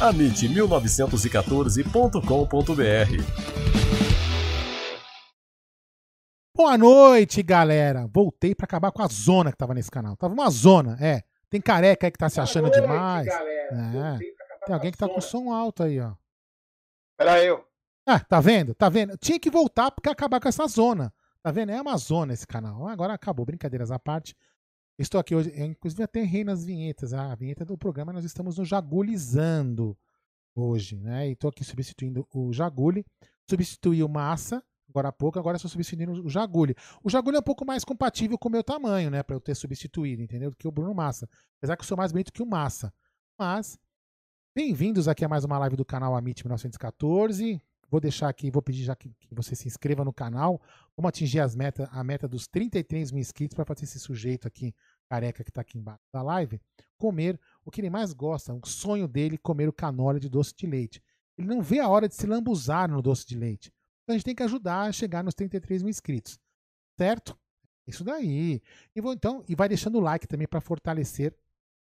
amit1914.com.br. Boa noite, galera. Voltei para acabar com a zona que tava nesse canal. Tava uma zona, é. Tem careca aí que tá se achando noite, demais. É. Tem alguém que tá com som alto aí, ó. Era eu. Ah, tá vendo? Tá vendo? Tinha que voltar porque acabar com essa zona. Tá vendo? É uma zona esse canal. Agora acabou, brincadeiras à parte. Estou aqui hoje, inclusive até rei nas vinhetas. A vinheta do programa nós estamos no Jagulizando hoje, né? E estou aqui substituindo o Jaguli. Substituí o Massa agora há pouco, agora estou substituindo o Jaguli. O Jaguli é um pouco mais compatível com o meu tamanho, né? Para eu ter substituído, entendeu? Do que o Bruno Massa. Apesar que eu sou mais bonito que o Massa. Mas, bem-vindos aqui a mais uma live do canal Amit 1914. Vou deixar aqui, vou pedir já que, que, você se inscreva no canal. Vamos atingir as meta, a meta dos 33 mil inscritos para fazer esse sujeito aqui, careca que está aqui embaixo da live, comer o que ele mais gosta, o sonho dele comer o canole de doce de leite. Ele não vê a hora de se lambuzar no doce de leite. Então a gente tem que ajudar a chegar nos 33 mil inscritos. Certo? Isso daí. E vou então, e vai deixando o like também para fortalecer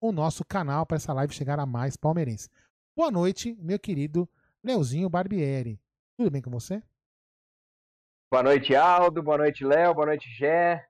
o nosso canal para essa live chegar a mais palmeirenses. Boa noite, meu querido Leozinho Barbieri. Tudo bem com você? Boa noite, Aldo. Boa noite, Léo. Boa noite, Gé.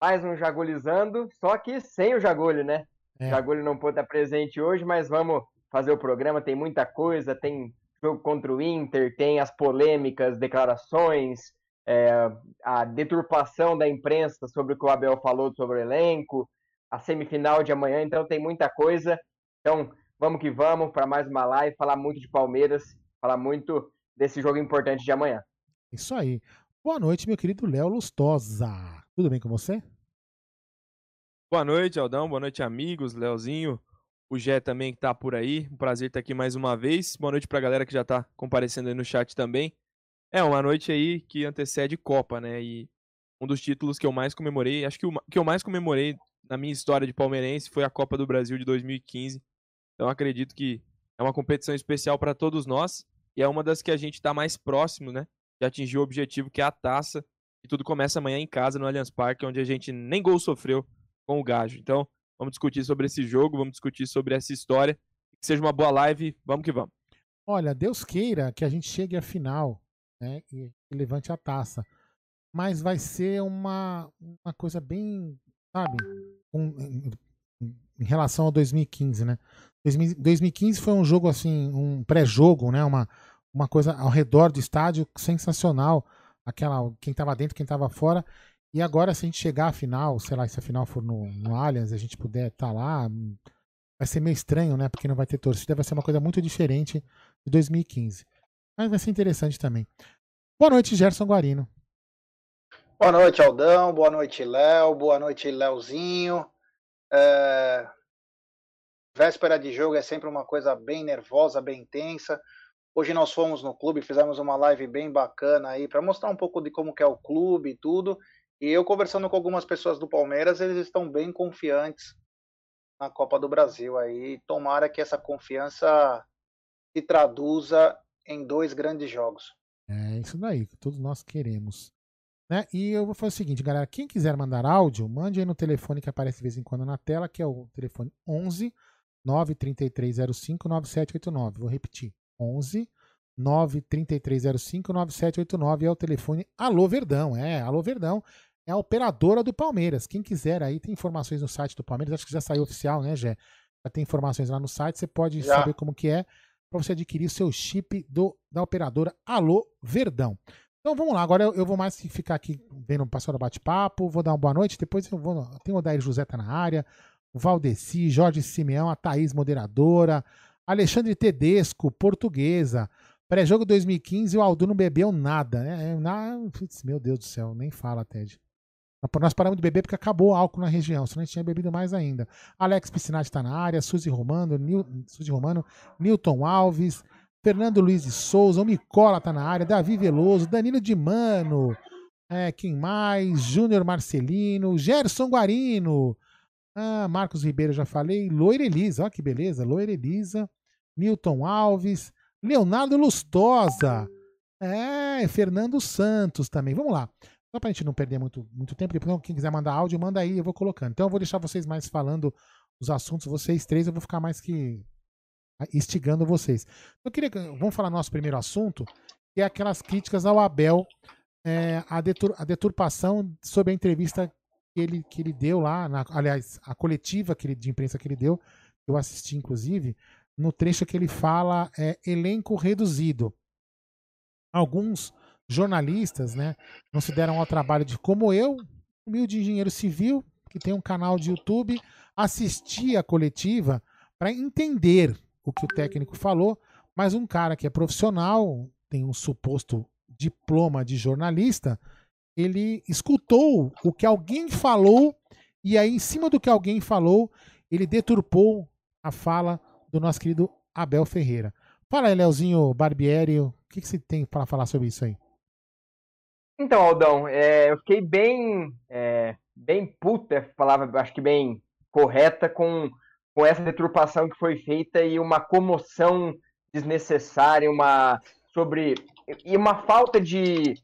Mais um Jagulizando, só que sem o Jagulho, né? É. O Jagulho não pôde estar presente hoje, mas vamos fazer o programa. Tem muita coisa, tem jogo contra o Inter, tem as polêmicas, declarações, é, a deturpação da imprensa sobre o que o Abel falou sobre o elenco, a semifinal de amanhã, então tem muita coisa. Então, vamos que vamos para mais uma live, falar muito de Palmeiras, falar muito desse jogo importante de amanhã. Isso aí. Boa noite, meu querido Léo Lustosa. Tudo bem com você? Boa noite, Aldão. Boa noite, amigos. Leozinho, o Gé também que tá por aí. Um prazer estar aqui mais uma vez. Boa noite pra galera que já tá comparecendo aí no chat também. É uma noite aí que antecede Copa, né? E um dos títulos que eu mais comemorei, acho que o que eu mais comemorei na minha história de palmeirense foi a Copa do Brasil de 2015. Então acredito que é uma competição especial para todos nós e é uma das que a gente está mais próximo, né? De atingir o objetivo que é a taça. E tudo começa amanhã em casa, no Allianz Parque, onde a gente nem gol sofreu com o Gajo. Então, vamos discutir sobre esse jogo, vamos discutir sobre essa história. Que seja uma boa live, vamos que vamos. Olha, Deus queira que a gente chegue à final né, e levante a taça. Mas vai ser uma, uma coisa bem, sabe, um, em, relação ao 2015, né? 2015 foi um jogo assim, um pré-jogo, né? Uma, uma coisa ao redor do estádio sensacional. Aquela, quem estava dentro, quem estava fora. E agora, se a gente chegar à final, sei lá, se a final for no, no Allianz, a gente puder estar tá lá, vai ser meio estranho, né? Porque não vai ter torcida, vai ser uma coisa muito diferente de 2015. Mas vai ser interessante também. Boa noite, Gerson Guarino. Boa noite, Aldão. Boa noite, Léo. Boa noite, Léozinho. É... Véspera de jogo é sempre uma coisa bem nervosa, bem tensa. Hoje nós fomos no clube, fizemos uma live bem bacana aí para mostrar um pouco de como é o clube e tudo. E eu conversando com algumas pessoas do Palmeiras, eles estão bem confiantes na Copa do Brasil aí. Tomara que essa confiança se traduza em dois grandes jogos. É isso daí, que todos nós queremos. Né? E eu vou fazer o seguinte, galera, quem quiser mandar áudio, mande aí no telefone que aparece de vez em quando na tela, que é o telefone 11 93305 9789. Vou repetir. 11 93305 9789 é o telefone Alô Verdão. É, Alô Verdão é a operadora do Palmeiras. Quem quiser aí, tem informações no site do Palmeiras. Acho que já saiu oficial, né, Gé? Já tem informações lá no site. Você pode já. saber como que é. para você adquirir o seu chip do, da operadora Alô Verdão. Então vamos lá, agora eu, eu vou mais ficar aqui vendo o pastor bate-papo, vou dar uma boa noite, depois eu vou. Tem o Odair José tá na área, o Valdeci, Jorge Simeão, a Thaís moderadora, Alexandre Tedesco, portuguesa. Pré-jogo 2015, o Aldo não bebeu nada. Né? meu Deus do céu, nem fala, Ted. Nós paramos de beber porque acabou o álcool na região, senão a gente tinha bebido mais ainda. Alex Piscinati está na área, Suzy Romano, Nil, Suzy Romano, Newton Alves, Fernando Luiz de Souza, o Micola está na área, Davi Veloso, Danilo de Mano, é, quem mais? Júnior Marcelino, Gerson Guarino, ah, Marcos Ribeiro já falei, Loira Elisa, olha que beleza, Loira Elisa, Newton Alves, Leonardo Lustosa, é, Fernando Santos também. Vamos lá. Só para a gente não perder muito, muito tempo, depois quem quiser mandar áudio, manda aí, eu vou colocando. Então eu vou deixar vocês mais falando os assuntos, vocês três, eu vou ficar mais que instigando vocês. Eu queria, vamos falar nosso primeiro assunto, que é aquelas críticas ao Abel, é, a, detur, a deturpação sobre a entrevista que ele, que ele deu lá, na, aliás, a coletiva que ele, de imprensa que ele deu, eu assisti inclusive, no trecho que ele fala é, elenco reduzido. Alguns jornalistas, né, não se deram ao trabalho de, como eu, humilde engenheiro civil, que tem um canal de YouTube, assistir a coletiva para entender o que o técnico falou, mas um cara que é profissional, tem um suposto diploma de jornalista, ele escutou o que alguém falou e aí, em cima do que alguém falou, ele deturpou a fala do nosso querido Abel Ferreira. Fala aí, Leozinho Barbieri, o que, que você tem para falar sobre isso aí? Então, Aldão, é, eu fiquei bem, é, bem puta, é palavra acho que bem correta, com, com essa deturpação que foi feita e uma comoção desnecessária, uma sobre e uma falta de,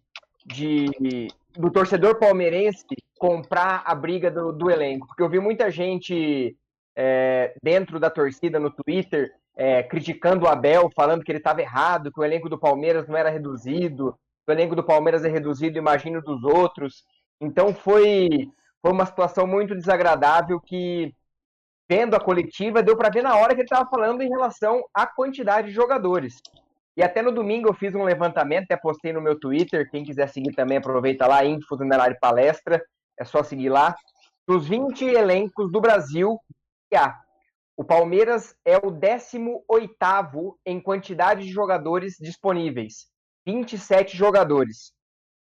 de do torcedor palmeirense comprar a briga do, do elenco, porque eu vi muita gente é, dentro da torcida no Twitter é, criticando o Abel, falando que ele estava errado, que o elenco do Palmeiras não era reduzido, o elenco do Palmeiras é reduzido, imagino, dos outros. Então foi, foi uma situação muito desagradável que, vendo a coletiva, deu para ver na hora que ele estava falando em relação à quantidade de jogadores. E até no domingo eu fiz um levantamento, até postei no meu Twitter. Quem quiser seguir também, aproveita lá, Info Underline Palestra. É só seguir lá. Dos 20 elencos do Brasil, o Palmeiras é o 18 em quantidade de jogadores disponíveis. 27 jogadores.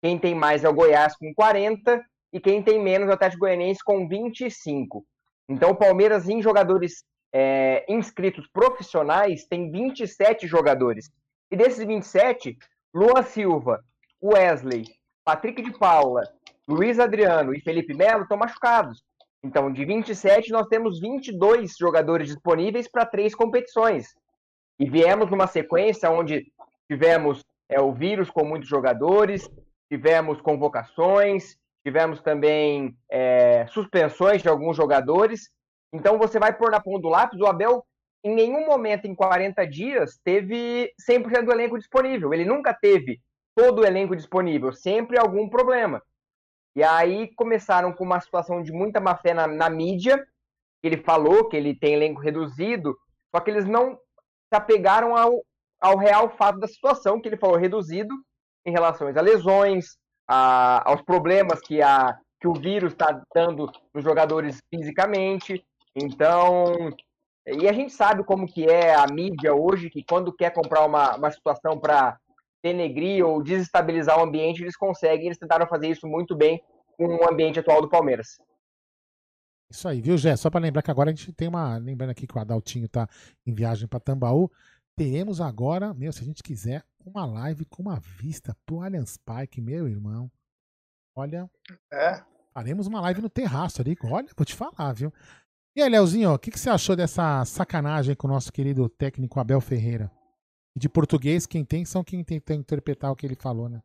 Quem tem mais é o Goiás com 40 e quem tem menos é o Atlético Goianiense com 25. Então o Palmeiras em jogadores é, inscritos profissionais tem 27 jogadores. E desses 27, Luan Silva, Wesley, Patrick de Paula, Luiz Adriano e Felipe Melo estão machucados. Então, de 27, nós temos 22 jogadores disponíveis para três competições. E viemos numa sequência onde tivemos é, o vírus com muitos jogadores, tivemos convocações, tivemos também é, suspensões de alguns jogadores. Então você vai pôr na ponta do lápis, o Abel em nenhum momento em 40 dias teve 100% do elenco disponível. Ele nunca teve todo o elenco disponível, sempre algum problema. E aí começaram com uma situação de muita má fé na, na mídia. Ele falou que ele tem elenco reduzido, só que eles não se apegaram ao, ao real fato da situação, que ele falou reduzido em relação a lesões, a, aos problemas que, a, que o vírus está dando nos jogadores fisicamente. Então, e a gente sabe como que é a mídia hoje, que quando quer comprar uma, uma situação para denegrir ou desestabilizar o ambiente, eles conseguem, eles tentaram fazer isso muito bem com o ambiente atual do Palmeiras. Isso aí, viu, Gé? Só para lembrar que agora a gente tem uma. Lembrando aqui que o Adaltinho tá em viagem para Tambaú. Teremos agora, meu, se a gente quiser, uma live com uma vista pro Allianz Parque, meu irmão. Olha. É. Faremos uma live no terraço ali. Olha, vou te falar, viu? E aí, Leozinho, o que, que você achou dessa sacanagem com o nosso querido técnico Abel Ferreira? De português, quem tem são quem tenta interpretar o que ele falou, né?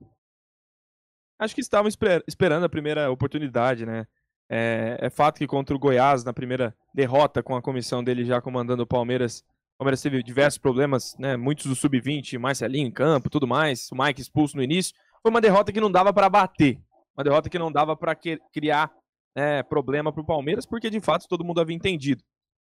Acho que estavam esperando a primeira oportunidade, né? É, é, fato que contra o Goiás, na primeira derrota com a comissão dele já comandando o Palmeiras, o Palmeiras teve diversos problemas, né? Muitos do sub-20, Marcelinho em campo, tudo mais, o Mike expulso no início. Foi uma derrota que não dava para bater, uma derrota que não dava para criar né, problema para o Palmeiras, porque de fato todo mundo havia entendido.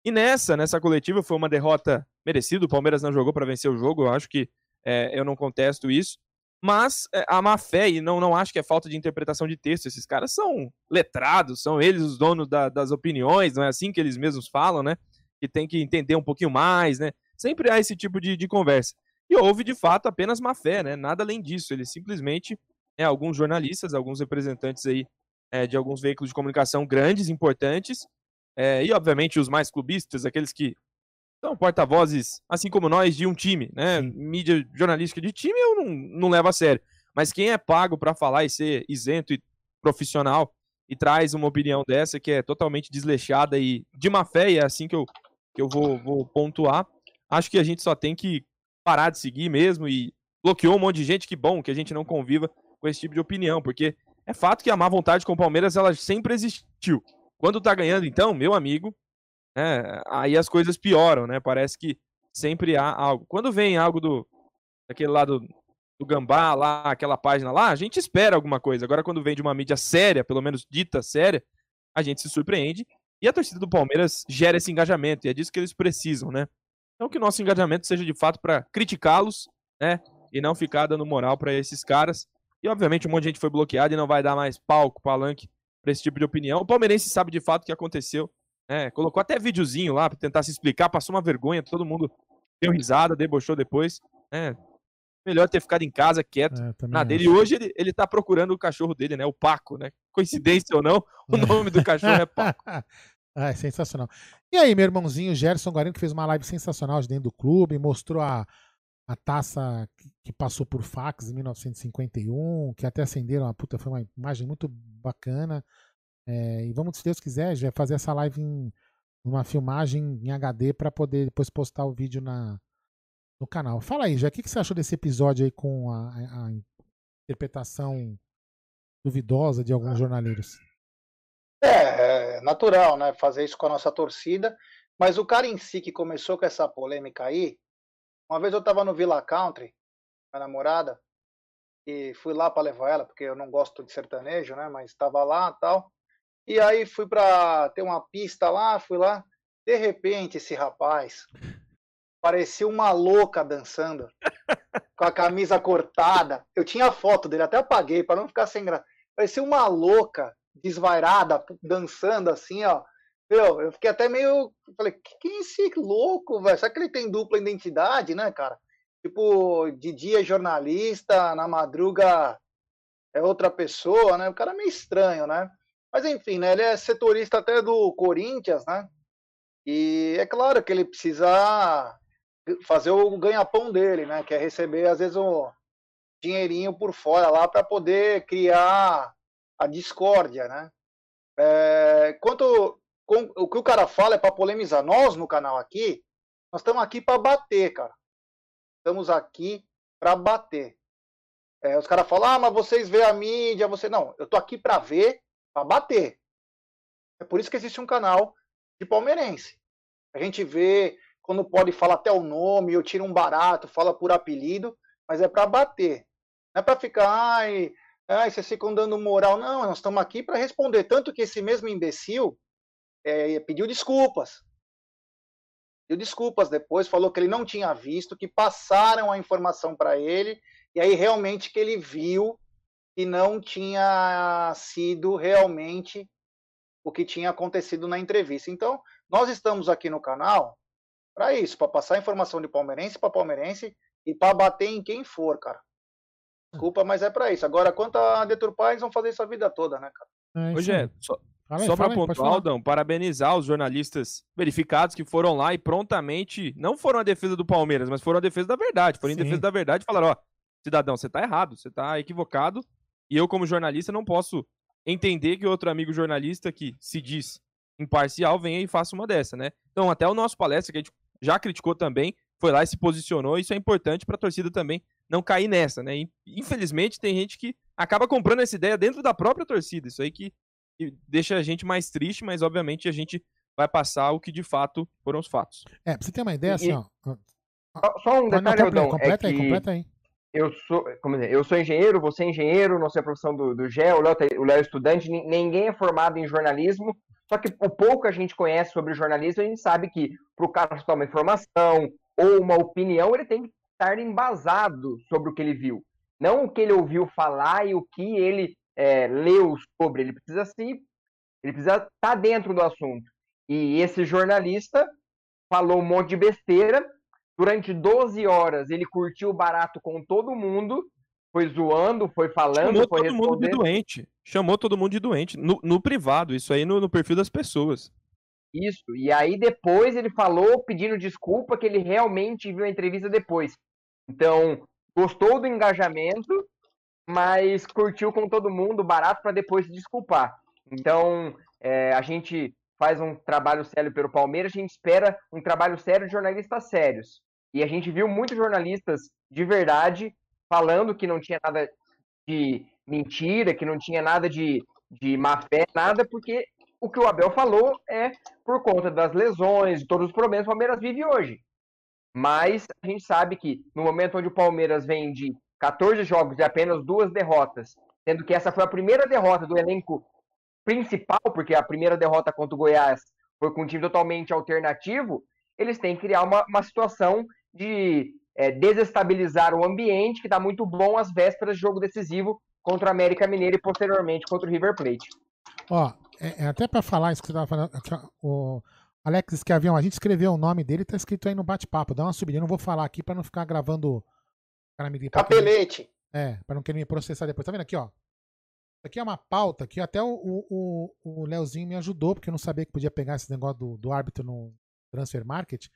E nessa, nessa coletiva, foi uma derrota merecida. O Palmeiras não jogou para vencer o jogo, eu acho que é, eu não contesto isso. Mas é, a má fé, e não, não acho que é falta de interpretação de texto, esses caras são letrados, são eles os donos da, das opiniões, não é assim que eles mesmos falam, né? Que tem que entender um pouquinho mais, né? Sempre há esse tipo de, de conversa. E houve, de fato, apenas má fé, né? Nada além disso. Eles simplesmente, é, alguns jornalistas, alguns representantes aí é, de alguns veículos de comunicação grandes, importantes, é, e obviamente os mais clubistas, aqueles que são porta-vozes, assim como nós, de um time, né? Sim. Mídia jornalística de time eu não, não levo a sério. Mas quem é pago para falar e ser isento e profissional e traz uma opinião dessa que é totalmente desleixada e de má fé, e é assim que eu, que eu vou, vou pontuar, acho que a gente só tem que parar de seguir mesmo e bloqueou um monte de gente, que bom que a gente não conviva com esse tipo de opinião, porque é fato que a má vontade com o Palmeiras ela sempre existiu. Quando tá ganhando, então, meu amigo, é, aí as coisas pioram, né? Parece que sempre há algo. Quando vem algo do daquele lado do Gambá lá, aquela página lá, a gente espera alguma coisa. Agora, quando vem de uma mídia séria, pelo menos dita séria, a gente se surpreende. E a torcida do Palmeiras gera esse engajamento, e é disso que eles precisam, né? Então, que o nosso engajamento seja de fato para criticá-los, né? E não ficar dando moral para esses caras. E, obviamente, um monte de gente foi bloqueado e não vai dar mais palco, palanque para esse tipo de opinião. O palmeirense sabe de fato o que aconteceu é, colocou até videozinho lá para tentar se explicar, passou uma vergonha, todo mundo deu risada, debochou depois. É, melhor ter ficado em casa, quieto, é, na dele. E hoje ele, ele tá procurando o cachorro dele, né? O Paco, né? Coincidência ou não, o nome do cachorro é Paco. Ah, é sensacional. E aí, meu irmãozinho Gerson Guarino, que fez uma live sensacional de dentro do clube, mostrou a, a taça que, passou por fax em 1951, que até acenderam, uma puta, foi uma imagem muito bacana. É, e vamos, se Deus quiser, já fazer essa live em uma filmagem em HD para poder depois postar o vídeo na, no canal. Fala aí, já o que, que você achou desse episódio aí com a, a interpretação duvidosa de alguns jornaleiros? É, é, natural, né? Fazer isso com a nossa torcida. Mas o cara em si que começou com essa polêmica aí, uma vez eu tava no Villa Country, minha namorada, e fui lá para levar ela, porque eu não gosto de sertanejo, né? Mas estava lá tal. E aí fui para ter uma pista lá, fui lá. De repente, esse rapaz parecia uma louca dançando, com a camisa cortada. Eu tinha foto dele, até apaguei para não ficar sem graça. Parecia uma louca, desvairada, dançando assim, ó. Meu, eu fiquei até meio. Falei, quem é esse louco, velho? Será que ele tem dupla identidade, né, cara? Tipo, de dia é jornalista, na madruga é outra pessoa, né? O cara é meio estranho, né? Mas enfim, né, ele é setorista até do Corinthians, né? E é claro que ele precisa fazer o ganha-pão dele, né? Que é receber, às vezes, um dinheirinho por fora lá para poder criar a discórdia, né? É, quanto com, o que o cara fala é para polemizar. Nós, no canal aqui, nós estamos aqui para bater, cara. Estamos aqui para bater. É, os caras falam, ah, mas vocês vê a mídia, você. Não, eu tô aqui para ver para bater. É por isso que existe um canal de palmeirense. A gente vê quando pode falar até o nome, eu tiro um barato, fala por apelido, mas é para bater. Não é para ficar, ai, ai, vocês ficam dando moral. Não, nós estamos aqui para responder. Tanto que esse mesmo imbecil é, pediu desculpas. Pediu desculpas depois, falou que ele não tinha visto, que passaram a informação para ele, e aí realmente que ele viu que não tinha sido realmente o que tinha acontecido na entrevista. Então, nós estamos aqui no canal para isso, para passar informação de palmeirense para palmeirense e para bater em quem for, cara. Desculpa, mas é para isso. Agora, quanto a deturpar, eles vão fazer isso a vida toda, né, cara? É Hoje é, só, só para pontuar, Aldão, parabenizar os jornalistas verificados que foram lá e prontamente, não foram a defesa do Palmeiras, mas foram a defesa da verdade. Foram Sim. em defesa da verdade e falaram, ó, cidadão, você tá errado, você tá equivocado, e eu, como jornalista, não posso entender que outro amigo jornalista que se diz imparcial venha e faça uma dessa, né? Então, até o nosso palestra, que a gente já criticou também, foi lá e se posicionou. Isso é importante para a torcida também não cair nessa, né? Infelizmente, tem gente que acaba comprando essa ideia dentro da própria torcida. Isso aí que, que deixa a gente mais triste, mas obviamente a gente vai passar o que de fato foram os fatos. É, pra você ter uma ideia, assim, ó. Só um detalhe, Aldão, completa é aí, que... completa aí eu sou, como dizer, eu sou engenheiro, você é engenheiro, não sei a profissão do, do Gé, o Léo, tá, o Léo é estudante, ninguém é formado em jornalismo, Só que o pouco que a gente conhece sobre o jornalismo, a gente sabe que para o cara soltar uma informação ou uma opinião, ele tem que estar embasado sobre o que ele viu. Não o que ele ouviu falar e o que ele é, leu sobre. Ele precisa se. Ele precisa estar tá dentro do assunto. E esse jornalista falou um monte de besteira. Durante 12 horas ele curtiu o barato com todo mundo foi zoando, foi falando, Chamou foi todo mundo de doente. Chamou todo mundo de doente. No, no privado, isso aí no, no, perfil das pessoas. Isso. E aí depois ele falou pedindo desculpa que ele realmente viu a entrevista depois. Então, gostou do engajamento, mas curtiu com todo mundo, barato, para depois se desculpar. Então, é, a gente faz um trabalho sério pelo Palmeiras, a gente espera um trabalho sério de jornalistas sérios. E a gente viu muitos jornalistas de verdade falando que não tinha nada de mentira, que não tinha nada de, de má fé, nada, porque o que o Abel falou é por conta das lesões, de todos os problemas que o Palmeiras vive hoje. Mas a gente sabe que no momento onde o Palmeiras vem de 14 jogos e apenas duas derrotas, sendo que essa foi a primeira derrota do elenco principal, porque a primeira derrota contra o Goiás foi com um time totalmente alternativo, eles têm que criar uma, uma situação de é, desestabilizar o ambiente, que está muito bom às vésperas de jogo decisivo contra o América Mineiro e posteriormente contra o River Plate. Ó, é, é até para falar isso que você estava falando, o Alex Esquiavião, a gente escreveu o nome dele, tá escrito aí no bate-papo. Dá uma subida, eu não vou falar aqui para não ficar gravando. Capelete. É, para não querer me processar depois. Tá vendo aqui, ó? Isso aqui é uma pauta que até o, o, o Leozinho me ajudou, porque eu não sabia que podia pegar esse negócio do, do árbitro no Transfer Market.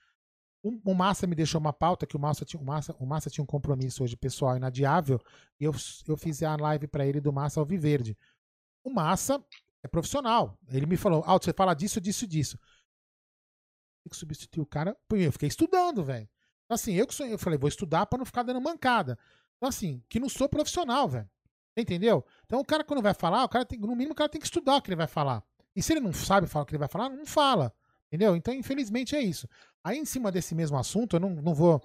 O, o Massa me deixou uma pauta que o Massa, tinha, o, Massa, o Massa tinha um compromisso hoje pessoal inadiável e eu, eu fiz a live para ele do Massa Alviverde. O Massa é profissional. Ele me falou, Alto, você fala disso, disso, disso. Tem que substituir o cara. Eu fiquei estudando, velho. Assim, eu, eu falei, vou estudar para não ficar dando mancada. Então, assim, que não sou profissional, velho. Entendeu? Então, o cara, quando vai falar, o cara tem, no mínimo, o cara tem que estudar o que ele vai falar. E se ele não sabe falar o que ele vai falar, não fala. Entendeu? Então, infelizmente, é isso. Aí, em cima desse mesmo assunto, eu não, não vou,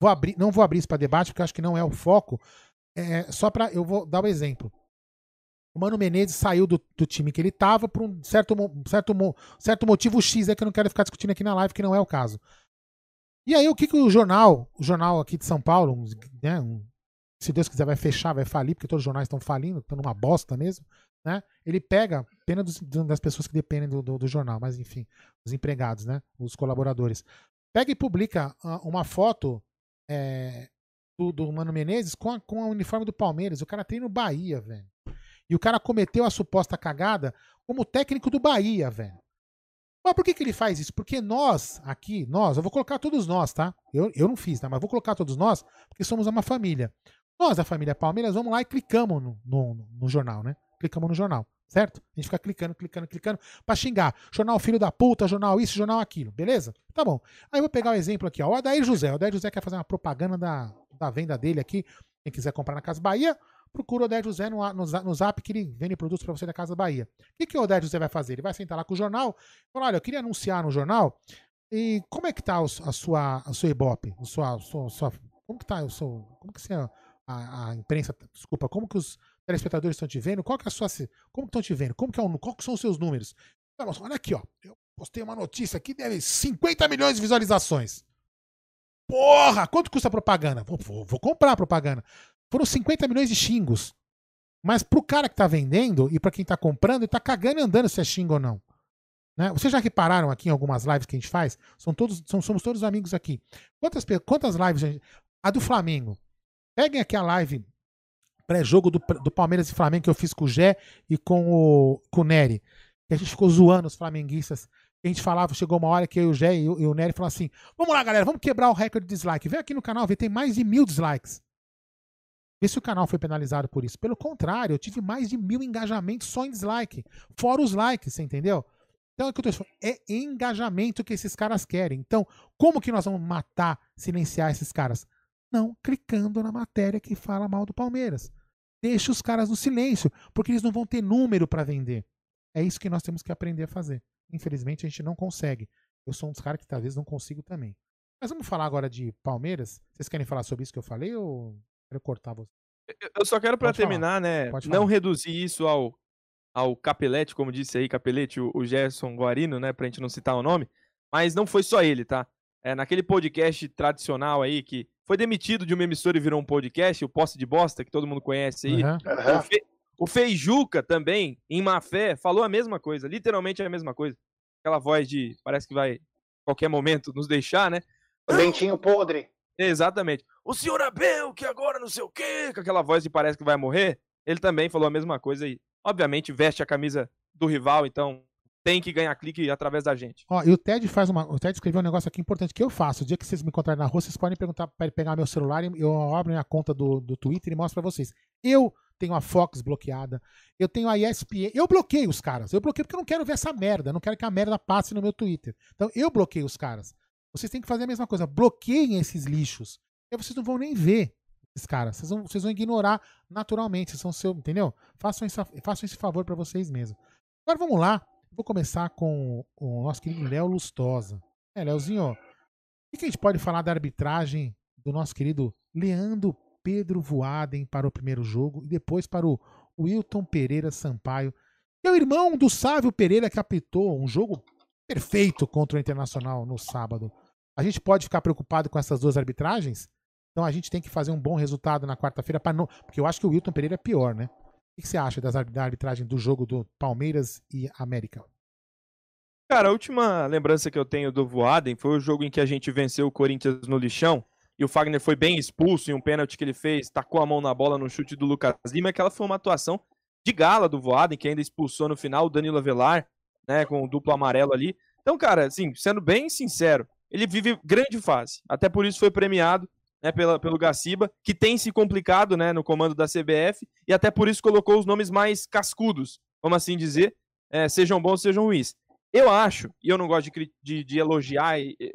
vou abrir, não vou abrir isso para debate, porque acho que não é o foco. É, só para eu vou dar o um exemplo. O Mano Menezes saiu do, do time que ele estava por um certo, certo, certo motivo X é que eu não quero ficar discutindo aqui na live, que não é o caso. E aí, o que, que o jornal, o jornal aqui de São Paulo, né, um, se Deus quiser, vai fechar, vai falir, porque todos os jornais estão falindo, estão numa bosta mesmo, né? Ele pega pena dos, das pessoas que dependem do, do, do, jornal, mas enfim, os empregados, né? Os colaboradores. Pega e publica uh, uma foto é, do, do, Mano Menezes com, a, com uniforme do Palmeiras. O cara tem no Bahia, velho. E o cara cometeu a suposta cagada como técnico do Bahia, velho. Mas por que, que ele faz isso? Porque nós, aqui, nós, eu vou colocar todos nós, tá? Eu, eu não fiz, tá? Mas vou colocar todos nós, porque somos uma família. Nós, a família Palmeiras, vamos lá e clicamos no, no, no jornal, né? Clicamos no jornal, certo? A gente fica clicando, clicando, clicando pra xingar. Jornal filho da puta, jornal isso, jornal aquilo, beleza? Tá bom. Aí eu vou pegar o um exemplo aqui, ó. O Adair José. O Adair José quer fazer uma propaganda da, da venda dele aqui. Quem quiser comprar na Casa Bahia, procura o Adair José no, no, no zap que ele vende produtos para você da Casa Bahia. O que, que o Adair José vai fazer? Ele vai sentar lá com o jornal e falar: olha, eu queria anunciar no jornal. E como é que tá a sua, a sua Ibope? A sua, a sua, a sua, como que tá o seu. Como que você a, a, imprensa, desculpa, como que os telespectadores estão te vendo? Qual que é a sua, como estão te vendo? Como que é o, qual que são os seus números? Olha aqui, ó, eu postei uma notícia aqui, deve 50 milhões de visualizações. Porra, quanto custa a propaganda? Vou, vou, vou comprar a propaganda. Foram 50 milhões de xingos. Mas pro cara que tá vendendo e para quem tá comprando, ele tá cagando e andando se é xingo ou não. Né? Vocês já repararam aqui em algumas lives que a gente faz? São todos, são, somos todos amigos aqui. Quantas, quantas lives a, gente, a do Flamengo? Peguem aqui a live pré-jogo do, do Palmeiras e Flamengo que eu fiz com o Gé e com o, com o Nery. A gente ficou zoando os flamenguistas. A gente falava, chegou uma hora que eu o Gé e, e o Nery falaram assim: vamos lá, galera, vamos quebrar o recorde de dislike. Vem aqui no canal, vê, tem mais de mil dislikes. Vê se o canal foi penalizado por isso. Pelo contrário, eu tive mais de mil engajamentos só em dislike. Fora os likes, você entendeu? Então é que eu tô falando. É engajamento que esses caras querem. Então, como que nós vamos matar, silenciar esses caras? Não clicando na matéria que fala mal do Palmeiras. Deixa os caras no silêncio, porque eles não vão ter número para vender. É isso que nós temos que aprender a fazer. Infelizmente, a gente não consegue. Eu sou um dos caras que talvez não consigo também. Mas vamos falar agora de Palmeiras. Vocês querem falar sobre isso que eu falei ou quero cortar você? Eu só quero para terminar, falar. né? Não reduzir isso ao ao Capelete, como disse aí, Capelete, o, o Gerson Guarino, né, pra gente não citar o nome, mas não foi só ele, tá? É, naquele podcast tradicional aí, que foi demitido de uma emissora e virou um podcast, o Posse de Bosta, que todo mundo conhece aí. Uhum. O, Fe, o Feijuca também, em má fé, falou a mesma coisa, literalmente a mesma coisa. Aquela voz de, parece que vai, qualquer momento, nos deixar, né? O dentinho podre. Exatamente. O senhor Abel, que agora não sei o quê, com aquela voz de parece que vai morrer, ele também falou a mesma coisa e, obviamente, veste a camisa do rival, então tem que ganhar clique através da gente. Ó, e o Ted faz uma. O Ted escreveu um negócio aqui importante que eu faço. O dia que vocês me encontrarem na rua, vocês podem perguntar para pegar meu celular e eu abro minha conta do, do Twitter e mostro para vocês. Eu tenho a Fox bloqueada, eu tenho a ESPN. Eu bloqueio os caras. Eu bloqueio porque eu não quero ver essa merda. Eu não quero que a merda passe no meu Twitter. Então eu bloqueio os caras. Vocês têm que fazer a mesma coisa. Bloqueiem esses lixos. E vocês não vão nem ver esses caras. Vocês vão, vocês vão ignorar naturalmente. São seu, entendeu? Façam, esse, façam esse favor para vocês mesmos. Agora vamos lá. Vou começar com o nosso querido Léo Lustosa. É, Léozinho, o que a gente pode falar da arbitragem do nosso querido Leandro Pedro Voaden para o primeiro jogo e depois para o Wilton Pereira Sampaio, que é o irmão do Sávio Pereira que apitou um jogo perfeito contra o Internacional no sábado. A gente pode ficar preocupado com essas duas arbitragens? Então a gente tem que fazer um bom resultado na quarta-feira para não, porque eu acho que o Wilton Pereira é pior, né? O que você acha das, da arbitragem do jogo do Palmeiras e América? Cara, a última lembrança que eu tenho do Voaden foi o jogo em que a gente venceu o Corinthians no lixão e o Fagner foi bem expulso em um pênalti que ele fez, tacou a mão na bola no chute do Lucas Lima. Aquela foi uma atuação de gala do Voaden, que ainda expulsou no final o Danilo Avelar, né, com o duplo amarelo ali. Então, cara, assim, sendo bem sincero, ele vive grande fase. Até por isso foi premiado né, pela, pelo Gaciba, que tem se complicado né, no comando da CBF, e até por isso colocou os nomes mais cascudos, vamos assim dizer, é, sejam bons, sejam ruins. Eu acho, e eu não gosto de, de, de elogiar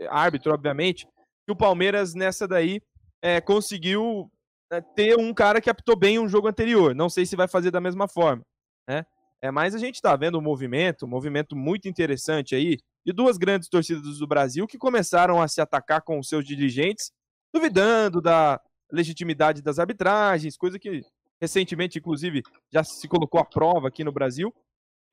árbitro, obviamente, que o Palmeiras nessa daí é, conseguiu né, ter um cara que apitou bem um jogo anterior. Não sei se vai fazer da mesma forma, né? É, mas a gente está vendo um movimento, um movimento muito interessante aí, de duas grandes torcidas do Brasil que começaram a se atacar com seus dirigentes duvidando da legitimidade das arbitragens, coisa que recentemente, inclusive, já se colocou à prova aqui no Brasil,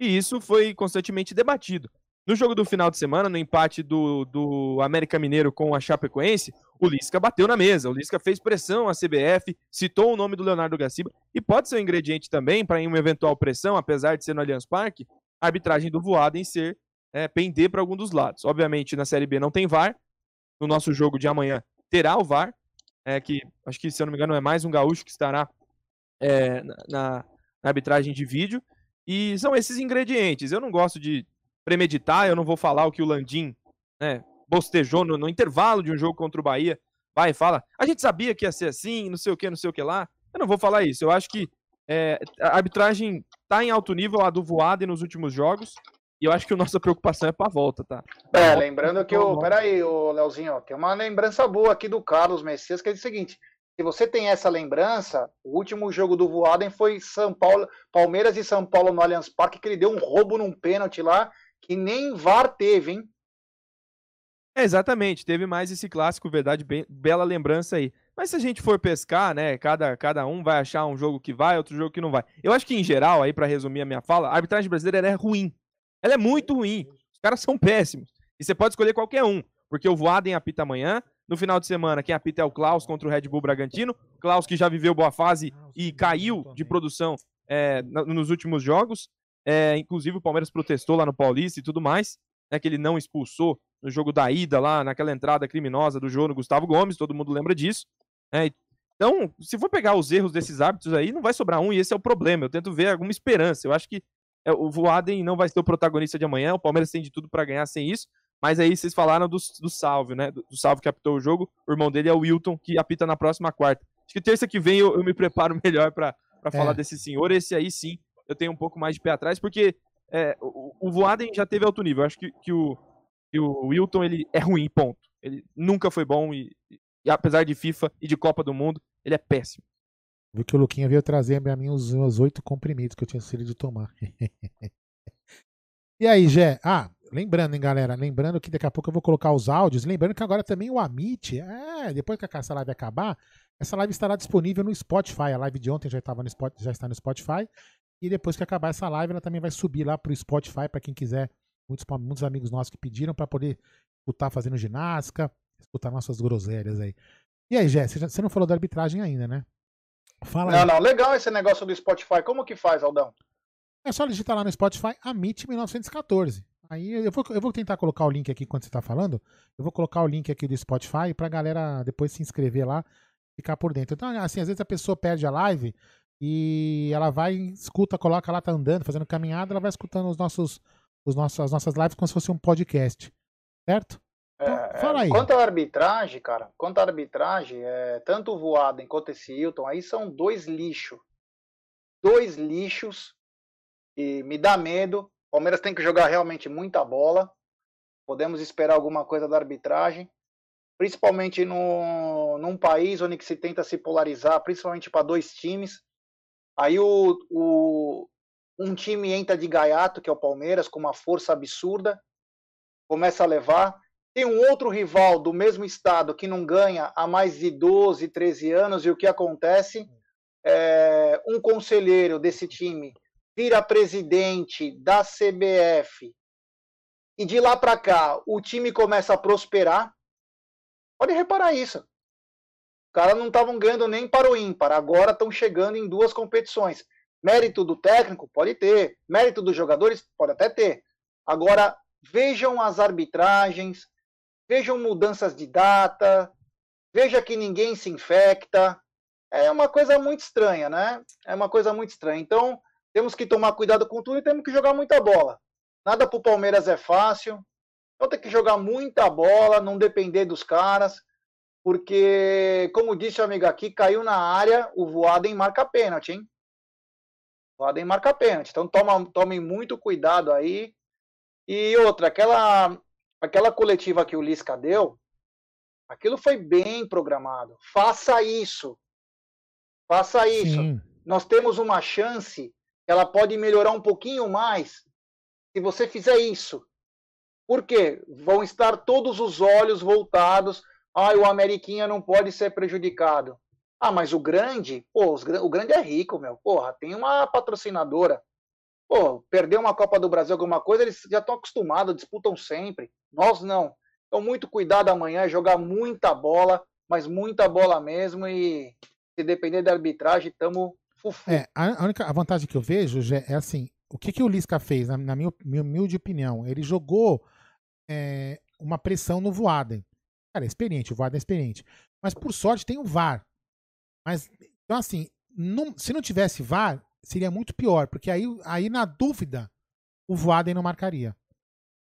e isso foi constantemente debatido. No jogo do final de semana, no empate do, do América Mineiro com a Chapecoense, o Lisca bateu na mesa. O Lisca fez pressão à CBF, citou o nome do Leonardo Gaciba, e pode ser um ingrediente também para uma eventual pressão, apesar de ser no Allianz Parque, a arbitragem do voado em ser é, pender para algum dos lados. Obviamente, na Série B não tem VAR. No nosso jogo de amanhã terá o VAR, é, que acho que, se eu não me engano, é mais um gaúcho que estará é, na, na, arbitragem de vídeo. E são esses ingredientes. Eu não gosto de premeditar, eu não vou falar o que o Landim né, bostejou no, no, intervalo de um jogo contra o Bahia. Vai e fala, a gente sabia que ia ser assim, não sei o que, não sei o que lá. Eu não vou falar isso. Eu acho que é, a arbitragem está em alto nível, a do Voada nos últimos jogos. E eu acho que a nossa preocupação é para a volta, tá? Pra é, volta, lembrando que o. Peraí, o Leozinho, tem uma lembrança boa aqui do Carlos Messias, que é o seguinte: se você tem essa lembrança, o último jogo do Voaden foi São Paulo, Palmeiras e São Paulo no Allianz Parque, que ele deu um roubo num pênalti lá, que nem VAR teve, hein? É, exatamente, teve mais esse clássico, verdade, bem, bela lembrança aí. Mas se a gente for pescar, né, cada, cada um vai achar um jogo que vai, outro jogo que não vai. Eu acho que, em geral, aí para resumir a minha fala, a arbitragem brasileira é ruim. Ela é muito ruim. Os caras são péssimos. E você pode escolher qualquer um, porque o Voaden apita amanhã. No final de semana, quem apita é o Klaus contra o Red Bull Bragantino. Klaus que já viveu boa fase e caiu de produção é, nos últimos jogos. É, inclusive o Palmeiras protestou lá no Paulista e tudo mais, né, que ele não expulsou no jogo da ida lá, naquela entrada criminosa do jogo no Gustavo Gomes, todo mundo lembra disso. Né? Então, se for pegar os erros desses árbitros aí, não vai sobrar um, e esse é o problema. Eu tento ver alguma esperança. Eu acho que é, o Voaden não vai ser o protagonista de amanhã, o Palmeiras tem de tudo para ganhar sem isso. Mas aí vocês falaram do, do Salve, né? Do, do Salve que apitou o jogo. O irmão dele é o Wilton, que apita na próxima quarta. Acho que terça que vem eu, eu me preparo melhor para é. falar desse senhor. Esse aí sim, eu tenho um pouco mais de pé atrás, porque é, o, o Voaden já teve alto nível. Eu acho que, que, o, que o Wilton ele é ruim, ponto. Ele nunca foi bom e, e apesar de FIFA e de Copa do Mundo, ele é péssimo. Viu que o Luquinha veio trazer para mim os meus oito comprimidos que eu tinha sido de tomar. e aí, Gé? Ah, lembrando, hein, galera? Lembrando que daqui a pouco eu vou colocar os áudios. Lembrando que agora também o Amit, é, depois que essa live acabar, essa live estará disponível no Spotify. A live de ontem já, estava no Spotify, já está no Spotify. E depois que acabar essa live, ela também vai subir lá pro Spotify para quem quiser. Muitos, muitos amigos nossos que pediram para poder escutar fazendo ginástica, escutar nossas groselhas aí. E aí, Jé, você não falou da arbitragem ainda, né? Fala não, aí. não, legal esse negócio do Spotify. Como que faz, Aldão? É só digitar lá no Spotify Amit 1914. Aí eu vou, eu vou tentar colocar o link aqui quando você está falando. Eu vou colocar o link aqui do Spotify para a galera depois se inscrever lá ficar por dentro. Então, assim, às vezes a pessoa perde a live e ela vai, escuta, coloca lá, tá andando, fazendo caminhada, ela vai escutando os nossos, os nossos, as nossas lives como se fosse um podcast. Certo? Então, é, fala aí. Quanto à arbitragem, cara, quanto à arbitragem, é, tanto o Voaden quanto esse Hilton aí são dois lixos. Dois lixos. E me dá medo. Palmeiras tem que jogar realmente muita bola. Podemos esperar alguma coisa da arbitragem principalmente no, num país onde se tenta se polarizar, principalmente para dois times. Aí o, o, um time entra de gaiato, que é o Palmeiras, com uma força absurda, começa a levar. Tem um outro rival do mesmo estado que não ganha há mais de 12, 13 anos, e o que acontece? É, um conselheiro desse time vira presidente da CBF, e de lá para cá o time começa a prosperar, Pode reparar isso. Os caras não estavam ganhando nem para o ímpar, agora estão chegando em duas competições. Mérito do técnico? Pode ter. Mérito dos jogadores? Pode até ter. Agora, vejam as arbitragens, vejam mudanças de data, veja que ninguém se infecta. É uma coisa muito estranha, né? É uma coisa muito estranha. Então, temos que tomar cuidado com tudo e temos que jogar muita bola. Nada para o Palmeiras é fácil. Então tem que jogar muita bola, não depender dos caras, porque, como disse o amigo aqui, caiu na área, o Voaden marca pênalti, hein? O Voaden marca pênalti. Então toma, tomem muito cuidado aí. E outra, aquela, aquela coletiva que o Lisca deu, aquilo foi bem programado. Faça isso. Faça isso. Sim. Nós temos uma chance, ela pode melhorar um pouquinho mais se você fizer isso. Por quê? Vão estar todos os olhos voltados. Ah, o Ameriquinha não pode ser prejudicado. Ah, mas o grande, pô, os, o grande é rico, meu. Porra, tem uma patrocinadora. Pô, perder uma Copa do Brasil, alguma coisa, eles já estão acostumados, disputam sempre. Nós não. Então, muito cuidado amanhã, jogar muita bola, mas muita bola mesmo. E se depender da arbitragem, estamos fufu. É, a, única a vantagem que eu vejo é assim: o que, que o Lisca fez, na, na minha, minha humilde opinião? Ele jogou é, uma pressão no Voaden. Cara, é experiente, o Voaden é experiente. Mas por sorte tem o VAR. Mas, então assim, se não tivesse VAR, seria muito pior, porque aí, aí na dúvida, o Voaden não marcaria.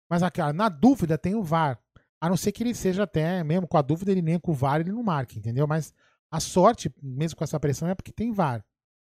Mas aqui, na dúvida tem o VAR. A não ser que ele seja até, mesmo com a dúvida, ele nem com o VAR ele não marca, entendeu? Mas a sorte, mesmo com essa pressão, é porque tem VAR.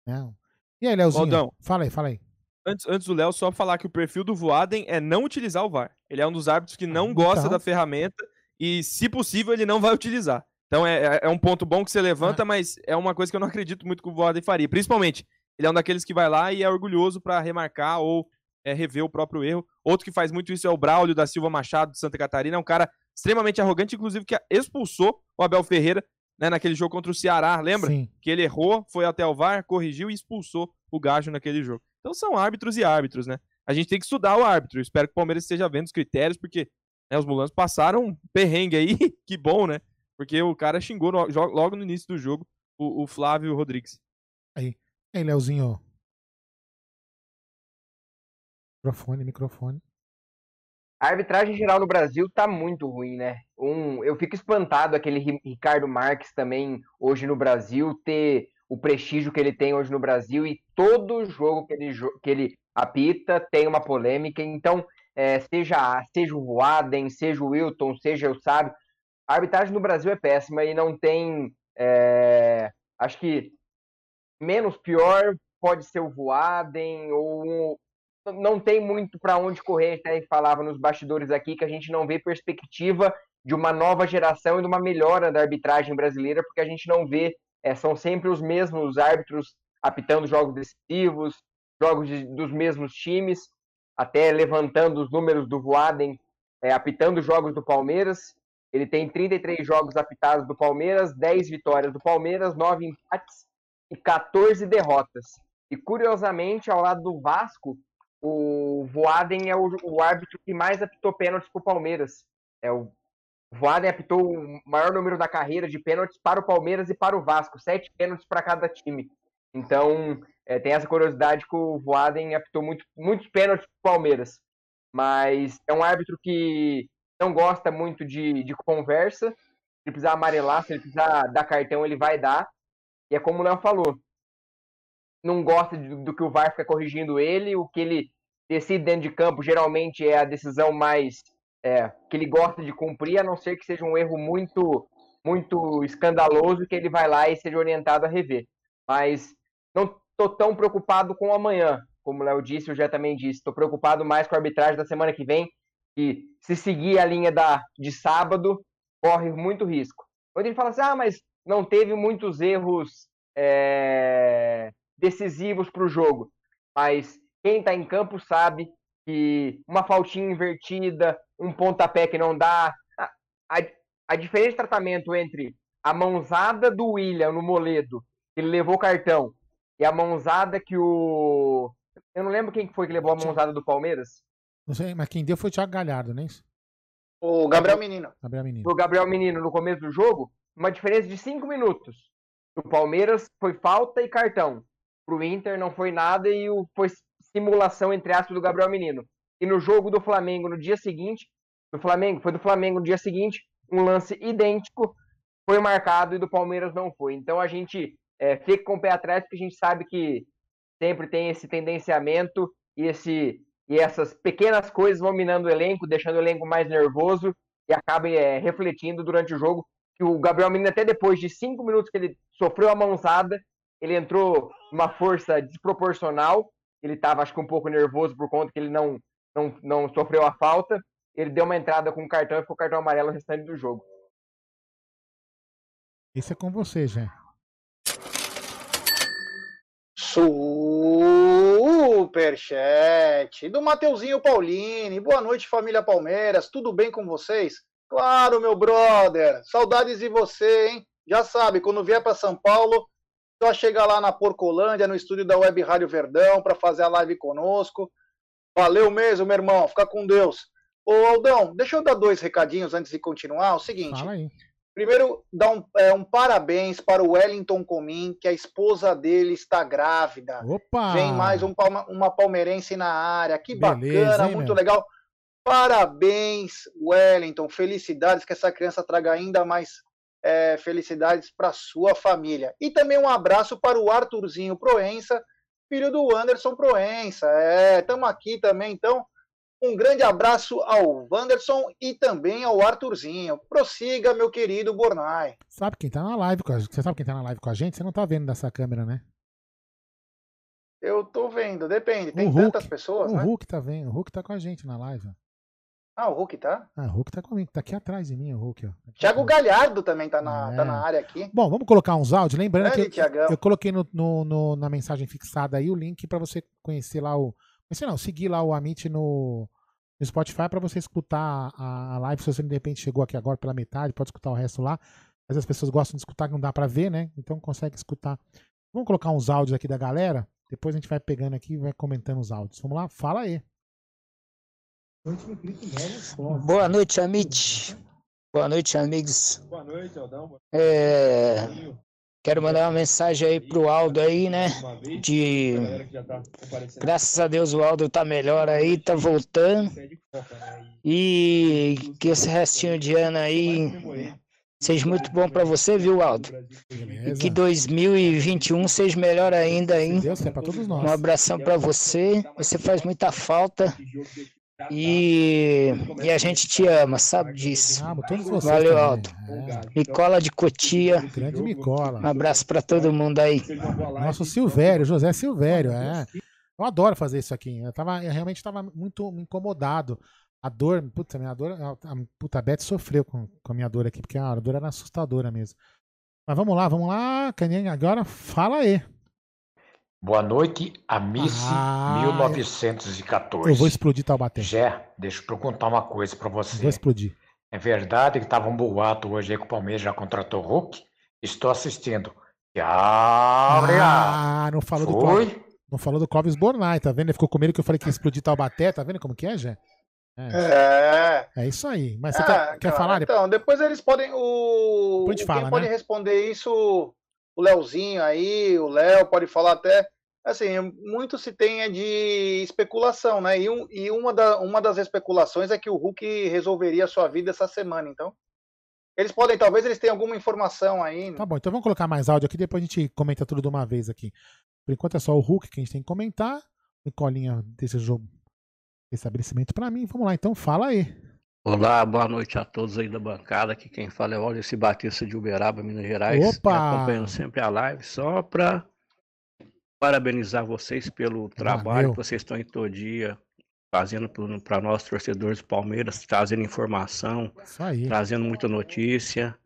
Né? E aí, Leozinho? Aldão, fala aí, fala aí. Antes, antes do Léo, só falar que o perfil do Voaden é não utilizar o VAR. Ele é um dos árbitros que não gosta então... da ferramenta e, se possível, ele não vai utilizar. Então é, é, é um ponto bom que você levanta, mas é uma coisa que eu não acredito muito que o Voaden faria. Principalmente, ele é um daqueles que vai lá e é orgulhoso para remarcar ou é, rever o próprio erro. Outro que faz muito isso é o Braulio da Silva Machado de Santa Catarina. É um cara extremamente arrogante, inclusive que expulsou o Abel Ferreira né, naquele jogo contra o Ceará, lembra? Sim. Que ele errou, foi até o VAR, corrigiu e expulsou o Gajo naquele jogo. Então são árbitros e árbitros, né? A gente tem que estudar o árbitro. Eu espero que o Palmeiras esteja vendo os critérios, porque né, os mulanos passaram um perrengue aí. que bom, né? Porque o cara xingou no, logo no início do jogo o, o Flávio Rodrigues. Aí, aí, Leozinho. Microfone, microfone. A arbitragem geral no Brasil tá muito ruim, né? Um, eu fico espantado aquele Ricardo Marques também hoje no Brasil ter o prestígio que ele tem hoje no Brasil e todo jogo que ele, que ele apita tem uma polêmica. Então, é, seja, seja o Waden, seja o Wilton, seja o Sábio, a arbitragem no Brasil é péssima e não tem. É, acho que menos pior pode ser o Voaden ou não tem muito para onde correr. Até falava nos bastidores aqui que a gente não vê perspectiva de uma nova geração e de uma melhora da arbitragem brasileira, porque a gente não vê é, são sempre os mesmos árbitros apitando jogos decisivos, jogos de, dos mesmos times, até levantando os números do Voaden, é, apitando jogos do Palmeiras. Ele tem 33 jogos apitados do Palmeiras, 10 vitórias do Palmeiras, 9 empates e 14 derrotas. E curiosamente, ao lado do Vasco, o Voaden é o, o árbitro que mais apitou pênaltis para o Palmeiras. É o Voaden apitou o maior número da carreira de pênaltis para o Palmeiras e para o Vasco, sete pênaltis para cada time. Então, é, tem essa curiosidade que o Voaden apitou muito, muitos pênaltis para o Palmeiras. Mas é um árbitro que não gosta muito de, de conversa. Se precisar amarelar, se ele precisar dar cartão, ele vai dar. E é como o Léo falou, não gosta de, do que o VAR fica corrigindo ele, o que ele decide dentro de campo geralmente é a decisão mais é, que ele gosta de cumprir, a não ser que seja um erro muito muito escandaloso que ele vai lá e seja orientado a rever. Mas não estou tão preocupado com amanhã, como o Léo disse, eu já também disse. Estou preocupado mais com a arbitragem da semana que vem, e se seguir a linha da, de sábado, corre muito risco. Quando ele fala assim, ah, mas não teve muitos erros é, decisivos para o jogo. Mas quem está em campo sabe que uma faltinha invertida, um pontapé que não dá, a, a, a diferença de tratamento entre a mãozada do William no Moledo, que ele levou cartão, e a mãozada que o. Eu não lembro quem foi que levou a mãozada do Palmeiras. Não sei, mas quem deu foi o Thiago Galhardo, não é isso? O Gabriel Menino. Gabriel Menino. O Gabriel Menino no começo do jogo, uma diferença de cinco minutos. O Palmeiras foi falta e cartão. Pro Inter não foi nada e o, foi simulação, entre aspas, do Gabriel Menino. E no jogo do Flamengo, no dia seguinte, do Flamengo, foi do Flamengo no dia seguinte, um lance idêntico foi marcado e do Palmeiras não foi. Então a gente é, fica com o pé atrás porque a gente sabe que sempre tem esse tendenciamento e, esse, e essas pequenas coisas vão minando o elenco, deixando o elenco mais nervoso e acabam é, refletindo durante o jogo que o Gabriel Menino, até depois de cinco minutos que ele sofreu a mãozada, ele entrou numa força desproporcional. Ele estava, acho que, um pouco nervoso por conta que ele não, não, não sofreu a falta. Ele deu uma entrada com cartão e ficou cartão amarelo o restante do jogo. Isso é com você, já. Superchat do Mateuzinho Paulini. Boa noite, família Palmeiras. Tudo bem com vocês? Claro, meu brother. Saudades de você, hein? Já sabe, quando vier para São Paulo, só chegar lá na Porcolândia, no estúdio da Web Rádio Verdão, para fazer a live conosco. Valeu mesmo, meu irmão. Fica com Deus. Ô, Aldão, deixa eu dar dois recadinhos antes de continuar. O seguinte. Fala aí. Primeiro, dar um, é, um, parabéns para o Wellington Comim, que a esposa dele está grávida. Opa! Vem mais um, uma palmeirense na área. Que Beleza, bacana, hein, muito meu? legal. Parabéns, Wellington. Felicidades que essa criança traga ainda mais é, felicidades para sua família. E também um abraço para o Arthurzinho Proença, filho do Anderson Proença. É, estamos aqui também, então. Um grande abraço ao Wanderson e também ao Arthurzinho. Prossiga, meu querido Bornai. Sabe quem tá na live com a gente? Você sabe quem tá na live com a gente? Você não tá vendo dessa câmera, né? Eu tô vendo, depende. Tem tantas pessoas, o né? O Hulk tá vendo. O Hulk tá com a gente na live. Ah, o Hulk tá? Ah, o Hulk tá comigo, tá aqui atrás de mim, o Hulk, ó. Thiago Galhardo também tá na, é. tá na área aqui. Bom, vamos colocar uns áudios. Lembrando Grande, que eu, eu, coloquei no, no, no, na mensagem fixada aí o link para você conhecer lá o. Conhecer não, seguir lá o Amit no, no Spotify para você escutar a, a, live. Se você de repente chegou aqui agora pela metade, pode escutar o resto lá. Mas as pessoas gostam de escutar, que não dá para ver, né? Então consegue escutar. Vamos colocar uns áudios aqui da galera. Depois a gente vai pegando aqui e vai comentando os áudios. Vamos lá? Fala aí. Boa noite, Amit. Boa noite, amigos. Boa noite, Aldão. É... Quero mandar uma mensagem aí pro Aldo aí, né? De. Graças a Deus o Aldo tá melhor aí, tá voltando. E que esse restinho de ano aí seja muito bom para você, viu, Aldo? E que 2021 seja melhor ainda, hein? Um abração para você. Você faz muita falta. E, e a gente te ama, sabe disso. Amo todos vocês. Valeu, Aldo. É. Micola de Cotia. Grande Micola. Um abraço para todo mundo aí. Nosso Silvério, José Silvério, é. Eu adoro fazer isso aqui. Eu, tava, eu realmente estava muito incomodado. A dor, puta, a minha dor, a, a, puta, a Beth sofreu com, com a minha dor aqui, porque a dor era assustadora mesmo. Mas vamos lá, vamos lá, Caninha, agora fala aí. Boa noite, Amici ah, 1914. Eu vou explodir Taubaté. Jé, deixa eu perguntar uma coisa para você. Vou explodir. É verdade que tava um boato hoje aí que o Palmeiras já contratou o Hulk? Estou assistindo. Ah, não falou Foi? do Não falou do Clóvis Bornai, tá vendo? Ele ficou com medo que eu falei que ia explodir Taubaté, tá vendo como que é, Jé? É. É isso aí. Mas você Ah, quer, quer cara, falar? Então, depois eles podem. O, Depois a gente quem fala, pode né? responder isso, o Leozinho aí, o Léo pode falar até. Assim, muito se tem é de especulação, né? E, um- e uma, da- uma das especulações é que o Hulk resolveria a sua vida essa semana, então. Eles podem, talvez eles tenham alguma informação aí. né? Tá bom, então vamos colocar mais áudio aqui, depois a gente comenta tudo de uma vez aqui. Por enquanto é só o Hulk que a gente tem que comentar. Nicolinha desse jogo, estabelecimento pra mim. Vamos lá, então fala aí. Olá, boa noite a todos aí da bancada. Aqui quem fala é o Wallace Batista de Uberaba, Minas Gerais. Opa! Acompanhando sempre a live, só para parabenizar vocês pelo trabalho Valeu. que vocês estão em todo dia fazendo para nós, torcedores do Palmeiras, trazendo informação, trazendo muita notícia.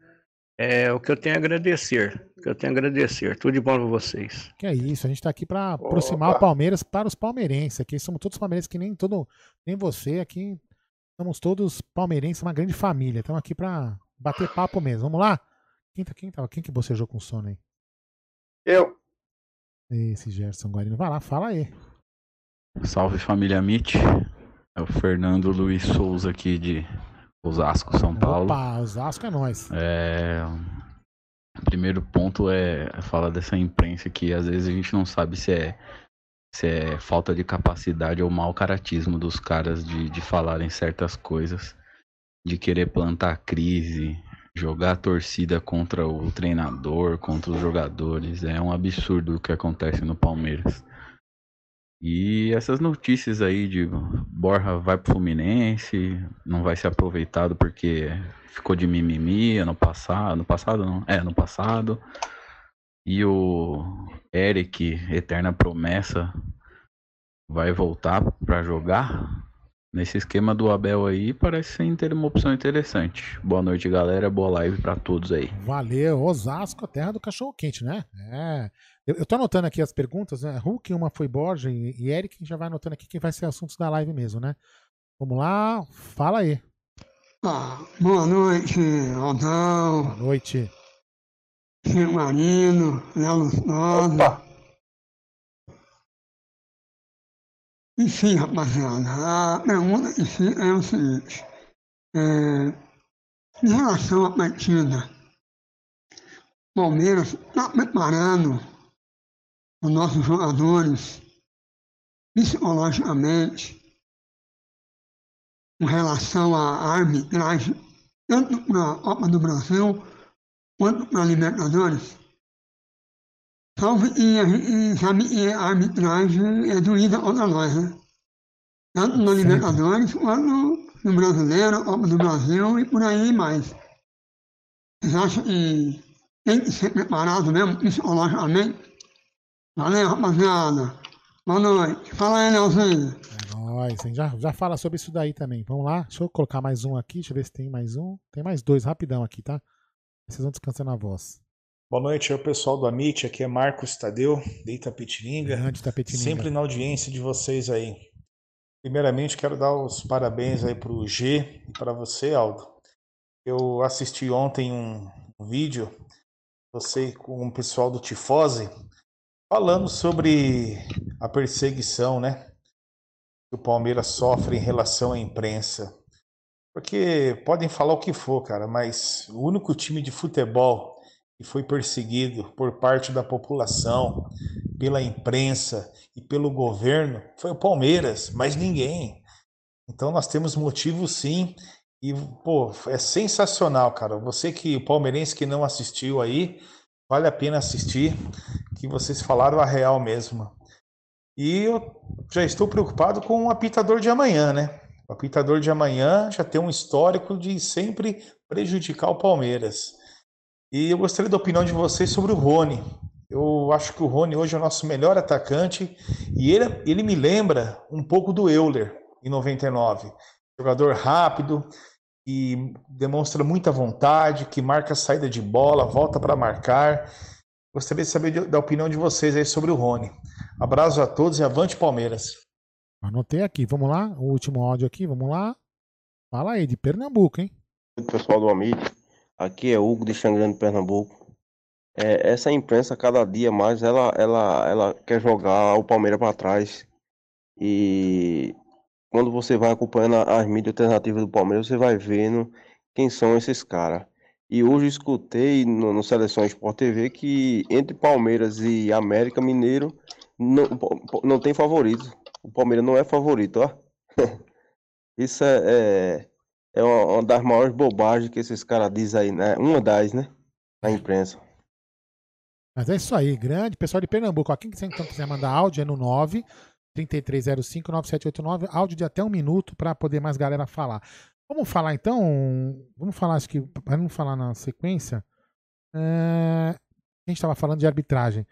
É o que eu tenho a agradecer. O que eu tenho a agradecer. Tudo de bom para vocês. Que é isso, a gente tá aqui pra aproximar o Palmeiras para os palmeirenses. Aqui somos todos palmeirenses, que nem todo, nem você. Aqui somos todos palmeirenses, uma grande família. Estamos aqui pra bater papo mesmo. Vamos lá? Quem, tá, quem, tava, quem que bocejou com sono aí? Eu. Esse Gerson Guarino. Vai lá, fala aí. Salve família Mit. É o Fernando Luiz Souza aqui de Osasco, São Paulo. Opa, Osasco é nós. É, O primeiro ponto é falar dessa imprensa que às vezes a gente não sabe se é, se é falta de capacidade ou mau caratismo dos caras de, de falarem certas coisas, de querer plantar crise, jogar a torcida contra o treinador, contra os jogadores. É um absurdo o que acontece no Palmeiras. E essas notícias aí de Borja vai pro Fluminense, não vai ser aproveitado porque ficou de mimimi ano passado, no passado não, é, no passado. E o Eric, eterna promessa, vai voltar pra jogar. Nesse esquema do Abel aí, parece ser uma opção interessante. Boa noite, galera. Boa live pra todos aí. Valeu, Osasco, a terra do cachorro quente, né? É. Eu, eu tô anotando aqui as perguntas, né? Hulk, uma foi Borja e, Eric, a gente já vai anotando aqui quem vai ser assuntos da live mesmo, né? Vamos lá, fala aí. Ah, boa noite, Aldão, Boa noite. Chico Marino, Léo Lustosa. Enfim, rapaziada, a pergunta em si é o seguinte. É, em relação à partida, o Palmeiras está preparando os nossos jogadores psicologicamente com relação à arbitragem, tanto para a Copa do Brasil quanto para a Libertadores. Salve e a gente sabe que a arbitragem é doída contra nós, né? Tanto na Libertadores quanto no Brasileiro, Copa do Brasil e por aí mais. Vocês acham que tem que ser preparado mesmo psicologicamente? Valeu, rapaziada. Boa noite. Fala aí, Leozinho. É nóis, hein? Já, já fala sobre isso daí também. Vamos lá, deixa eu colocar mais um aqui, deixa eu ver se tem mais um. Tem mais dois, rapidão aqui, tá? Vocês vão descansando a voz. Boa noite, é o pessoal do Amit, aqui é Marcos Tadeu, de Itapetininga. Grande Itapetininga. Sempre na audiência de vocês aí. Primeiramente, quero dar os parabéns aí para o G e para você, Aldo. Eu assisti ontem um, um vídeo, você com o pessoal do Tifose, falando sobre a perseguição, né? Que o Palmeiras sofre em relação à imprensa. Porque podem falar o que for, cara, mas o único time de futebol que foi perseguido por parte da população, pela imprensa e pelo governo foi o Palmeiras, mas ninguém. Então nós temos motivo sim. E, pô, é sensacional, cara. Você que, o palmeirense que não assistiu aí, vale a pena assistir, que vocês falaram a real mesmo. E eu já estou preocupado com o apitador de amanhã, né? O apitador de amanhã já tem um histórico de sempre prejudicar o Palmeiras. E eu gostaria da opinião de vocês sobre o Rony. Eu acho que o Rony hoje é o nosso melhor atacante e ele, ele me lembra um pouco do Euler em 99. Jogador rápido, que demonstra muita vontade, que marca a saída de bola, volta para marcar. Gostaria de saber da opinião de vocês aí sobre o Rony. Abraço a todos e avante Palmeiras. Anotei aqui, vamos lá. O último áudio aqui, vamos lá. Fala aí, de Pernambuco, hein? pessoal do Amit. Aqui é Hugo de Xangrande, Pernambuco. é, essa imprensa cada dia mais ela, ela, ela quer jogar o Palmeiras para trás. E quando você vai acompanhando as mídias alternativas do Palmeiras, você vai vendo quem são esses caras. E hoje escutei no, no Seleção Sport TV que entre Palmeiras e América Mineiro não, não tem favorito. O Palmeiras não é favorito, ó. Isso é, é, é uma das maiores bobagens que esses caras dizem aí, né? Uma das, né? Na imprensa. Mas é isso aí, grande pessoal de Pernambuco. Ó, quem então quiser mandar áudio é no 9 3305 9789, áudio de até um minuto para poder mais galera falar. Vamos falar então, vamos falar, acho que, vamos falar na sequência. É, a gente estava falando de arbitragem.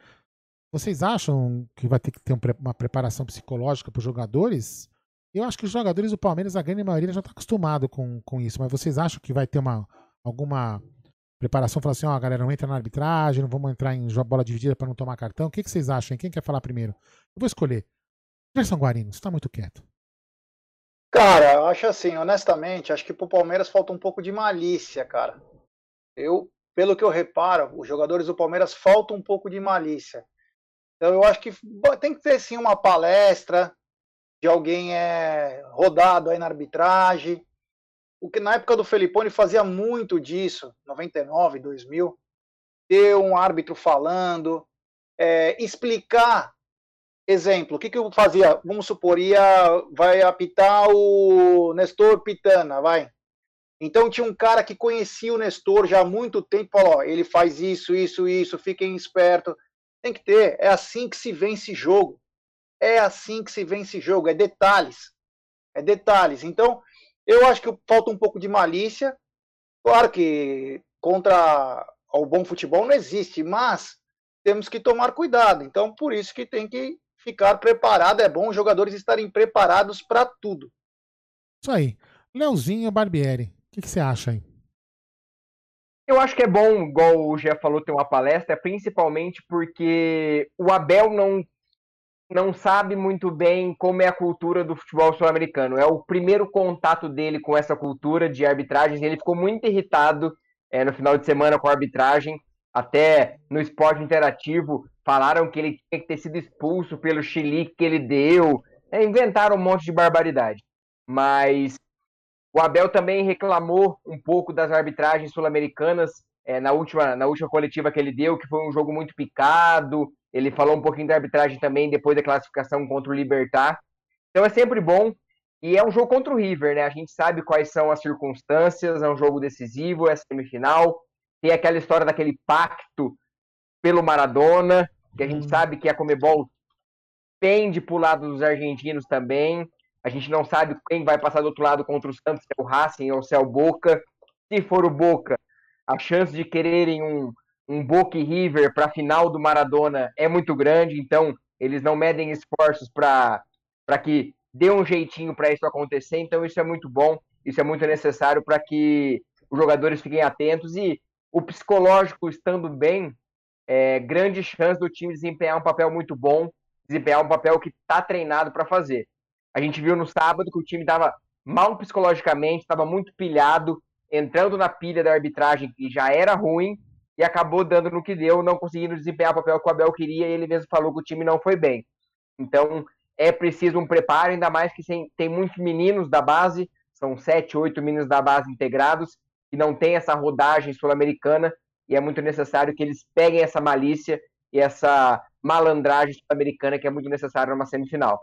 Vocês acham que vai ter que ter uma preparação psicológica para os jogadores? Eu acho que os jogadores do Palmeiras, a grande maioria, já está acostumado com, com isso. Mas vocês acham que vai ter uma, alguma preparação? Falar assim, ó, oh, galera, não entra na arbitragem, não vamos entrar em bola dividida para não tomar cartão. O que, que vocês acham? Quem quer falar primeiro? Eu vou escolher. Gerson Guarino, você está muito quieto. Cara, eu acho assim, honestamente, acho que pro Palmeiras falta um pouco de malícia, cara. Eu, pelo que eu reparo, os jogadores do Palmeiras faltam um pouco de malícia. Então eu acho que tem que ter sim uma palestra, de alguém é rodado aí na arbitragem. O que na época do Felipone fazia muito disso, 99, 2000, ter um árbitro falando, é, explicar. Exemplo, o que, que eu fazia? Vamos supor, ia, vai apitar o Nestor Pitana, vai. Então tinha um cara que conhecia o Nestor já há muito tempo, falou, ó, ele faz isso, isso, isso, fiquem espertos. Tem que ter, é assim que se vence jogo. É assim que se vence jogo, é detalhes. É detalhes. Então, eu acho que falta um pouco de malícia. Claro que contra o bom futebol não existe, mas temos que tomar cuidado. Então, por isso que tem que ficar preparado. É bom os jogadores estarem preparados para tudo. Isso aí. Leozinho Barbieri, o que, que, você acha aí? Eu acho que é bom, igual o Jeff falou, ter uma palestra, principalmente porque o Abel não não sabe muito bem como é a cultura do futebol sul-americano. É o primeiro contato dele com essa cultura de arbitragem. Ele ficou muito irritado é, no final de semana com a arbitragem. Até no esporte interativo falaram que ele tinha que ter sido expulso pelo chilique que ele deu. É, inventaram um monte de barbaridade. Mas o Abel também reclamou um pouco das arbitragens sul-americanas é, na, última, na última coletiva que ele deu, que foi um jogo muito picado, ele falou um pouquinho da arbitragem também depois da classificação contra o Libertar. Então é sempre bom. E é um jogo contra o River, né? A gente sabe quais são as circunstâncias, é um jogo decisivo, é semifinal. Tem aquela história daquele pacto pelo Maradona, que a gente uhum. sabe que a Comebol pende pro lado dos argentinos também. A gente não sabe quem vai passar do outro lado contra o Santos, se é o Racing ou se é o Boca. Se for o Boca, a chance de quererem um, um Boca e River para a final do Maradona é muito grande, então eles não medem esforços para que dê um jeitinho para isso acontecer, então isso é muito bom, isso é muito necessário para que os jogadores fiquem atentos e o psicológico estando bem, é grande chance do time desempenhar um papel muito bom, desempenhar um papel que está treinado para fazer. A gente viu no sábado que o time estava mal psicologicamente, estava muito pilhado, entrando na pilha da arbitragem que já era ruim, e acabou dando no que deu, não conseguindo desempenhar o papel que o Abel queria, e ele mesmo falou que o time não foi bem. Então, é preciso um preparo, ainda mais que tem muitos meninos da base, são sete, oito meninos da base integrados, que não tem essa rodagem sul-americana, e é muito necessário que eles peguem essa malícia e essa malandragem sul-americana que é muito necessária numa semifinal.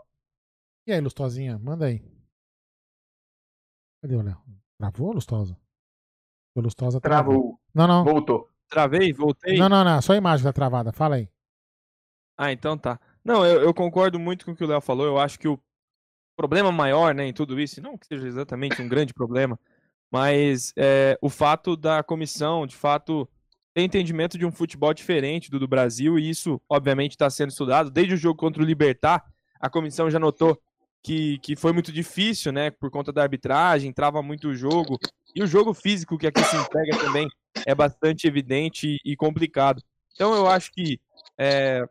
E aí, Lustosinha, manda aí. Cadê o Léo? Travou, Lustosa? O Lustosa travou. travou. Não, não. Voltou. Travei? Voltei? Não, não, não. Só a imagem tá travada. Fala aí. Ah, então tá. Não, eu, eu concordo muito com o que o Léo falou. Eu acho que o problema maior né, em tudo isso, não que seja exatamente um grande problema, mas é, o fato da comissão, de fato, ter entendimento de um futebol diferente do do Brasil, e isso, obviamente, está sendo estudado. Desde o jogo contra o Libertar, a comissão já notou que, que foi muito difícil, né, por conta da arbitragem, trava muito o jogo, e o jogo físico que aqui se entrega também é bastante evidente e complicado. Então eu acho que, é,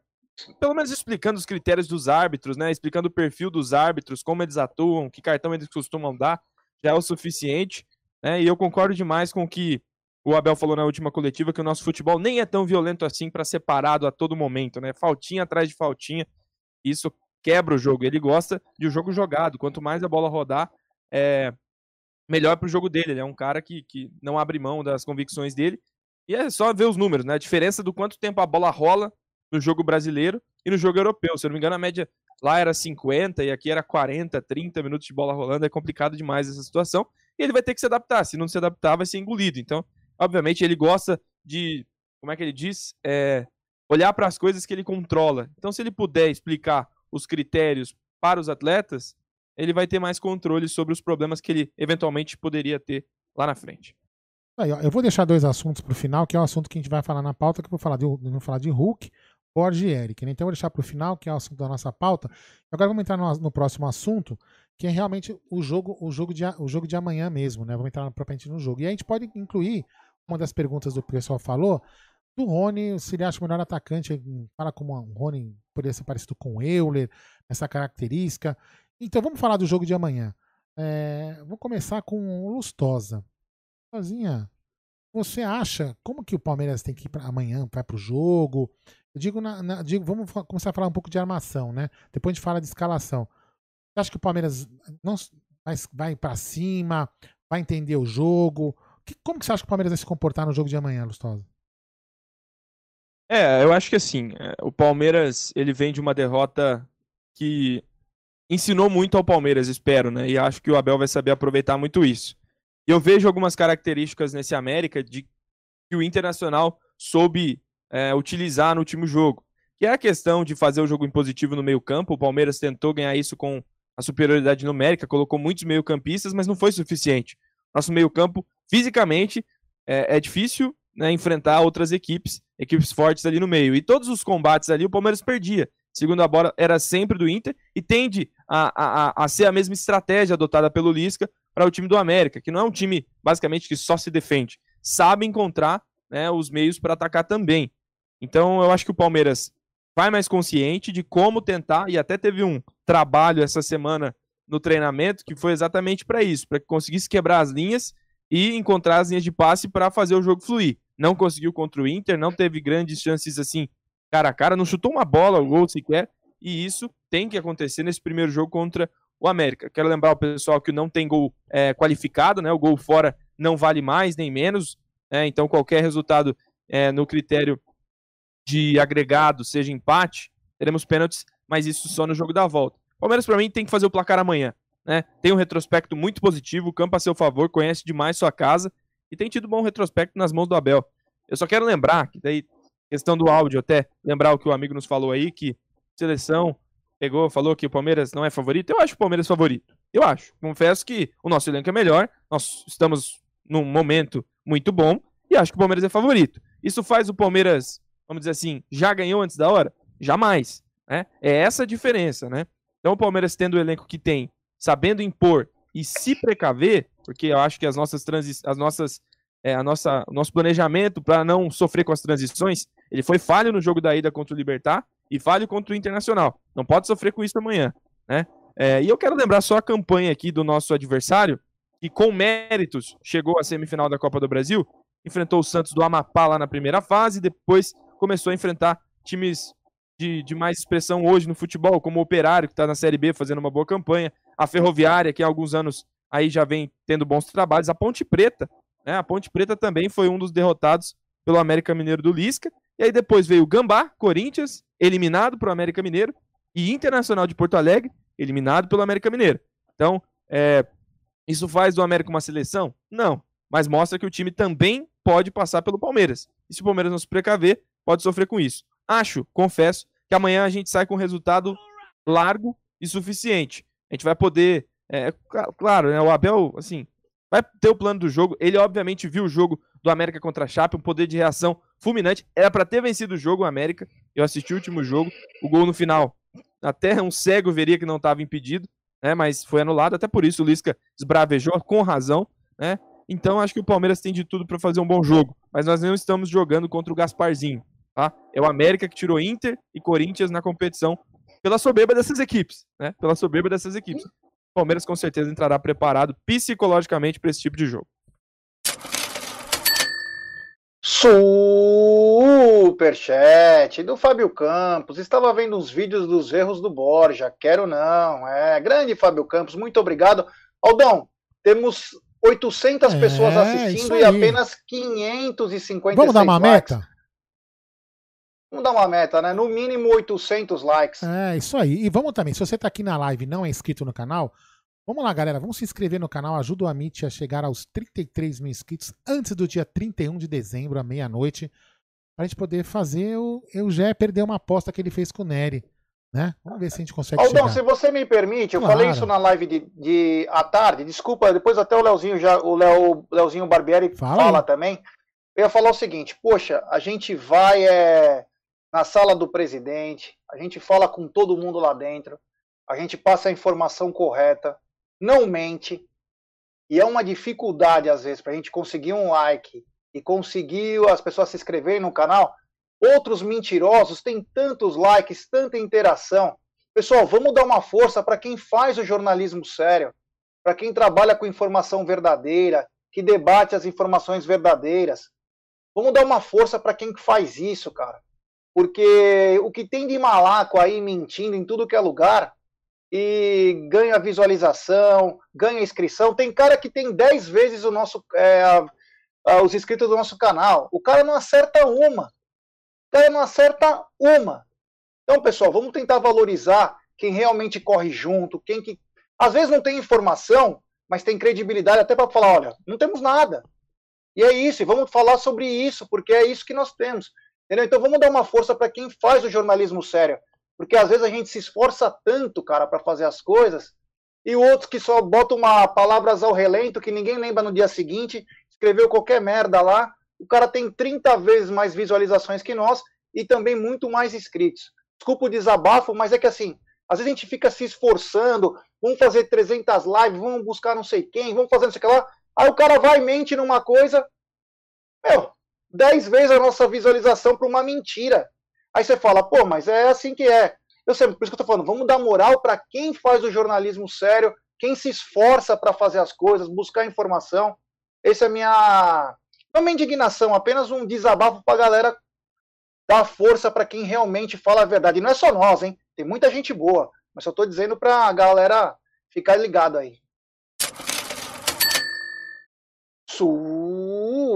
pelo menos explicando os critérios dos árbitros, né, explicando o perfil dos árbitros, como eles atuam, que cartão eles costumam dar, já é o suficiente. Né, e eu concordo demais com o que O Abel falou na última coletiva que o nosso futebol nem é tão violento assim para ser parado a todo momento, né? Faltinha atrás de faltinha. Isso quebra o jogo. Ele gosta de um jogo jogado. Quanto mais a bola rodar, é melhor para o jogo dele. Ele é um cara que, que não abre mão das convicções dele. E é só ver os números, né? A diferença do quanto tempo a bola rola no jogo brasileiro e no jogo europeu. Se eu não me engano, a média lá era 50 e aqui era 40, 30 minutos de bola rolando. É complicado demais essa situação. E ele vai ter que se adaptar. Se não se adaptar, vai ser engolido. Então, obviamente, ele gosta de, como é que ele diz? É, olhar para as coisas que ele controla. Então, se ele puder explicar os critérios para os atletas, ele vai ter mais controle sobre os problemas que ele eventualmente poderia ter lá na frente. Eu vou deixar dois assuntos para o final, que é o assunto que a gente vai falar na pauta, que eu vou falar de, vou falar de Hulk, Borges e Eric. Né? Então eu vou deixar para o final, que é o assunto da nossa pauta. Agora vamos entrar no, no, próximo assunto, que é realmente o jogo, o jogo, de, o jogo de amanhã mesmo, né? Vamos entrar propriamente no jogo. E a gente pode incluir uma das perguntas do pessoal falou, do Rony, se ele acha o melhor atacante, fala como o Rony poderia ser parecido com o Euler, essa característica. Então vamos falar do jogo de amanhã. É, vou começar com o Lustosa. Lustosinha, você acha como que o Palmeiras tem que ir para amanhã, vai para o jogo? Eu digo, na, na, digo, vamos começar a falar um pouco de armação, né? Depois a gente fala de escalação. Você acha que o Palmeiras não vai, vai para cima, vai entender o jogo? Que, como que você acha que o Palmeiras vai se comportar no jogo de amanhã, Lustosa? É, eu acho que assim, é, o Palmeiras ele vem de uma derrota que ensinou muito ao Palmeiras, espero, né? E acho que o Abel vai saber aproveitar muito isso. E eu vejo algumas características nesse América de que o Internacional soube é, utilizar no último jogo. Que é a questão de fazer o jogo impositivo no meio-campo. O Palmeiras tentou ganhar isso com a superioridade numérica, colocou muitos meio-campistas, mas não foi suficiente. Nosso meio-campo, fisicamente, é, é difícil né, enfrentar outras equipes, equipes fortes ali no meio. E todos os combates ali o Palmeiras perdia. Segundo a bola, era sempre do Inter e tende a, a, a ser a mesma estratégia adotada pelo Lisca para o time do América, que não é um time basicamente que só se defende, sabe encontrar né, os meios para atacar também. Então eu acho que o Palmeiras vai mais consciente de como tentar, e até teve um trabalho essa semana no treinamento que foi exatamente para isso, para que conseguisse quebrar as linhas e encontrar as linhas de passe para fazer o jogo fluir não conseguiu contra o Inter, não teve grandes chances assim cara a cara, não chutou uma bola, o gol sequer, e isso tem que acontecer nesse primeiro jogo contra o América. Quero lembrar o pessoal que não tem gol é, qualificado, né? O gol fora não vale mais nem menos, né? Então qualquer resultado é, no critério de agregado, seja empate, teremos pênaltis, mas isso só no jogo da volta. Palmeiras, para mim, tem que fazer o placar amanhã. Né? Tem um retrospecto muito positivo, o campo a seu favor, conhece demais sua casa e tem tido bom retrospecto nas mãos do Abel. Eu só quero lembrar, que daí, questão do áudio até, lembrar o que o amigo nos falou aí, que seleção pegou, falou que o Palmeiras não é favorito. Eu acho o Palmeiras favorito. Eu acho. Confesso que o nosso elenco é melhor, nós estamos num momento muito bom e acho que o Palmeiras é favorito. Isso faz o Palmeiras, vamos dizer assim, já ganhou antes da hora? Jamais. Né? É essa a diferença, né? Então o Palmeiras tendo o elenco que tem, sabendo impor e se precaver, porque eu acho que as nossas transi as nossas é, a nossa, o nosso planejamento para não sofrer com as transições, ele foi falho no jogo da ida contra o Libertar e falho contra o Internacional. Não pode sofrer com isso amanhã, né? É, e eu quero lembrar só a campanha aqui do nosso adversário, que com méritos chegou à semifinal da Copa do Brasil, enfrentou o Santos do Amapá lá na primeira fase, depois começou a enfrentar times de, de mais expressão hoje no futebol, como o Operário, que está na Série B fazendo uma boa campanha, a Ferroviária, que há alguns anos aí já vem tendo bons trabalhos. A Ponte Preta, né? A Ponte Preta também foi um dos derrotados pelo América Mineiro do Lisca. E aí depois veio o Gambá, Corinthians, eliminado pelo América Mineiro, e Internacional de Porto Alegre, eliminado pelo América Mineiro. Então, é, isso faz do América uma seleção? Não. Mas mostra que o time também pode passar pelo Palmeiras. E se o Palmeiras não se precaver, pode sofrer com isso. Acho, confesso, que amanhã a gente sai com um resultado largo e suficiente. A gente vai poder é, claro, né, o Abel, assim, vai ter o plano do jogo. Ele, obviamente, viu o jogo do América contra a Chape, um poder de reação fulminante. Era para ter vencido o jogo, o América. Eu assisti o último jogo. O gol no final, até um cego veria que não estava impedido, né, mas foi anulado. Até por isso o Lisca esbravejou com razão, né? Então acho que o Palmeiras tem de tudo para fazer um bom jogo, mas nós não estamos jogando contra o Gasparzinho, tá? É o América que tirou Inter e Corinthians na competição pela soberba dessas equipes, né? Pela soberba dessas equipes. Palmeiras com certeza entrará preparado psicologicamente para esse tipo de jogo. Superchat do Fábio Campos. Estava vendo uns vídeos dos erros do Borja. Quero não. É, grande Fábio Campos, muito obrigado. Aldão, temos 800 É, pessoas assistindo e apenas 556 Vamos dar uma likes. meta? Vamos dar uma meta, né? No mínimo 800 likes. É, isso aí. E vamos também, se você tá aqui na live e não é inscrito no canal, vamos lá, galera, vamos se inscrever no canal, ajuda o Amit a chegar aos 33 mil inscritos antes do dia 31 de dezembro, à meia-noite, pra gente poder fazer o, o Gé perder uma aposta que ele fez com o Nery, né? Vamos ver se a gente consegue Aldão, chegar. se você me permite, eu Claro. falei isso na live de, de à tarde. Desculpa, depois até o Leozinho já, o Leo, Leozinho Barbieri Fala fala, também. Eu ia falar o seguinte: poxa, a gente vai é, na sala do presidente, a gente fala com todo mundo lá dentro, a gente passa a informação correta, não mente. E é uma dificuldade às vezes para a gente conseguir um like e conseguir as pessoas se inscreverem no canal. Outros mentirosos têm tantos likes, tanta interação. Pessoal, vamos dar uma força para quem faz o jornalismo sério, para quem trabalha com informação verdadeira, que debate as informações verdadeiras. Vamos dar uma força para quem faz isso, cara. Porque o que tem de malaco aí mentindo em tudo que é lugar e ganha visualização, ganha inscrição. Tem cara que tem 10 vezes o nosso, é, os inscritos do nosso canal. O cara não acerta uma. O cara não acerta uma. Então, pessoal, vamos tentar valorizar quem realmente corre junto, quem que às vezes não tem informação, mas tem credibilidade até para falar, olha, não temos nada. E é isso, e vamos falar sobre isso, porque é isso que nós temos. Entendeu? Então vamos dar uma força para quem faz o jornalismo sério, porque às vezes a gente se esforça tanto, cara, para fazer as coisas, e outros que só botam uma palavras ao relento que ninguém lembra no dia seguinte, escreveu qualquer merda lá, o cara tem 30 vezes mais visualizações que nós e também muito mais inscritos. Desculpa o desabafo, mas é que assim, às vezes a gente fica se esforçando, vamos fazer 300 lives, vamos buscar não sei quem, vamos fazer não sei o que lá, aí o cara vai mente numa coisa, meu, 10 vezes a nossa visualização para uma mentira. Aí você fala, pô, mas é assim que é. Eu sempre, por isso que eu tô falando, vamos dar moral para quem faz o jornalismo sério, quem se esforça para fazer as coisas, buscar informação. Essa é a minha. Não é uma indignação, apenas um desabafo para a galera dar força para quem realmente fala a verdade. E não é só nós, hein? Tem muita gente boa. Mas só tô dizendo para a galera ficar ligado aí.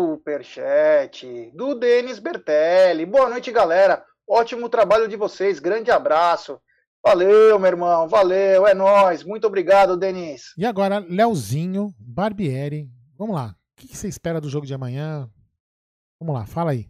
Superchat do Denis Bertelli. Boa noite, galera. Ótimo trabalho de vocês. Grande abraço. Valeu, meu irmão. Valeu. É nóis. Muito obrigado, Denis. E agora, Leozinho, Barbieri. Vamos lá. O que que você espera do jogo de amanhã? Vamos lá, fala aí.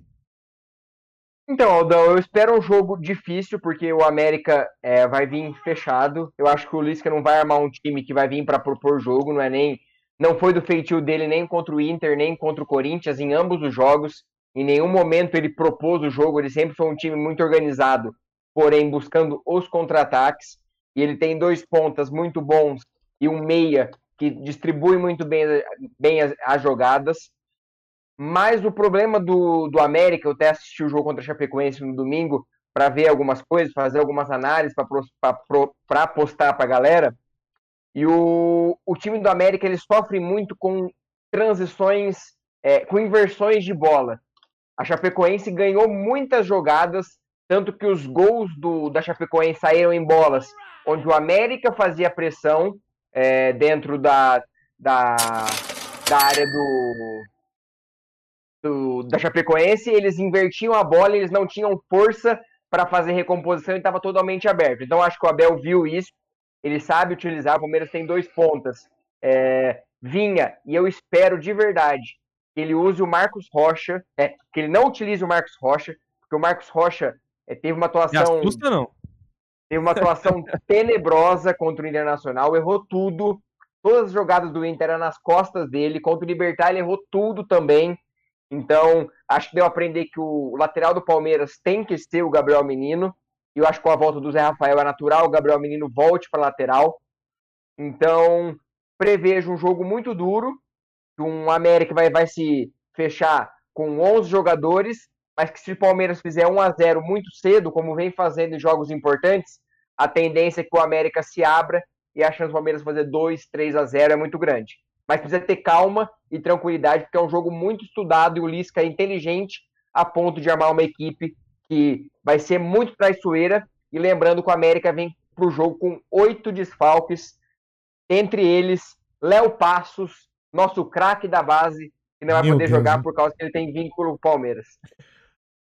Então, Aldão, eu espero um jogo difícil, porque o América é, vai vir fechado. Eu acho que o Lisca não vai armar um time que vai vir para propor jogo, não é nem. Não foi do feitio dele nem contra o Inter, nem contra o Corinthians, em ambos os jogos. Em nenhum momento ele propôs o jogo, ele sempre foi um time muito organizado, porém buscando os contra-ataques. E ele tem dois pontas muito bons e um meia que distribui muito bem, bem as, as jogadas. Mas o problema do, do América, eu até assisti o jogo contra a Chapecoense no domingo para ver algumas coisas, fazer algumas análises para postar para a galera. E o, o time do América ele sofre muito com transições, é, com inversões de bola. A Chapecoense ganhou muitas jogadas, tanto que os gols do, da Chapecoense saíram em bolas, onde o América fazia pressão é, dentro da, da, da área do, do, da Chapecoense, eles invertiam a bola, eles não tinham força para fazer recomposição e estava totalmente aberto. Então acho que o Abel viu isso, ele sabe utilizar. O Palmeiras tem dois pontas, é, Vinha, e eu espero de verdade que ele use o Marcos Rocha, é, que ele não utilize o Marcos Rocha, porque o Marcos Rocha é, teve uma atuação. Me assusta, não. Teve uma atuação tenebrosa contra o Internacional, errou tudo. Todas as jogadas do Inter eram nas costas dele. Contra o Libertar, ele errou tudo também. Então, acho que deu a aprender que o lateral do Palmeiras tem que ser o Gabriel Menino. Eu acho que com a volta do Zé Rafael é natural, o Gabriel Menino volte para lateral. Então, prevejo um jogo muito duro. Um América vai, vai se fechar com 11 jogadores, mas que se o Palmeiras fizer 1 a 0 muito cedo, como vem fazendo em jogos importantes, a tendência é que o América se abra e a chance do Palmeiras fazer 2, 3 a 0 é muito grande. mas precisa ter calma e tranquilidade, porque é um jogo muito estudado e o Lisca é inteligente a ponto de armar uma equipe que vai ser muito traiçoeira. E lembrando que o América vem para o jogo com oito desfalques, entre eles Léo Passos, nosso craque da base, que não vai Meu poder Deus jogar Deus. por causa que ele tem vínculo com o Palmeiras.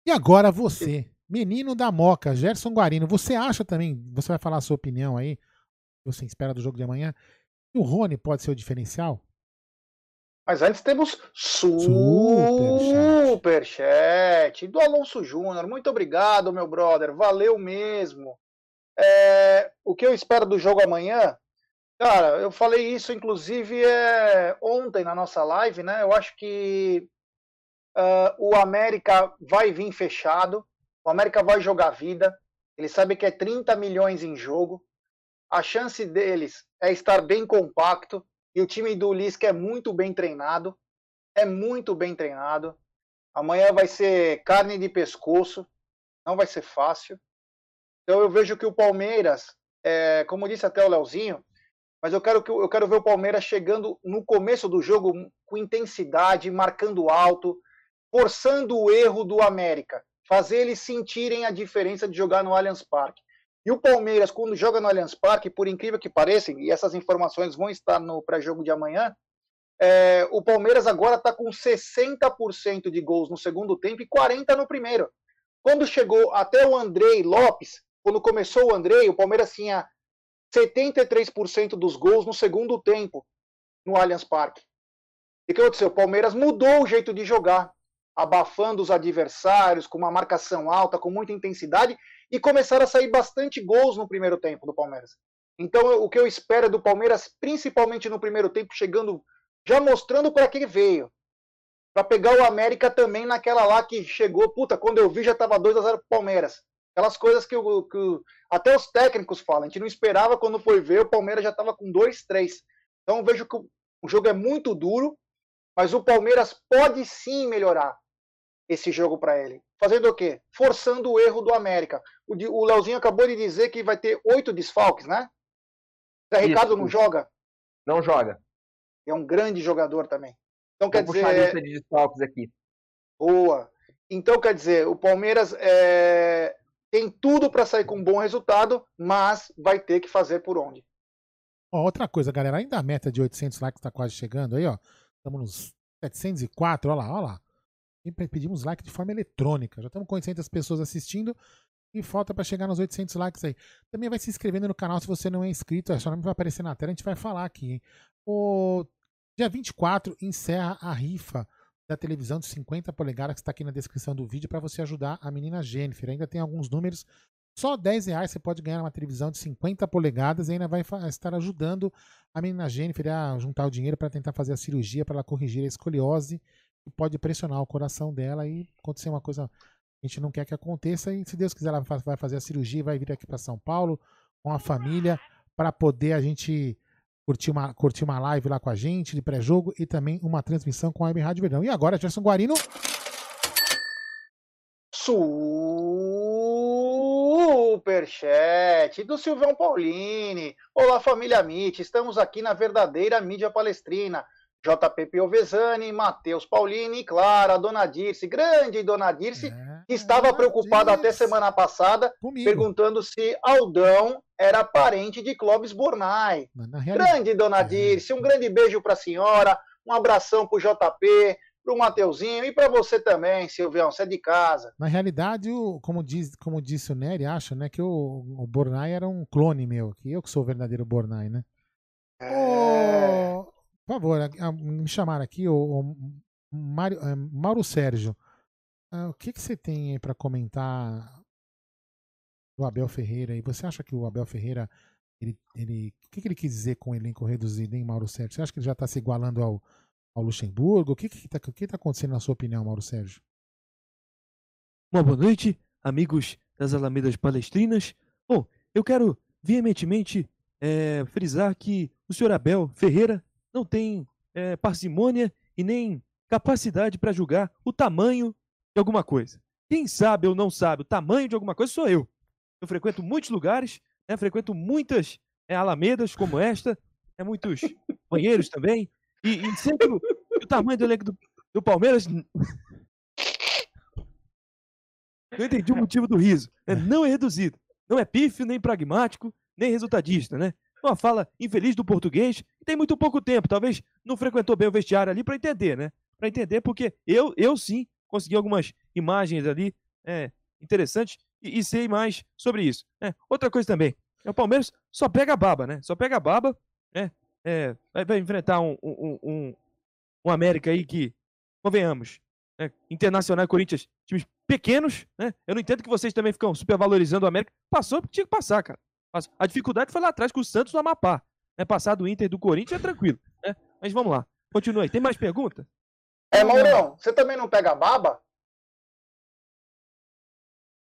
E agora você, menino da Moca, Gerson Guarino, você acha também, você vai falar a sua opinião aí, você espera do jogo de amanhã, que o Rony pode ser o diferencial? Mas antes temos superchat do Alonso Júnior. Muito obrigado, meu brother. Valeu mesmo. É, o que eu espero do jogo amanhã? Cara, eu falei isso inclusive é, ontem na nossa live, né? Eu acho que uh, o América vai vir fechado. O América vai jogar vida. Ele sabe que é 30 milhões em jogo. A chance deles é estar bem compacto e o time do Lisca é muito bem treinado. É muito bem treinado. Amanhã vai ser carne de pescoço. Não vai ser fácil. Então eu vejo que o Palmeiras, é, como disse até o Leozinho, mas eu quero, que, eu quero ver o Palmeiras chegando no começo do jogo com intensidade, marcando alto, forçando o erro do América, fazer eles sentirem a diferença de jogar no Allianz Parque. E o Palmeiras, quando joga no Allianz Parque, por incrível que pareça, e essas informações vão estar no pré-jogo de amanhã, é, o Palmeiras agora está com 60% de gols no segundo tempo e 40% no primeiro. Quando chegou até o Andrei Lopes, quando começou o Andrei, o Palmeiras tinha 73% dos gols no segundo tempo no Allianz Parque. E o que aconteceu? O Palmeiras mudou o jeito de jogar, abafando os adversários, com uma marcação alta, com muita intensidade, e começaram a sair bastante gols no primeiro tempo do Palmeiras. Então, o que eu espero do Palmeiras, principalmente no primeiro tempo, chegando, já mostrando para que veio. Para pegar o América também naquela lá que chegou, puta, quando eu vi já estava 2 a 0 pro Palmeiras. Aquelas coisas que, o, que até os técnicos falam. A gente não esperava, quando foi ver, o Palmeiras já estava com 2, 3. Então, vejo que o jogo é muito duro, mas o Palmeiras pode sim melhorar esse jogo para ele. Fazendo o quê? Forçando o erro do América. O, o Leozinho acabou de dizer que vai ter oito desfalques, né? Zé Ricardo não joga? Não joga. É um grande jogador também. Então Vou quer dizer. A lista de desfalques aqui. Boa. Então quer dizer, o Palmeiras é... tem tudo para sair com um bom resultado, mas vai ter que fazer por onde. Ó, outra coisa, galera, ainda a meta de 800 likes está quase chegando aí, ó. Estamos nos 704, olha lá, olha lá pedimos like de forma eletrônica. Já estamos com 800 pessoas assistindo e falta para chegar nos 800 likes aí. Também vai se inscrevendo no canal se você não é inscrito, só não vai aparecer na tela, a gente vai falar aqui. Hein? O dia 24 encerra a rifa da televisão de 50 polegadas que está aqui na descrição do vídeo para você ajudar a menina Jennifer. Ainda tem alguns números. Só 10 reais você pode ganhar uma televisão de 50 polegadas e ainda vai estar ajudando a menina Jennifer a juntar o dinheiro para tentar fazer a cirurgia para ela corrigir a escoliose pode pressionar o coração dela e acontecer uma coisa que a gente não quer que aconteça. E se Deus quiser, ela vai fazer a cirurgia vai vir aqui para São Paulo com a família para poder a gente curtir uma, curtir uma live lá com a gente de pré-jogo e também uma transmissão com a Web Rádio Verdão. E agora, Gerson Guarino. Superchat do Silvão Paulini. Olá, família MIT. Estamos aqui na verdadeira mídia palestrina JP Piovesani, Matheus Paulini e, claro, a Dona Dirce, grande Dona Dirce, é, que estava preocupada até semana passada, Comigo. perguntando se Aldão era parente de Clóvis Bornai. Grande Dona é. Dirce, um grande beijo para a senhora, um abração para o JP, para o Mateuzinho e para você também, Silvião, você é de casa. Na realidade, o, como, diz, como disse o Nery, acha né, que o, o Bornai era um clone meu, que eu que sou o verdadeiro Bornai, né? É... Por favor, me chamaram aqui, o, Mário, é, Mauro Sérgio. Uh, o que, que você tem aí para comentar do Abel Ferreira? E você acha que o Abel Ferreira, ele, ele, o que, que ele quis dizer com o elenco reduzido, hein, Mauro Sérgio? Você acha que ele já está se igualando ao, ao Luxemburgo? O que está que que tá acontecendo na sua opinião, Mauro Sérgio? Uma boa noite, amigos das Alamedas Palestrinas. Bom, eu quero veementemente é, frisar que o senhor Abel Ferreira não tem é, parcimônia e nem capacidade para julgar o tamanho de alguma coisa. Quem sabe ou não sabe o tamanho de alguma coisa sou eu. Eu frequento muitos lugares, né, frequento muitas é, alamedas como esta, é, muitos banheiros também. E, e sempre o, o tamanho do elenco do, do Palmeiras. Eu entendi o motivo do riso. Né? Não é reduzido. Não é pífio, nem pragmático, nem resultadista, né? Uma fala infeliz do português tem muito pouco tempo. Talvez não frequentou bem o vestiário ali para entender, né? Para entender, porque eu, eu sim consegui algumas imagens ali é, interessantes e, e, sei mais sobre isso. Né? Outra coisa também, é o Palmeiras só pega baba, né? Só pega baba, né? É, vai, vai, enfrentar um, um, um, um, América aí que, convenhamos, né? Internacional e Corinthians, times pequenos, né? Eu não entendo que vocês também ficam supervalorizando o América. Passou porque tinha que passar, cara. A dificuldade foi lá atrás com o Santos no Amapá. Né? Passar do Inter do Corinthians é tranquilo. Né? Mas vamos lá. Continue. Tem mais pergunta? É, Maurão, você também não pega baba?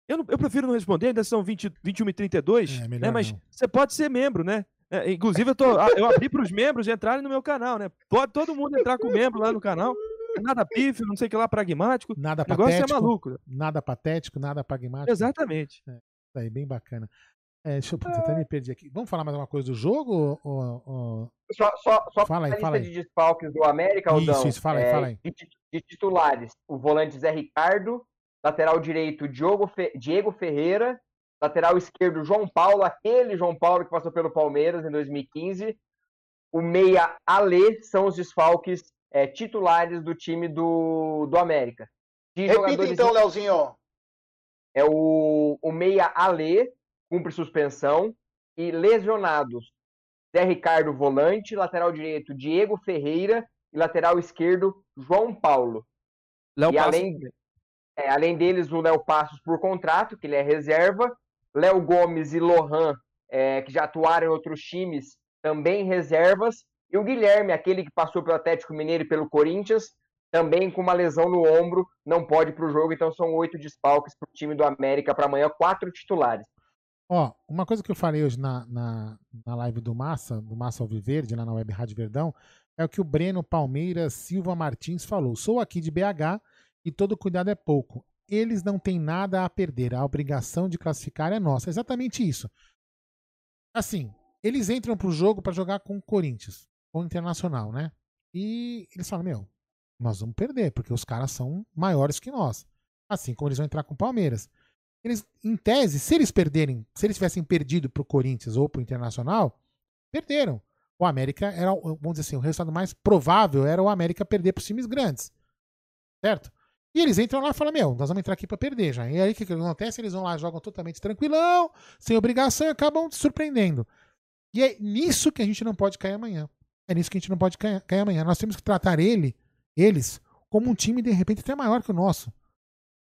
Eu, não, eu prefiro não responder, ainda são 20, 21 e 32, é, né? Mas não. você pode ser membro, né? É, inclusive, eu, tô, eu abri para os membros entrarem no meu canal, né? Pode todo mundo entrar com membro lá no canal. Nada pífio, não sei o que lá, pragmático. Nada o negócio patético. é maluco. Nada patético, nada pragmático. Exatamente. É, aí, bem bacana. É, deixa eu até me perdi aqui. Vamos falar mais uma coisa do jogo? Ou, ou... Só, só, só fala aí, fala aí. de desfalques do América, Aldão. Isso, isso, fala aí, é, fala aí. De, de, titulares, o volante Zé Ricardo, lateral direito Diogo Fe... Diego Ferreira, lateral esquerdo João Paulo, aquele João Paulo que passou pelo Palmeiras em 2015, o meia Ale são os desfalques é, titulares do time do, do América. De Repita então, Leozinho. É o, o meia Ale, cumpre suspensão, e lesionados. Zé Ricardo, volante, lateral direito Diego Ferreira e lateral esquerdo João Paulo. Léo e além, é, além deles, o Léo Passos por contrato, que ele é reserva, Léo Gomes e Lohan, é, que já atuaram em outros times, também reservas, e o Guilherme, aquele que passou pelo Atlético Mineiro e pelo Corinthians, também com uma lesão no ombro, não pode para o jogo, então são oito desfalques para o time do América para amanhã, quatro titulares. Ó, uma coisa que eu falei hoje na, na, na live do Massa, do Massa Alviverde, lá na Web Rádio Verdão, é o que o Breno Palmeiras Silva Martins falou. Sou aqui de BH e todo cuidado é pouco. Eles não têm nada a perder, a obrigação de classificar é nossa. Exatamente isso. Assim, eles entram pro jogo para jogar com o Corinthians, com o Internacional, né? E eles falam: Meu, nós vamos perder, porque os caras são maiores que nós. Assim como eles vão entrar com o Palmeiras. Eles, em tese, se eles perderem, se eles tivessem perdido pro Corinthians ou pro Internacional, perderam. O América era, vamos dizer assim, o resultado mais provável era o América perder pros times grandes. Certo? E eles entram lá e falam: Meu, nós vamos entrar aqui para perder já. E aí o que, que acontece? Eles vão lá, jogam totalmente tranquilão, sem obrigação e acabam surpreendendo. E é nisso que a gente não pode cair amanhã. É nisso que a gente não pode cair, cair amanhã. Nós temos que tratar ele, eles, como um time de repente até maior que o nosso.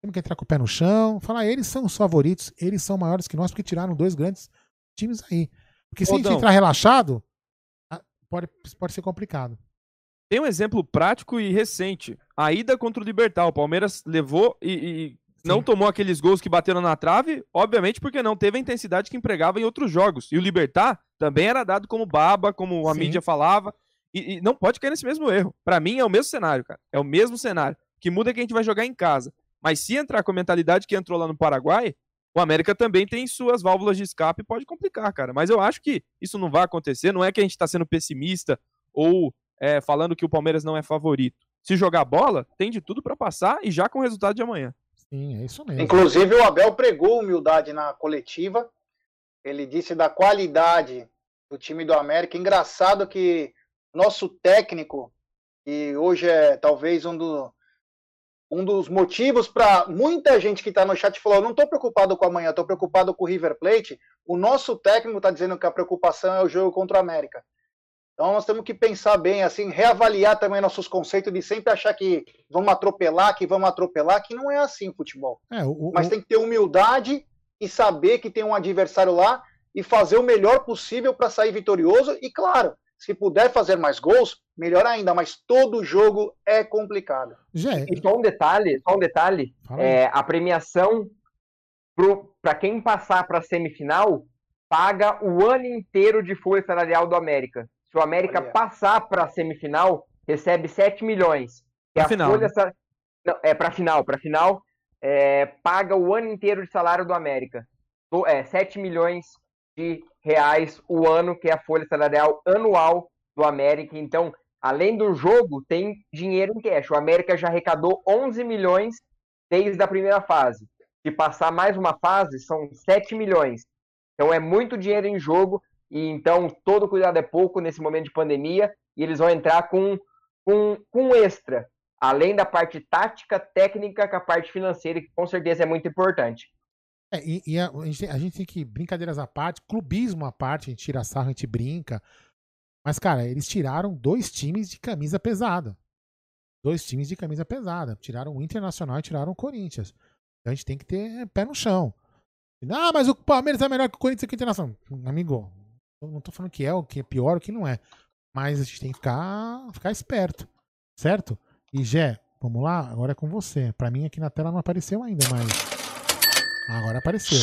Temos que entrar com o pé no chão, falar, eles são os favoritos, eles são maiores que nós, porque tiraram dois grandes times aí. Porque se a gente entrar relaxado, pode, pode ser complicado. Tem um exemplo prático e recente. A ida contra o Libertar. O Palmeiras levou e, e não tomou aqueles gols que bateram na trave, obviamente porque não teve a intensidade que empregava em outros jogos. E o Libertar também era dado como baba, como a Sim. mídia falava. E, e, não pode cair nesse mesmo erro. Para mim é o mesmo cenário, cara. É o mesmo cenário. O que muda é que a gente vai jogar em casa. Mas se entrar com a mentalidade que entrou lá no Paraguai, o América também tem suas válvulas de escape e pode complicar, cara. Mas eu acho que isso não vai acontecer. Não é que a gente está sendo pessimista ou é, falando que o Palmeiras não é favorito. Se jogar bola, tem de tudo para passar e já com o resultado de amanhã. Sim, é isso mesmo. Inclusive, o Abel pregou humildade na coletiva. Ele disse da qualidade do time do América. Engraçado que nosso técnico, que hoje é talvez um do, um dos motivos para muita gente que está no chat falou: não estou preocupado com amanhã, estou preocupado com o River Plate. O nosso técnico está dizendo que a preocupação é o jogo contra o América. Então nós temos que pensar bem, assim, reavaliar também nossos conceitos de sempre achar que vamos atropelar, que vamos atropelar, que não é assim futebol. É, o, Mas tem que ter humildade e saber que tem um adversário lá e fazer o melhor possível para sair vitorioso. E claro, se puder fazer mais gols, melhor ainda, mas todo jogo é complicado. Já E só um detalhe, só um detalhe, é, a premiação para quem passar para a semifinal paga o ano inteiro de folha salarial do América. Se o América Olha. passar para a semifinal, recebe 7 milhões. Que a final, folha né? Não, é para final, para final é, paga o ano inteiro de salário do América. É 7 milhões de reais o ano, que é a folha salarial anual do América. Então, além do jogo, tem dinheiro em cash. O América já arrecadou 11 milhões desde a primeira fase. Se passar mais uma fase, são 7 milhões. Então é muito dinheiro em jogo e então todo cuidado é pouco nesse momento de pandemia e eles vão entrar com, com, com extra, além da parte tática, técnica, com a parte financeira, que com certeza é muito importante. É, e, e a, a, gente, a, gente, tem que, brincadeiras à parte, clubismo à parte, a gente tira sarro, a gente brinca. Mas, cara, eles tiraram dois times de camisa pesada. Dois times de camisa pesada. Tiraram o Internacional e tiraram o Corinthians. Então a gente tem que ter pé no chão. Ah, mas o Palmeiras é melhor que o Corinthians e que o Internacional. Amigo, eu não tô falando que é o que é pior, o que não é. Mas a gente tem que ficar, ficar esperto, certo? E Gé, vamos lá, agora é com você. Para mim aqui na tela não apareceu ainda, mas agora apareceu.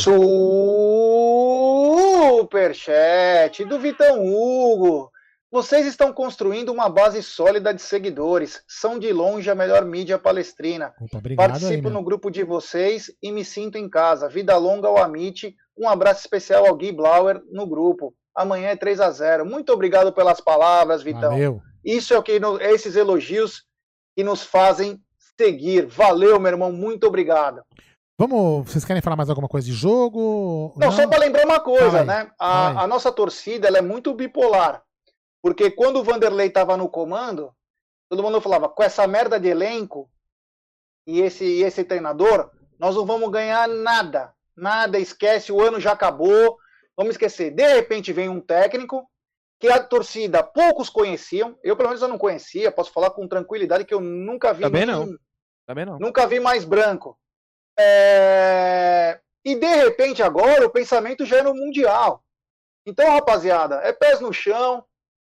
Superchat do Vitão Hugo. Vocês estão construindo uma base sólida de seguidores. São de longe a melhor mídia palestrina. Opa, obrigado Participo aí, no grupo de vocês e me sinto em casa. Vida longa ao Amit. Um abraço especial ao Gui Blauer no grupo. Amanhã é 3 a 0 Muito obrigado pelas palavras, Vitão. Valeu. Isso é o que esses elogios que nos fazem seguir. Valeu, meu irmão. Muito obrigado. Vamos, vocês querem falar mais alguma coisa de jogo? Não, Não? só para lembrar uma coisa, né? A, a, nossa torcida ela é muito bipolar. Porque quando o Vanderlei estava no comando, todo mundo falava, com essa merda de elenco e esse, e esse treinador, nós não vamos ganhar nada. Nada, esquece, o ano já acabou, vamos esquecer. De repente vem um técnico que a torcida poucos conheciam, eu pelo menos eu não conhecia, posso falar com tranquilidade que eu nunca vi. Também não. Também não. Nunca vi mais branco. É... E de repente agora o pensamento já é no Mundial. Então, rapaziada, é pés no chão,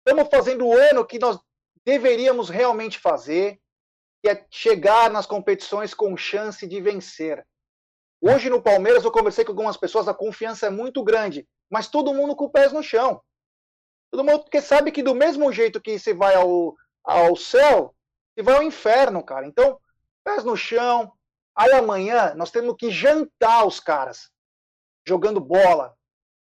Estamos fazendo o ano que nós deveríamos realmente fazer, que é chegar nas competições com chance de vencer. Hoje no Palmeiras eu conversei com algumas pessoas, a confiança é muito grande, mas todo mundo com pés no chão. Todo mundo porque sabe que do mesmo jeito que se vai ao, ao céu, se vai ao inferno, cara. Então, pés no chão. Aí amanhã nós temos que jantar os caras, jogando bola,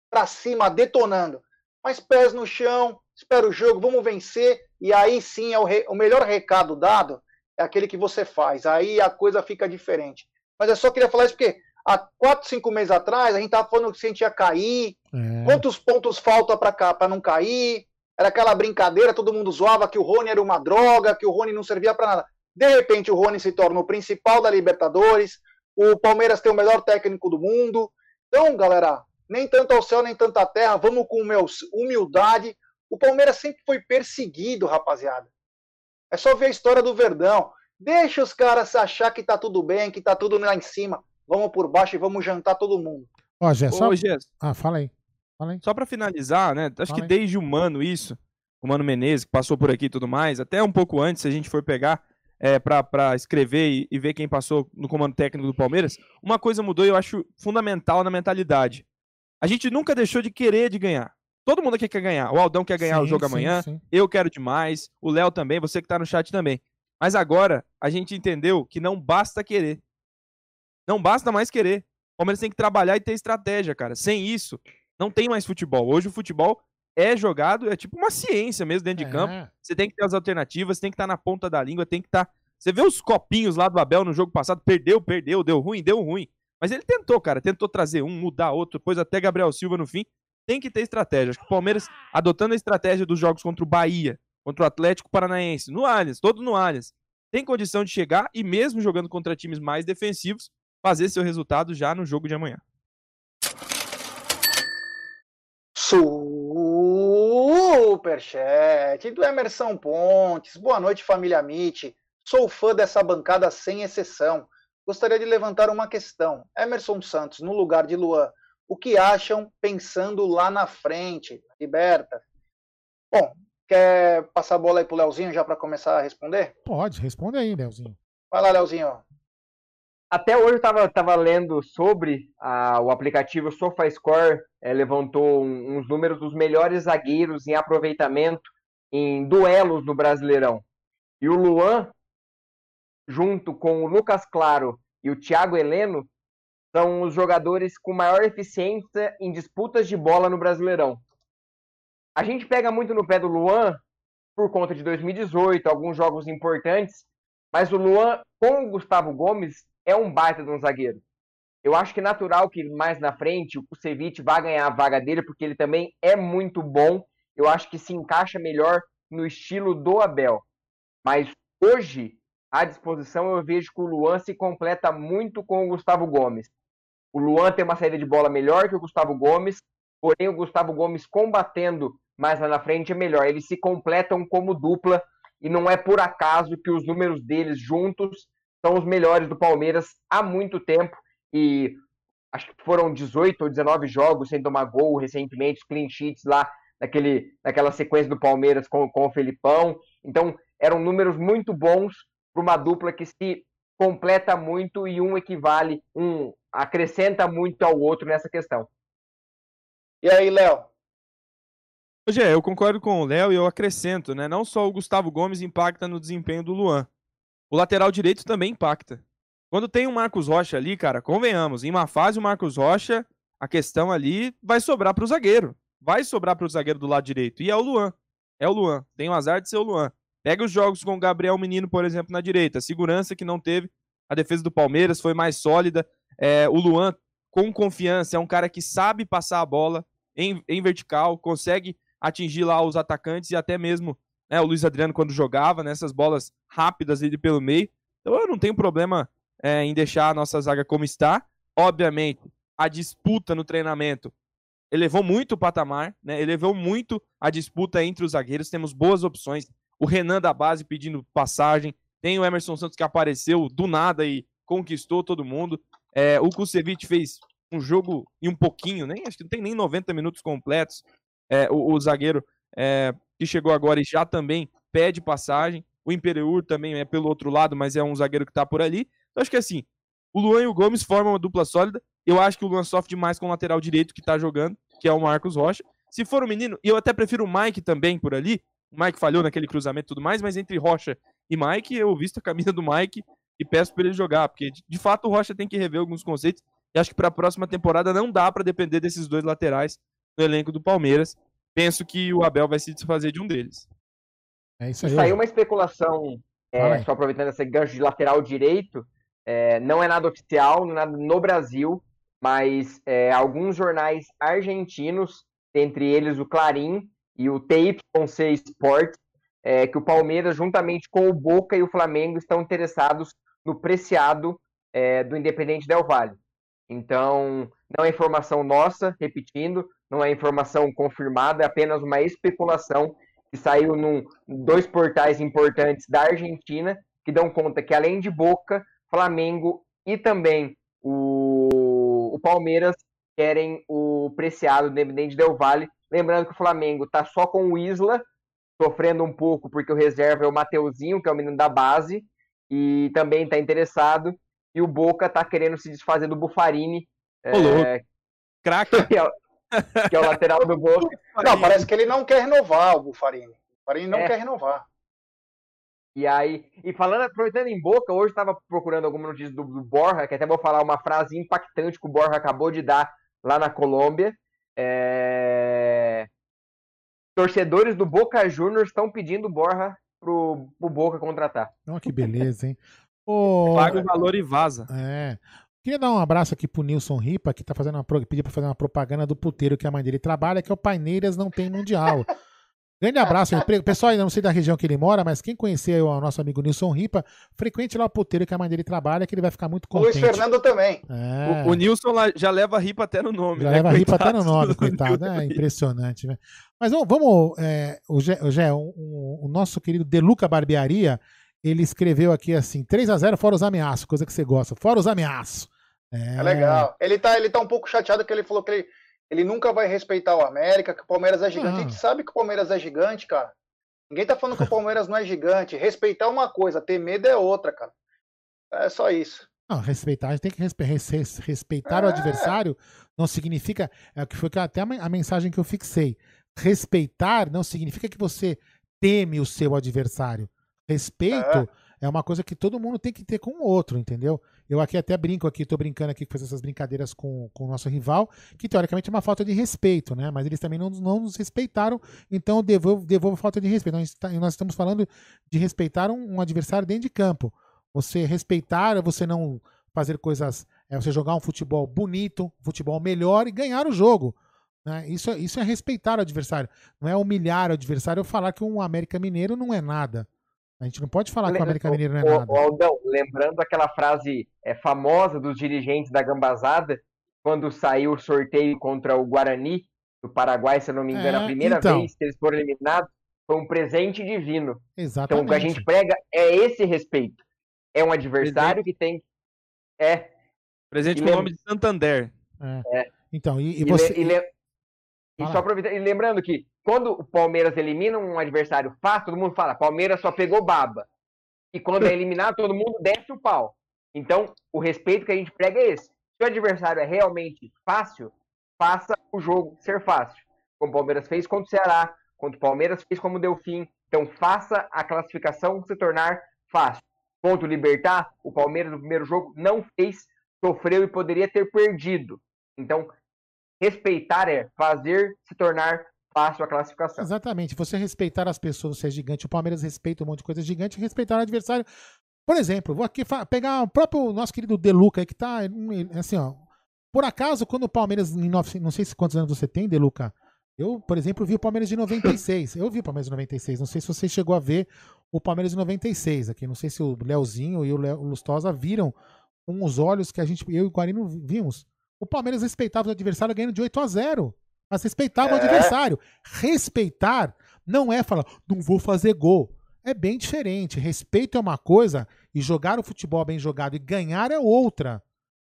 pra cima, detonando. Mas pés no chão, espera o jogo, vamos vencer, e aí sim é o, re... o melhor recado dado é aquele que você faz. Aí a coisa fica diferente. Mas eu só queria falar isso porque há quatro, cinco meses atrás a gente estava falando que a gente ia cair, é. quantos pontos falta para não cair. Era aquela brincadeira, todo mundo zoava que o Rony era uma droga, que o Rony não servia para nada. De repente o Rony se torna o principal da Libertadores, o Palmeiras tem o melhor técnico do mundo. Então, galera, nem tanto ao céu, nem tanto à terra, vamos com humildade, o Palmeiras sempre foi perseguido, rapaziada. É só ver a história do Verdão. Deixa os caras achar que tá tudo bem, que tá tudo lá em cima. Vamos por baixo e vamos jantar todo mundo. Ó, Gé, só... Ô, Ah, fala aí. Fala aí. Só pra finalizar, né? Acho fala que aí. desde o Mano isso, o Mano Menezes, que passou por aqui e tudo mais, até um pouco antes, se a gente for pegar é, para escrever e, e, ver quem passou no comando técnico do Palmeiras, uma coisa mudou e eu acho fundamental na mentalidade. A gente nunca deixou de querer de ganhar. Todo mundo aqui quer ganhar. O Aldão quer ganhar sim, o jogo sim, amanhã. Sim. Eu quero demais. O Léo também. Você que tá no chat também. Mas agora a gente entendeu que não basta querer. Não basta mais querer. O Palmeiras tem que trabalhar e ter estratégia, cara. Sem isso, não tem mais futebol. Hoje o futebol é jogado, é tipo uma ciência mesmo dentro de é. campo. Você tem que ter as alternativas, tem que estar tá na ponta da língua, tem que estar. Tá... Você vê os copinhos lá do Abel no jogo passado, perdeu, perdeu, deu ruim, deu ruim. Mas ele tentou, cara, tentou trazer um, mudar outro, depois até Gabriel Silva no fim tem que ter estratégia. Acho que o Palmeiras, adotando a estratégia dos jogos contra o Bahia, contra o Atlético Paranaense, no Allianz, todo no Allianz, tem condição de chegar e mesmo jogando contra times mais defensivos, fazer seu resultado já no jogo de amanhã. Superchat do Emerson Pontes. Boa noite, família Mit. Sou fã dessa bancada sem exceção. Gostaria de levantar uma questão. Emerson Santos, no lugar de Luan, o que acham pensando lá na frente. Liberta. Bom, quer passar a bola aí pro Leozinho já para começar a responder? Pode, responde aí, Leozinho. Vai lá, Leozinho. Até hoje eu estava tava lendo sobre a, o aplicativo SofaScore, é, levantou um, uns números dos melhores zagueiros em aproveitamento em duelos no Brasileirão. E o Luan, junto com o Lucas Claro e o Thiago Heleno, são os jogadores com maior eficiência em disputas de bola no Brasileirão. A gente pega muito no pé do Luan por conta de 2018, alguns jogos importantes, mas o Luan com o Gustavo Gomes é um baita de um zagueiro. Eu acho que é natural que mais na frente o Kusevich vá ganhar a vaga dele, porque ele também é muito bom. Eu acho que se encaixa melhor no estilo do Abel. Mas hoje, à disposição, eu vejo que o Luan se completa muito com o Gustavo Gomes. O Luan tem uma saída de bola melhor que o Gustavo Gomes, porém o Gustavo Gomes combatendo mais lá na frente é melhor. Eles se completam como dupla e não é por acaso que os números deles juntos são os melhores do Palmeiras há muito tempo e acho que foram 18 ou 19 jogos sem tomar gol recentemente, clean sheets lá naquele, naquela sequência do Palmeiras com, com o Felipão. Então, eram números muito bons para uma dupla que se completa muito e um equivale, um acrescenta muito ao outro nessa questão. E aí, Léo? Hoje é, eu concordo com o Léo e eu acrescento, né? Não só o Gustavo Gomes impacta no desempenho do Luan. O lateral direito também impacta. Quando tem o Marcos Rocha ali, cara, convenhamos, em uma fase o Marcos Rocha, a questão ali vai sobrar para o zagueiro. Vai sobrar para o zagueiro do lado direito. E é o Luan. É o Luan. Tem o azar de ser o Luan. Pega os jogos com o Gabriel Menino, por exemplo, na direita. A segurança que não teve. A defesa do Palmeiras foi mais sólida. É, o Luan, com confiança, é um cara que sabe passar a bola em, em vertical, consegue atingir lá os atacantes e até mesmo né, o Luiz Adriano quando jogava, nessas né, bolas rápidas ali pelo meio. Então eu não tenho problema é, em deixar a nossa zaga como está. Obviamente, a disputa no treinamento elevou muito o patamar, né? elevou muito a disputa entre os zagueiros. Temos boas opções. O Renan da base pedindo passagem. Tem o Emerson Santos que apareceu do nada e conquistou todo mundo. É, o Kusevich fez um jogo e um pouquinho, nem acho que não tem nem 90 minutos completos é, o, o, zagueiro é, que chegou agora e já também pede passagem. O Imperiur também é pelo outro lado, mas é um zagueiro que está por ali. Então acho que assim, o Luan e o Gomes formam uma dupla sólida. Eu acho que o Luan sofre demais com o lateral direito que está jogando, que é o Marcos Rocha. Se for o um menino, eu até prefiro o Mike também por ali. O Mike falhou naquele cruzamento e tudo mais, mas entre Rocha e Mike, eu visto a camisa do Mike e peço para ele jogar, porque de, de fato o Rocha tem que rever alguns conceitos. E acho que para a próxima temporada não dá para depender desses dois laterais no elenco do Palmeiras. Penso que o Abel vai se desfazer de um deles. É isso aí. Saiu uma especulação, é, só aproveitando esse gancho de lateral direito, é, não é nada oficial, não é nada no Brasil, mas é, alguns jornais argentinos, entre eles o Clarim e o TYC Sport, é, que o Palmeiras, juntamente com o Boca e o Flamengo, estão interessados no preciado é, do Independente Del Valle. Então, não é informação nossa, repetindo, não é informação confirmada, é apenas uma especulação que saiu em dois portais importantes da Argentina, que dão conta que além de Boca, Flamengo e também o, o Palmeiras querem o preciado Independente Del Valle. Lembrando que o Flamengo está só com o Isla, sofrendo um pouco porque o reserva é o Mateuzinho, que é o menino da base, e também está interessado. E o Boca está querendo se desfazer do Bufarini. É, Crack. Que, é, que é o lateral do Boca. Não, parece que ele não quer renovar o Bufarini. O Bufarini não é. quer renovar. E aí, e falando, aproveitando em boca, hoje estava procurando alguma notícia do, do, Borja, que até vou falar uma frase impactante que o Borja acabou de dar lá na Colômbia. É... Torcedores do Boca Juniors estão pedindo o Borja pro, pro Boca contratar. Oh, que beleza, hein? Oh, Paga o valor e vaza. É. Queria dar um abraço aqui pro Nilson Ripa, que tá fazendo uma, pedir pra fazer uma propaganda do puteiro que a mãe dele trabalha, que é o Paineiras Não Tem Mundial. Grande abraço. Pessoal, ainda não sei da região que ele mora, mas quem conhecer o nosso amigo Nilson Ripa, frequente lá o puteiro que a mãe dele trabalha, que ele vai ficar muito contente. O Luiz Fernando também. É. O, o, Nilson já leva Ripa até no nome. Já né? leva Ripa até no nome, coitado. É impressionante. Né? Mas vamos, vamos é, o, Gé, o, Gé, o, o, nosso querido Deluca Barbearia, ele escreveu aqui assim: 3 a 0 fora os ameaços, coisa que você gosta, fora os ameaços. É... é legal. Ele tá, ele tá um pouco chateado que ele falou que ele, ele nunca vai respeitar o América, que o Palmeiras é gigante. A gente sabe que o Palmeiras é gigante, cara. Ninguém tá falando que o Palmeiras não é gigante. Respeitar uma coisa, ter medo é outra, cara. É só isso. Não, respeitar, a gente tem que respe respeitar é. o adversário, não significa. É o que foi até a mensagem que eu fixei. Respeitar não significa que você teme o seu adversário. Respeito É uma coisa que todo mundo tem que ter com o outro, entendeu? Eu aqui até brinco aqui, tô brincando aqui, fazer essas brincadeiras com, com o nosso rival, que teoricamente é uma falta de respeito, né? Mas eles também não, não nos respeitaram, então eu devolvo, devolvo falta de respeito. Nós, tá, nós estamos falando de respeitar um, um, adversário dentro de campo. Você respeitar, é você não fazer coisas. É você jogar um futebol bonito, um futebol melhor e ganhar o jogo. Né? Isso, isso é respeitar o adversário. Não é humilhar o adversário ou falar que um América Mineiro não é nada. A gente não pode falar que o América Mineiro não é nada. Aldão, lembrando aquela frase é, famosa dos dirigentes da Gambazada, quando saiu o sorteio contra o Guarani do Paraguai, se eu não me engano, é, a primeira então, vez que eles foram eliminados, foi um presente divino. Exatamente. Então o que a gente prega é esse respeito. É um adversário presente. que tem. É. Presente com o nome de Santander. É. é. Então, e, e você. E, le... e só aproveitando, e lembrando que quando o Palmeiras elimina um adversário fácil, todo mundo fala, Palmeiras só pegou baba. E quando é eliminado, todo mundo desce o pau. Então, o respeito que a gente prega é esse. Se o adversário é realmente fácil, faça o jogo ser fácil. Como o Palmeiras fez contra o Ceará, contra o Palmeiras fez como deu fim. Então, faça a classificação se tornar fácil. Contra o Libertar, o Palmeiras no primeiro jogo não fez, sofreu e poderia ter perdido. Então, respeitar é fazer se tornar fácil a classificação. Exatamente. Você respeitar as pessoas, você é gigante. O Palmeiras respeita um monte de coisa gigante. Respeitar o adversário. Por exemplo, vou aqui pegar o próprio nosso querido Deluca que tá assim, ó. Por acaso, quando o Palmeiras, em 9, não sei se quantos anos você tem, Deluca. Eu, por exemplo, vi o Palmeiras de 96. Eu vi o Palmeiras de 96. Não sei se você chegou a ver o Palmeiras de 96 aqui. Não sei se o Leozinho e o, o Lustosa viram com os olhos que a gente, eu e o Guarino vimos. O Palmeiras respeitava o adversário ganhando de 8 a 0 mas respeitava é. o adversário. Respeitar não é falar, não vou fazer gol. É bem diferente. Respeito é uma coisa e jogar o futebol bem jogado e ganhar é outra.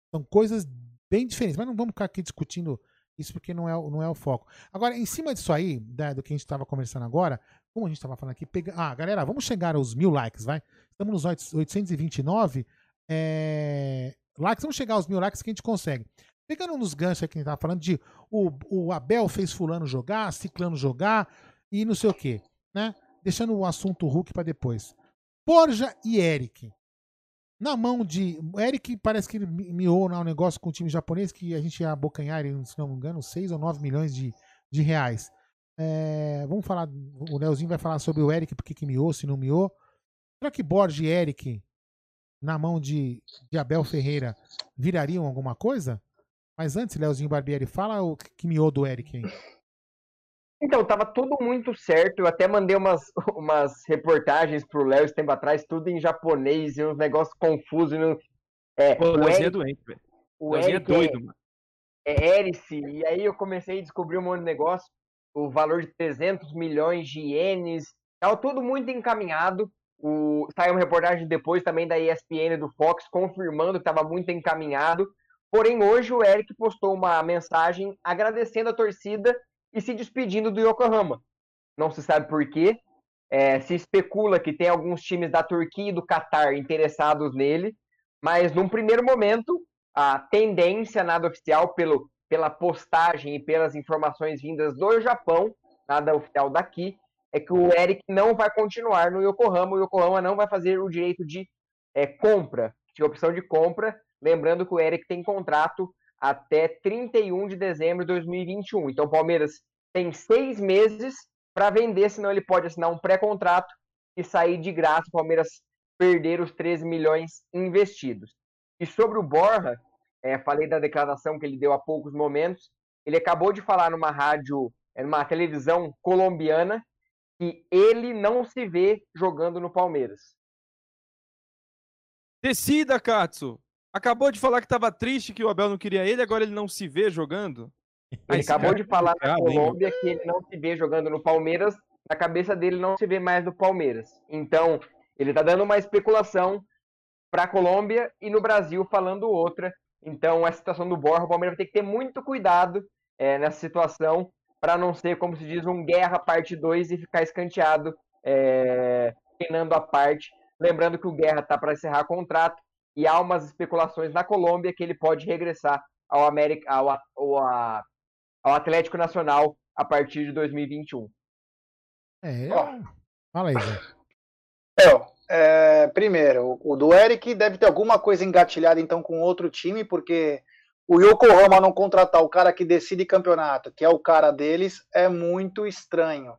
São coisas bem diferentes. Mas não vamos ficar aqui discutindo isso porque não é, não é o foco. Agora, em cima disso aí, né, do que a gente estava conversando agora, como a gente estava falando aqui, pega... ah, galera, vamos chegar aos mil likes, vai? Estamos nos 829 é... likes, vamos chegar aos mil likes que a gente consegue. Pegando nos ganchos que a gente tava falando de o, o Abel fez fulano jogar, ciclano jogar e não sei o quê, né? Deixando o assunto Hulk para depois. Borja e Eric. Na mão de. Eric parece que ele miou um negócio com o time japonês que a gente ia abocanhar, se não me engano, 6 ou 9 milhões de, de reais. É, vamos falar. O Leozinho vai falar sobre o Eric, porque que miou, se não miou. Será que Borja e Eric, na mão de, de Abel Ferreira, virariam alguma coisa? Mas antes, Leozinho Barbieri, fala o que miou do Eric aí. Então, tava tudo muito certo. Eu até mandei umas, umas reportagens pro Léo esse tempo atrás, tudo em japonês e uns negócios confusos. No... É, Pô, o Leozinho é Eric, é doente, velho. O Leozinho é doido, é, mano. É Erice, e aí eu comecei a descobrir um monte de negócio. O valor de 300 milhões de ienes. Tava tudo muito encaminhado. O, saiu uma reportagem depois também da ESPN do Fox confirmando que estava muito encaminhado. Porém, hoje o Eric postou uma mensagem agradecendo a torcida e se despedindo do Yokohama. Não se sabe por quê. É, se especula que tem alguns times da Turquia e do Catar interessados nele, mas num primeiro momento, a tendência, nada oficial, pelo, pela postagem e pelas informações vindas do Japão, nada oficial daqui, é que o Eric não vai continuar no Yokohama, o Yokohama não vai fazer o direito de é, compra, de opção de compra, Lembrando que o Eric tem contrato até 31 de dezembro de 2021. Então o Palmeiras tem seis meses para vender, senão ele pode assinar um pré-contrato e sair de graça. O Palmeiras perder os 13 milhões investidos. E sobre o Borja, é, falei da declaração que ele deu há poucos momentos. Ele acabou de falar numa rádio, é, numa televisão colombiana, que ele não se vê jogando no Palmeiras. Decida, Katsu! Acabou de falar que estava triste que o Abel não queria ele, agora ele não se vê jogando. Ele acabou de falar na Colômbia hein? que ele não se vê jogando no Palmeiras, na cabeça dele não se vê mais no Palmeiras. Então, ele está dando uma especulação para a Colômbia e no Brasil falando outra. Então, a situação do Borja, o Palmeiras vai ter que ter muito cuidado é, nessa situação para não ser, como se diz, um guerra parte 2 e ficar escanteado, é, treinando a parte. Lembrando que o Guerra está para encerrar contrato e há umas especulações na Colômbia que ele pode regressar ao, América, ao, ao, ao Atlético Nacional a partir de 2021. É, eu... fala aí, Zé. É, é, primeiro, o do Eric deve ter alguma coisa engatilhada então com outro time, porque o Yokohama não contratar o cara que decide campeonato, que é o cara deles, é muito estranho.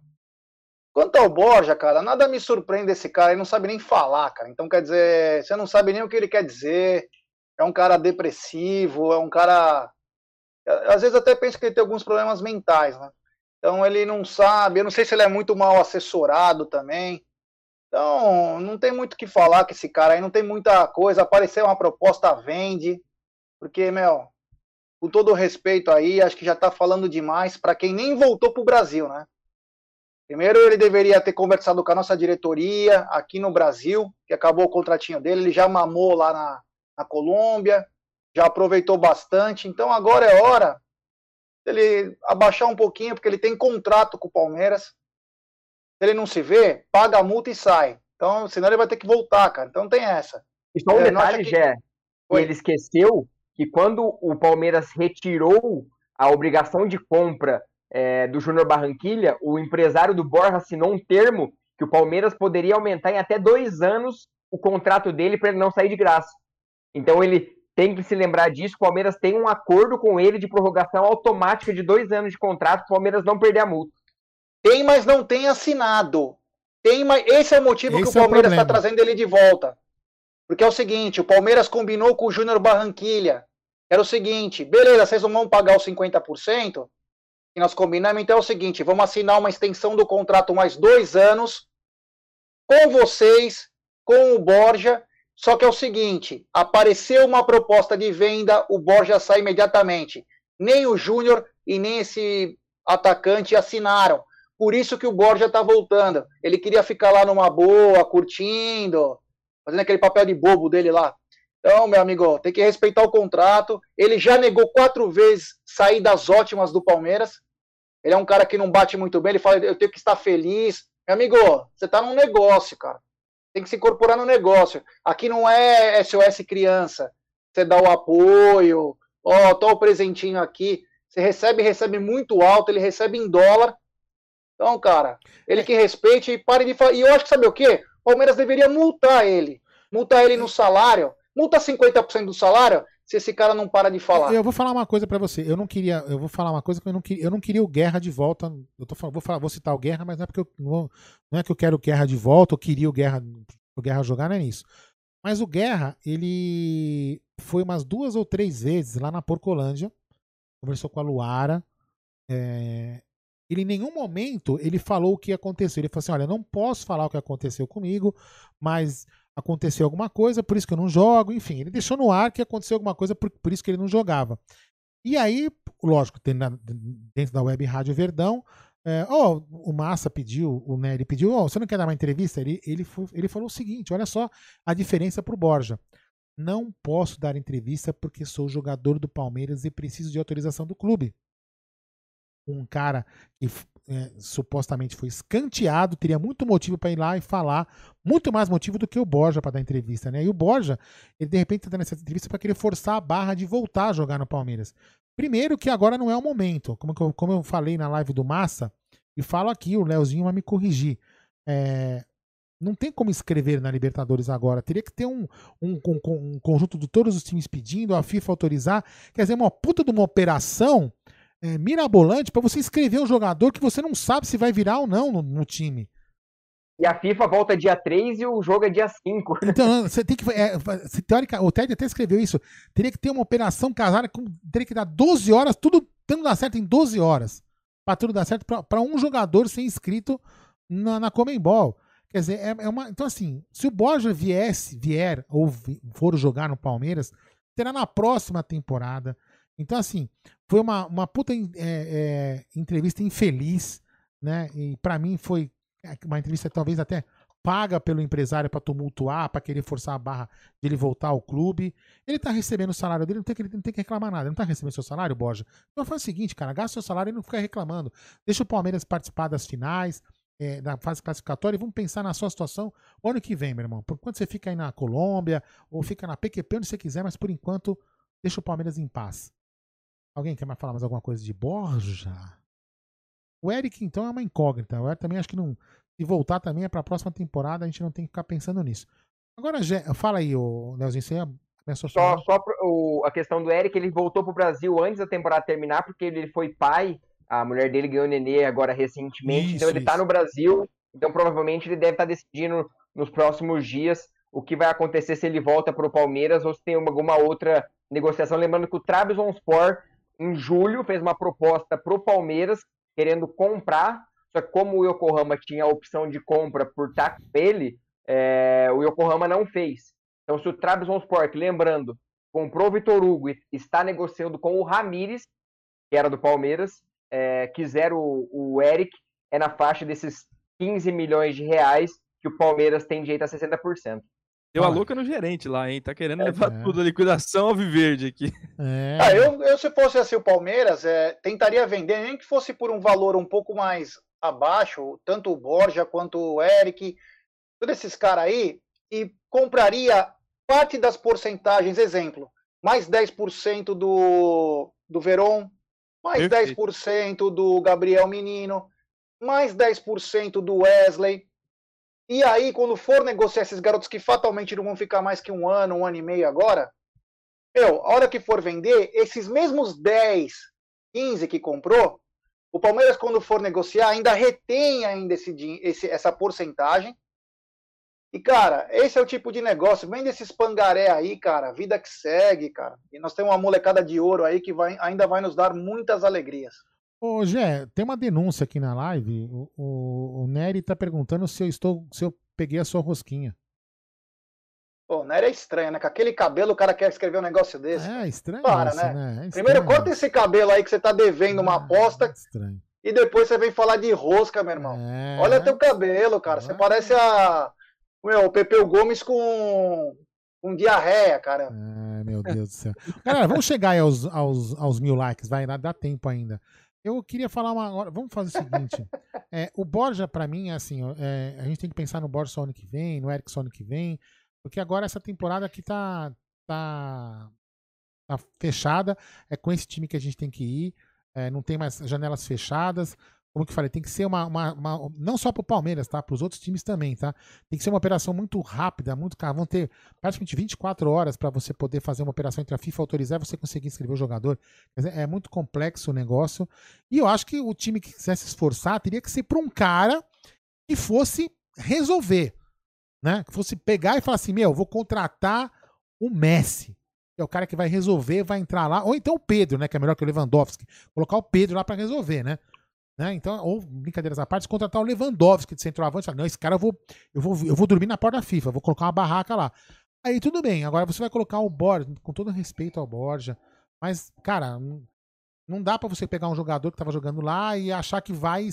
Quanto ao Borja, cara, nada me surpreende esse cara, ele não sabe nem falar, cara. Então, quer dizer, você não sabe nem o que ele quer dizer. É um cara depressivo, é um cara. Às vezes até penso que ele tem alguns problemas mentais, né? Então ele não sabe, eu não sei se ele é muito mal assessorado também. Então, não tem muito o que falar com esse cara aí, não tem muita coisa. Apareceu uma proposta, vende. Porque, meu, com todo respeito aí, acho que já tá falando demais para quem nem voltou pro Brasil, né? Primeiro, ele deveria ter conversado com a nossa diretoria aqui no Brasil, que acabou o contratinho dele, ele já mamou lá na, na Colômbia, já aproveitou bastante. Então, agora é hora dele abaixar um pouquinho, porque ele tem contrato com o Palmeiras se ele não se vê, paga a multa e sai. Então, senão ele vai ter que voltar, cara. Então tem essa. E só um é, detalhe, que... Gé, ele esqueceu que quando o Palmeiras retirou a obrigação de compra é, do Júnior Barranquilha, o empresário do Borja assinou um termo que o Palmeiras poderia aumentar em até dois anos o contrato dele para ele não sair de graça. Então ele tem que se lembrar disso. O Palmeiras tem um acordo com ele de prorrogação automática de dois anos de contrato para o Palmeiras não perder a multa. Tem, mas não tem assinado. Tem, mas esse é o motivo esse que o é Palmeiras está é trazendo ele de volta. Porque é o seguinte, o Palmeiras combinou com o Júnior Barranquilha. Era o seguinte, beleza, vocês não vão pagar os 50%, que nós combinamos, então é o seguinte, vamos assinar uma extensão do contrato mais dois anos com vocês, com o Borja, só que é o seguinte, apareceu uma proposta de venda, o Borja sai imediatamente. Nem o Júnior e nem esse atacante assinaram. Por isso que o Borja tá voltando. Ele queria ficar lá numa boa, curtindo, fazendo aquele papel de bobo dele lá. Então, meu amigo, tem que respeitar o contrato. Ele já negou quatro vezes saídas ótimas do Palmeiras. Ele é um cara que não bate muito bem. Ele fala, eu tenho que estar feliz. Meu amigo, você tá num negócio, cara. Tem que se incorporar no negócio. Aqui não é SOS criança. Você dá o apoio. Ó, oh, tô o presentinho aqui. Você recebe, recebe muito alto. Ele recebe em dólar então, cara, ele que respeite e pare de falar. E eu acho que sabe o quê? O Palmeiras deveria multar ele. Multar ele no salário. Multa 50% do salário se esse cara não para de falar. Eu vou falar uma coisa para você. Eu não queria. Eu vou falar uma coisa que eu não queria. Eu não queria o Guerra de volta. Eu tô, vou, falar, vou citar o Guerra, mas não é porque eu. Não, não é que eu quero o Guerra de volta, eu queria o Guerra, o Guerra jogar, não é nisso. Mas o Guerra, ele foi umas duas ou três vezes lá na Porcolândia. Conversou com a Luara. É, ele em nenhum momento ele falou o que aconteceu. Ele falou assim: olha, não posso falar o que aconteceu comigo, mas aconteceu alguma coisa, por isso que eu não jogo. Enfim, ele deixou no ar que aconteceu alguma coisa, por, por isso que ele não jogava. E aí, lógico, dentro da web Rádio Verdão, é, oh, o Massa pediu, o Nery pediu, oh, você não quer dar uma entrevista? Ele, ele, ele falou o seguinte: olha só a diferença para o Borja. Não posso dar entrevista porque sou jogador do Palmeiras e preciso de autorização do clube um cara que é, supostamente foi escanteado, teria muito motivo para ir lá e falar, muito mais motivo do que o Borja para dar entrevista, né? E o Borja, ele de repente está dando essa entrevista para querer forçar a barra de voltar a jogar no Palmeiras. Primeiro que agora não é o momento, como eu, como eu falei na live do Massa, e falo aqui, o Leozinho vai me corrigir. É, não tem como escrever na Libertadores agora. Teria que ter um, um, um, um conjunto de todos os times pedindo, a FIFA autorizar. Quer dizer, uma puta de uma operação é, mirabolante para você escrever um jogador que você não sabe se vai virar ou não no, no time. E a FIFA volta dia 3 e o jogo é dia 5. Então, você tem que. É, teórica, o Ted até escreveu isso. Teria que ter uma operação casada, com, teria que dar 12 horas, tudo tendo dar certo em 12 horas. Para tudo dar certo, para um jogador ser inscrito na, na Comembol. Quer dizer, é, é, uma. Então, assim, se o Borja viesse, vier ou vi, for jogar no Palmeiras, terá na próxima temporada. Então, assim, foi uma, uma puta é, é, entrevista infeliz, né? E para mim foi uma entrevista talvez até paga pelo empresário para tumultuar, para querer forçar a barra de ele voltar ao clube. Ele tá recebendo o salário dele, não tem que, não tem que reclamar nada. Ele não tá recebendo seu salário, Borja? Então faz o seguinte, cara, gasta seu salário e não fica reclamando. Deixa o Palmeiras participar das finais, é, da fase classificatória e vamos pensar na sua situação o ano que vem, meu irmão. Por enquanto você fica aí na Colômbia ou fica na PQP, onde você quiser, mas por enquanto deixa o Palmeiras em paz. Alguém quer mais falar mais alguma coisa de Borja? O Eric, então, é uma incógnita. O Eric também acho que não. Se voltar também é para a próxima temporada, a gente não tem que ficar pensando nisso. Agora, fala aí, o Leozinho, você é só, só o, a questão do Eric, ele voltou pro Brasil antes da temporada terminar, porque ele foi pai, a mulher dele ganhou nenê agora recentemente, isso, então ele isso. tá no Brasil, então provavelmente ele deve estar tá decidindo nos próximos dias o que vai acontecer se ele volta pro Palmeiras ou se tem alguma outra negociação. Lembrando que o Trabzonspor, em julho, fez uma proposta pro Palmeiras, querendo comprar, só que como o Yokohama tinha a opção de compra por estar com ele, é, o Yokohama não fez. Então, se o Trabzonspor, lembrando, comprou o Vitor Hugo e está negociando com o Ramires, que era do Palmeiras, é, quiser o, o Eric, é na faixa desses 15 milhões de reais que o Palmeiras tem direito a 60%. Deu a louca no gerente lá, hein? Tá querendo levar é. tudo a liquidação ao Viverde aqui. É. Ah, eu, eu, se fosse assim o Palmeiras, é, tentaria vender, nem que fosse por um valor um pouco mais abaixo, tanto o Borja quanto o Eric, todos esses caras aí, e compraria parte das porcentagens, exemplo, mais 10% do, do Veron, mais Perfeito. 10% do Gabriel Menino, mais 10% do Wesley. E aí, quando for negociar esses garotos que fatalmente não vão ficar mais que um ano, um ano e meio agora, eu, a hora que for vender, esses mesmos 10, 15 que comprou, o Palmeiras, quando for negociar, ainda retém ainda esse, esse, essa porcentagem e, cara, esse é o tipo de negócio. Vem desses pangaré aí, cara. Vida que segue, cara. E nós temos uma molecada de ouro aí que vai, ainda vai nos dar muitas alegrias. Ô, Gé, tem uma denúncia aqui na live. O, o, o Nery tá perguntando se eu estou. se eu peguei a sua rosquinha. Pô, o Nery é estranho, né? Com aquele cabelo o cara quer escrever um negócio desse. É, estranho. Para, isso, né? né? É estranho. Primeiro corta esse cabelo aí que você tá devendo uma Ah, aposta. estranho. E depois você vem falar de rosca, meu irmão. É. Olha teu cabelo, cara. Você parece a. Meu, o Pepeu Gomes com, com diarreia, cara. Ai, meu Deus do céu. Galera, vamos chegar aí aos, aos, aos mil likes, vai, dá, dá tempo ainda. Eu queria falar uma agora. Vamos fazer o seguinte. é, o Borja, pra mim, é assim, é, a gente tem que pensar no Borja só ano que vem, no Eric só ano que vem, porque agora essa temporada aqui tá, tá, tá fechada. É com esse time que a gente tem que ir. é, não tem mais janelas fechadas. Como que eu falei, tem que ser uma. uma- uma- não só pro Palmeiras, tá? Para os outros times também, tá? Tem que ser uma operação muito rápida, muito cara. Vão ter praticamente 24 horas para você poder fazer uma operação entre a FIFA autorizar e você conseguir inscrever o jogador. É muito complexo o negócio. E eu acho que o time que quisesse se esforçar teria que ser para um cara que fosse resolver. Né? Que fosse pegar e falar assim: meu, eu vou contratar o Messi. É o cara que vai resolver, vai entrar lá. Ou então o Pedro, né? Que é melhor que o Lewandowski. Colocar o Pedro lá para resolver, né? Né? Então, ou brincadeiras à parte, contratar o Lewandowski de centroavante. Não, esse cara eu vou, eu vou, eu vou dormir na porta da FIFA, vou colocar uma barraca lá. Aí tudo bem, agora você vai colocar o Borja, com todo respeito ao Borja, mas, cara, não, dá pra você pegar um jogador que tava jogando lá e achar que vai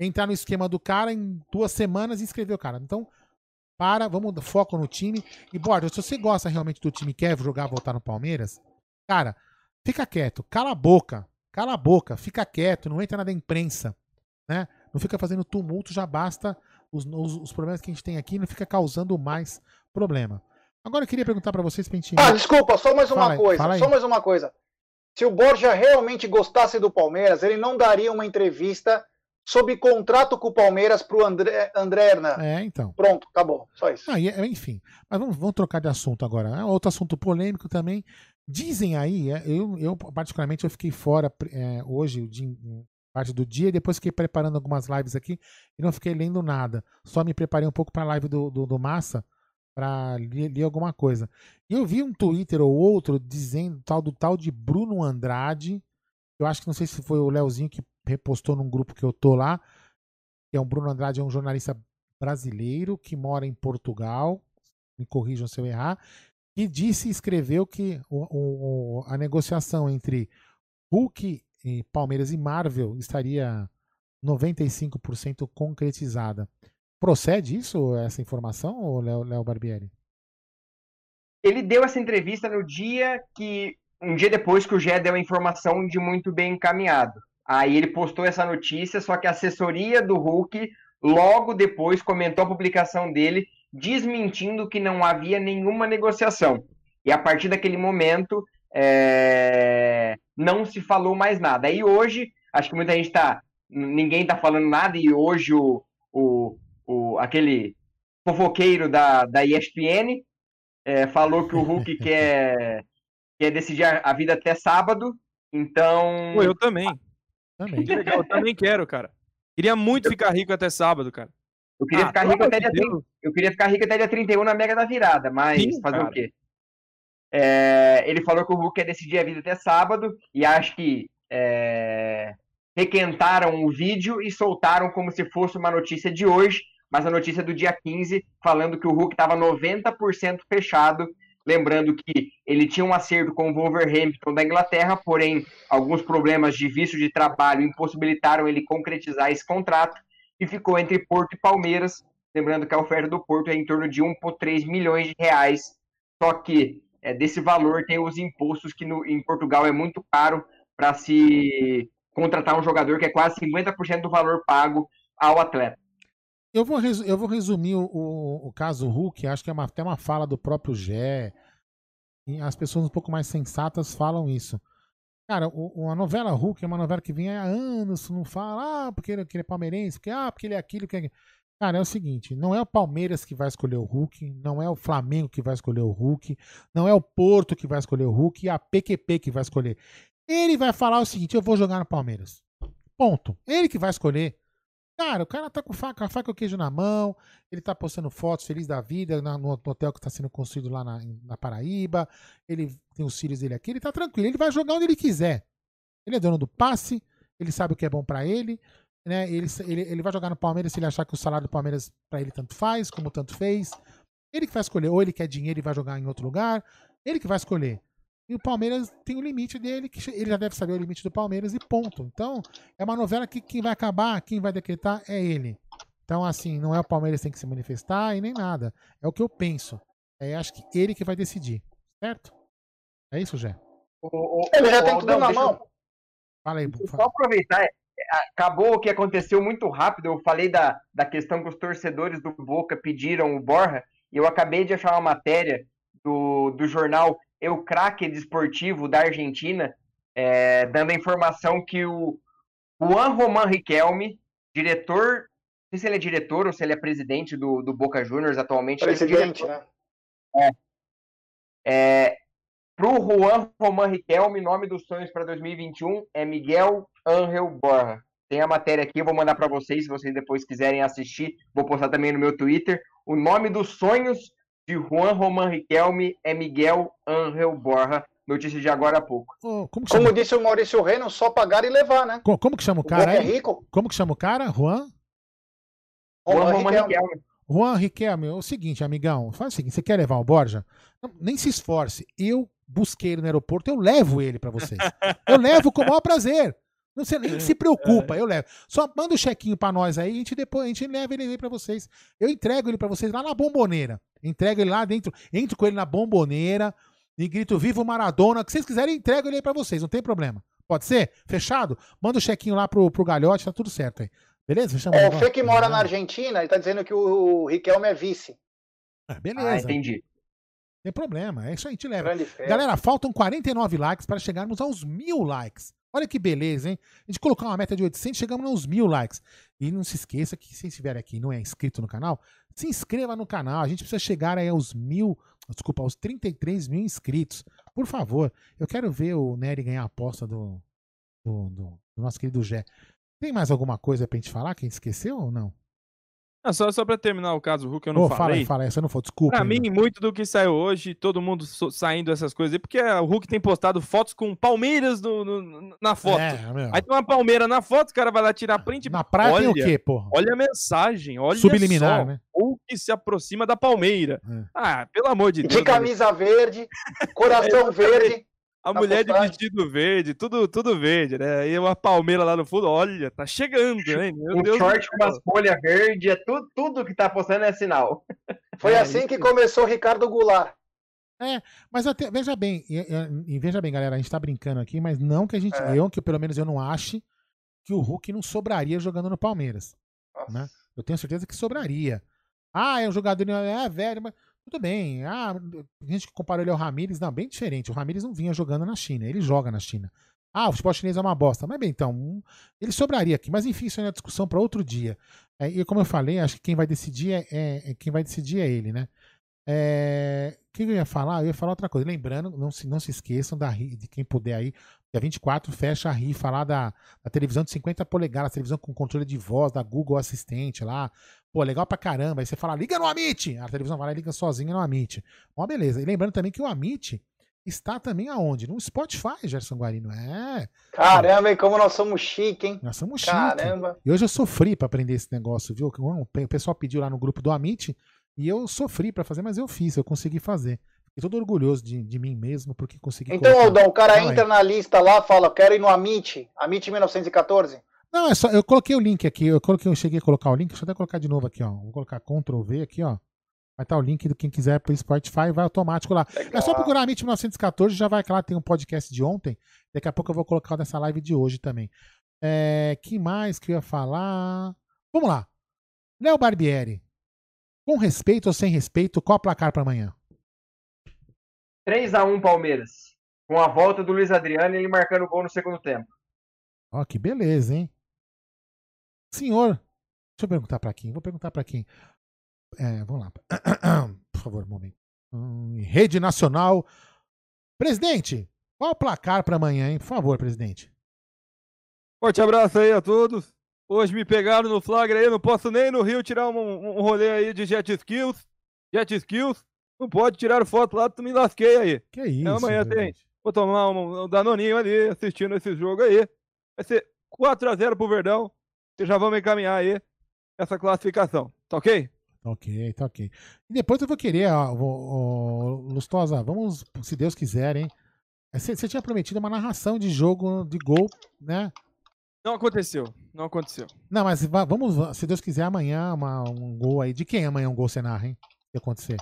entrar no esquema do cara em duas semanas e inscrever o cara. Então, para, vamos foco no time. E, Borja, se você gosta realmente do time e quer jogar, voltar no Palmeiras, cara, fica quieto, cala a boca. Cala a boca, fica quieto, não entra na da imprensa, né? Não fica fazendo tumulto, já basta os, os, os problemas que a gente tem aqui, não fica causando mais problema. Agora eu queria perguntar pra vocês gente. Ah, desculpa, só mais uma Fala coisa. fala. Só mais uma coisa. Se o Borja realmente gostasse do Palmeiras, ele não daria uma entrevista sob contrato com o Palmeiras pro André, André Hernan. É, então. Pronto, acabou. Só isso. Ah, e- enfim, mas vamos, vamos trocar de assunto agora. É outro assunto polêmico também. Dizem aí, é, eu, eu particularmente eu fiquei fora é, hoje, o dia- parte do dia, e depois fiquei preparando algumas lives aqui e não fiquei lendo nada. Só me preparei um pouco para a live do, do, do Massa para ler, ler alguma coisa. E eu vi um Twitter ou outro dizendo tal do tal de Bruno Andrade. Eu acho que não sei se foi o Leozinho que repostou num grupo que eu tô lá. Que é um Bruno Andrade, é um jornalista brasileiro que mora em Portugal. Me corrijam se eu errar. E disse e escreveu que o- o- a negociação entre Hulk, e Palmeiras e Marvel estaria 95% concretizada. Procede isso, essa informação, Léo Barbieri? Ele deu essa entrevista no dia que. Um dia depois que o Gé deu a informação de muito bem encaminhado. Aí ele postou essa notícia, só que a assessoria do Hulk, logo depois, comentou a publicação dele, desmentindo que não havia nenhuma negociação. E a partir daquele momento, é, não se falou mais nada. Aí hoje, acho que muita gente tá. Ninguém tá falando nada, e hoje o, o, o, aquele fofoqueiro da, da ESPN, é, falou que o Hulk quer, quer decidir a, vida até sábado, então... Pô, eu também. Também. Legal, eu também quero, cara. Queria muito ficar rico até sábado, cara. Eu queria Ah, ficar rico até dia de 30, Eu queria ficar rico até dia 31 na Mega da Virada, mas Sim, fazer cara. o quê? É, ele falou que o Hulk quer decidir a vida até sábado e acho que é, requentaram o vídeo e soltaram como se fosse uma notícia de hoje, mas a notícia é do dia 15, falando que o Hulk estava 90% fechado. Lembrando que ele tinha um acerto com o Wolverhampton da Inglaterra, porém alguns problemas de visto de trabalho impossibilitaram ele concretizar esse contrato e ficou entre Porto e Palmeiras. Lembrando que a oferta do Porto é em torno de 1,3 milhões de reais. Só que é, desse valor tem os impostos que no, em Portugal é muito caro para se contratar um jogador que é quase 50% do valor pago ao atleta. Eu vou, eu vou resumir o, o, o caso Hulk, acho que é uma- até uma fala do próprio Gé. As pessoas um pouco mais sensatas falam isso. Cara, o, a novela Hulk é uma novela que vem há anos, não fala, ah, porque ele, que ele é palmeirense, porque, ah, porque ele é aquilo, que é aquilo. Cara, é o seguinte, não é o Palmeiras que vai escolher o Hulk, não é o Flamengo que vai escolher o Hulk, não é o Porto que vai escolher o Hulk e a PQP que vai escolher. Ele vai falar o seguinte, eu vou jogar no Palmeiras. Ponto. Ele que vai escolher. Cara, o cara tá com faca, a faca e o queijo na mão, ele tá postando fotos feliz da vida na- no hotel que tá sendo construído lá na, na Paraíba, ele tem os filhos dele aqui, ele tá tranquilo, ele vai jogar onde ele quiser. Ele é dono do passe, ele sabe o que é bom pra ele, né? Ele, ele, ele vai jogar no Palmeiras se ele achar que o salário do Palmeiras pra ele tanto faz, como tanto fez. Ele que vai escolher, ou ele quer dinheiro e vai jogar em outro lugar, ele que vai escolher. E o Palmeiras tem o limite dele, que ele já deve saber o limite do Palmeiras e ponto. Então, é uma novela que quem vai acabar, quem vai decretar é ele. Então, assim, não é o Palmeiras que tem que se manifestar e nem nada. É o que eu penso. É, acho que ele que vai decidir. Certo? É isso, Jé? Ele já Ô, tem tudo na deixa eu- mão. Fala aí, só aproveitar, é, acabou o que aconteceu muito rápido. Eu falei da, da questão que os torcedores do Boca pediram o Borja, e eu acabei de achar uma matéria do, do jornal Eu Craque Desportivo da Argentina, é, dando a informação que o Juan Román Riquelme, diretor, não sei se ele é diretor ou se ele é presidente do, do Boca Juniors atualmente. é Presidente, diretor- né? é, pro Juan Román Riquelme, nome dos sonhos para 2021 é Miguel Ángel Borja. Tem a matéria aqui, eu vou mandar para vocês, se vocês depois quiserem assistir. Vou postar também no meu Twitter. O nome dos sonhos de Juan Román Riquelme é Miguel Ángel Borja. Notícia de agora há pouco. Ô, como? Como disse o Maurício Reno, só pagar e levar, né? Co- Como que chama o O cara Boca é aí? rico. Como que chama o cara? Juan? Juan Román Román Riquelme. Riquelme. Juan Riquelme, é o seguinte, amigão, faz o seguinte, você quer levar o Borja? Não, nem se esforce. Eu busquei ele no aeroporto, eu levo ele pra vocês. Eu levo com o maior prazer. Não se, nem se preocupa, eu levo. Só manda o chequinho pra nós aí, a gente depois a gente leva ele aí pra vocês. Eu entrego ele pra vocês lá na bomboneira. Entrego ele lá dentro, entro com ele na bomboneira e grito vivo Maradona, o que vocês quiserem, entrego ele aí pra vocês, não tem problema. Pode ser? Fechado? Manda o chequinho lá pro, pro Galhote, tá tudo certo aí. Beleza? Fechamos É, o? Fê que mora na Argentina, ele tá dizendo que o Riquelme é vice. Ah, beleza. Ah, entendi. Tem problema, é isso aí, a gente leva. Galera, faltam 49 likes para chegarmos aos mil likes. Olha que beleza, hein? A gente colocou uma meta de 800, chegamos aos mil likes. E não se esqueça que se estiver aqui e não é inscrito no canal, se inscreva no canal. A gente precisa chegar aí aos mil, desculpa, aos 33 mil inscritos. Por favor, eu quero ver o Nery ganhar a aposta do, do, do- do nosso querido Gé. Tem mais alguma coisa pra gente falar que a gente esqueceu ou não? Ah, só, só pra terminar o caso Hulk, eu não fala falei. aí, fala aí, se eu não for, desculpa. Pra mim, muito do que saiu hoje, todo mundo so- saindo essas coisas aí, porque o Hulk tem postado fotos com Palmeiras no, no- na foto. É, meu. Aí tem uma Palmeira na foto, o cara vai lá tirar print. Na praia olha, tem o quê, porra? Olha a mensagem, olha Subliminar, só. né? Hulk se aproxima da Palmeira. É. Ah, pelo amor de Deus. De camisa verde, coração verde. A na mulher de vestido verde, tudo, tudo verde, né? E uma palmeira lá no fundo, olha, tá chegando, hein? Meu Um Deus short com umas folhas verdes, é tudo, tudo que tá postando é sinal. Foi É, assim que começou o Ricardo Goulart. É, mas até, veja bem, e, e- e veja bem, galera, a gente tá brincando aqui, mas não que a gente, É. eu, que pelo menos eu não ache que o Hulk não sobraria jogando no Palmeiras, Nossa. né? Eu tenho certeza que sobraria. Ah, é um jogador, é velho, mas tudo bem. Ah, a gente que comparou ele ao Ramires, não, bem diferente. O Ramires não vinha jogando na China, ele joga na China. Ah, o futebol chinês é uma bosta. Mas bem, então, um, ele sobraria aqui. Mas enfim, isso é uma discussão para outro dia. É, e como eu falei, acho que quem vai decidir é, é, é quem vai decidir é ele, né? É, o que eu ia falar? Eu ia falar outra coisa. Lembrando, não se, não se esqueçam da, de quem puder aí. Dia 24 fecha a rifa lá da, da televisão de 50 polegadas, televisão com controle de voz da Google Assistente lá. Pô, legal pra caramba. Aí você fala, liga no Amit! A televisão vai lá e liga sozinha no Amit. Ó, beleza. E lembrando também que o Amit está também aonde? No Spotify, Gerson Guarino. É. Caramba, e como nós somos chique, hein? Nós somos chique. Caramba. E hoje eu sofri para aprender esse negócio, viu? O pessoal pediu lá no grupo do Amit e eu sofri para fazer, mas eu fiz, eu consegui fazer. Fiquei todo orgulhoso de, de mim mesmo porque consegui. Então. Aldão, o cara entra na lista lá, fala, quero ir no Amit, Amit 1914. Não, é só, eu coloquei o link aqui, eu coloquei, eu cheguei a colocar o link, deixa eu até colocar de novo aqui, ó. Vou colocar Ctrl V aqui, ó. Vai estar o link de quem quiser para o Spotify, vai automático lá. Legal. É só procurar a MIT 1914, já vai lá, tem um podcast de ontem. Daqui a pouco eu vou colocar nessa live de hoje também. É, que mais que eu ia falar? Vamos lá. Léo Barbieri. Com respeito ou sem respeito, qual o placar para amanhã? 3 a 1 Palmeiras. Com a volta do Luiz Adriano e ele marcando gol no segundo tempo. Ó, que beleza, hein? Senhor, deixa eu perguntar para quem? Vou perguntar para quem. É, vamos lá. Por favor, um momento. Hum, rede Nacional. Presidente, qual o placar para amanhã, hein? Por favor, presidente. Forte abraço aí a todos. Hoje me pegaram no flagra aí, não posso nem no Rio tirar um, um rolê aí de jet skills. Jet skills. Não pode tirar foto lá, tu me lasquei aí. Que isso? Então, amanhã tem. Vou tomar um, um danoninho ali, assistindo esse jogo aí. Vai ser 4x0 pro Verdão. Já vamos encaminhar aí essa classificação. Tá ok? Tá ok, tá ok. E depois eu vou querer, ó, ó, Lustosa, vamos, se Deus quiser, hein? Você tinha prometido uma narração de jogo de gol, né? Não aconteceu, não aconteceu. Não, mas vamos, se Deus quiser, amanhã uma, um gol aí. De quem amanhã um gol você narra, hein? Se acontecer.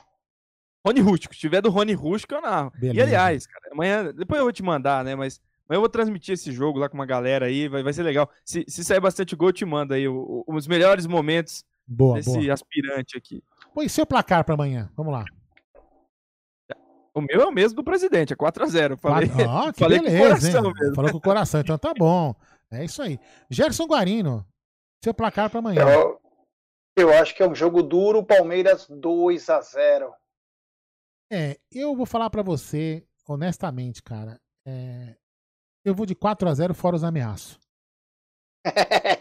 Rony Rústico. Se tiver do Rony Rústico, eu narro. Beleza. E aliás, cara, amanhã, depois eu vou te mandar, né? Mas amanhã eu vou transmitir esse jogo lá com uma galera aí, vai, vai ser legal. Se, se sair bastante gol, eu te mando aí o, o, os melhores momentos Boa, desse boa. aspirante aqui. Pô, e seu placar para amanhã? Vamos lá. O meu é o mesmo do presidente, é 4x0. Falei, ah, que falei beleza, com o coração hein? mesmo. Falou com o coração, então tá bom. É isso aí. Gerson Guarino, seu placar para amanhã. Eu, eu acho que é um jogo duro, Palmeiras 2 a 0 É, eu vou falar para você, honestamente, cara. É, eu vou de 4 a 0 fora os ameaços.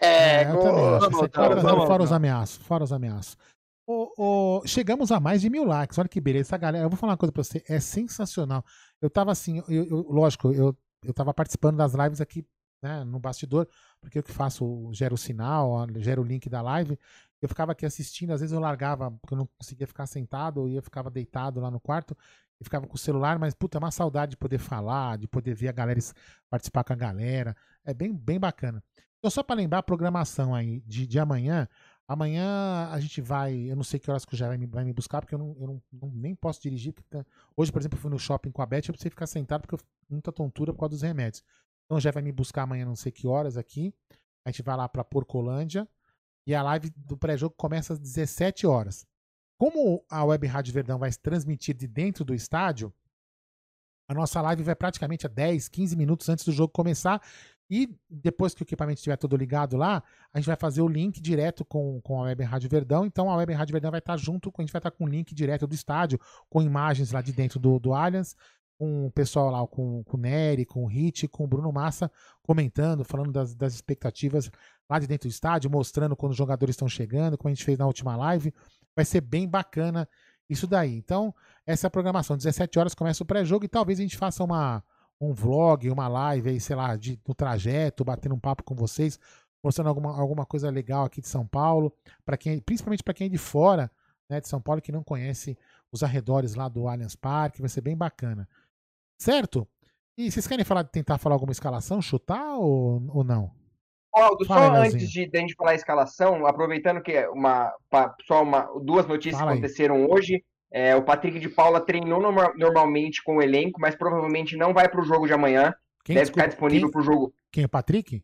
É, eu também acho. Vamos, fora, vamos, fora os ameaços. Fora os ameaços. O, o, chegamos a mais de mil likes. Olha que beleza. Essa galera, eu vou falar uma coisa pra você. É sensacional. Eu tava assim, eu, eu, lógico, eu, eu tava participando das lives aqui né, no bastidor, porque eu que faço, gero o sinal, gero o link da live. Eu ficava aqui assistindo, às vezes eu largava, porque eu não conseguia ficar sentado, e eu ficava deitado lá no quarto e ficava com o celular, mas puta, é uma saudade de poder falar, de poder ver a galera participar com a galera. É bem, bem bacana. Então, só para lembrar a programação aí de, de amanhã. Amanhã a gente vai. Eu não sei que horas que o Jair vai me, vai me buscar, porque eu, não, eu não, não nem posso dirigir. Tá, hoje, por exemplo, eu fui no shopping com a Beth, eu precisei ficar sentado porque eu muita tontura por causa dos remédios. Então já vai me buscar amanhã, não sei que horas aqui. A gente vai lá para Porcolândia. E a live do pré-jogo começa às 17 horas. Como a Web Rádio Verdão vai se transmitir de dentro do estádio, a nossa live vai praticamente a 10, 15 minutos antes do jogo começar. E depois que o equipamento estiver todo ligado lá, a gente vai fazer o link direto com, com a Web Rádio Verdão. Então a Web Rádio Verdão vai estar junto, a gente vai estar com o link direto do estádio, com imagens lá de dentro do, do Allianz, com o pessoal lá, com, com o Nery, com o Hit, com o Bruno Massa, comentando, falando das, das expectativas lá de dentro do estádio, mostrando quando os jogadores estão chegando, como a gente fez na última live. Vai ser bem bacana isso daí. Então, essa é a programação. 17 horas começa o pré-jogo e talvez a gente faça uma um vlog, uma live aí, sei lá, de, no trajeto, batendo um papo com vocês, mostrando alguma, alguma coisa legal aqui de São Paulo, para quem, principalmente para quem é de fora, né, de São Paulo que não conhece os arredores lá do Allianz Parque, vai ser bem bacana. Certo? E vocês querem falar, tentar falar alguma escalação, chutar ou, ou não? Aldo, só antes de, de a gente falar a escalação, aproveitando que uma, só uma, duas notícias Fala aconteceram aí. hoje. É, o Patrick de Paula treinou normalmente com o elenco, mas provavelmente não vai para o jogo de amanhã. Quem, Deve desculpa, ficar disponível para o jogo. Quem é o Patrick?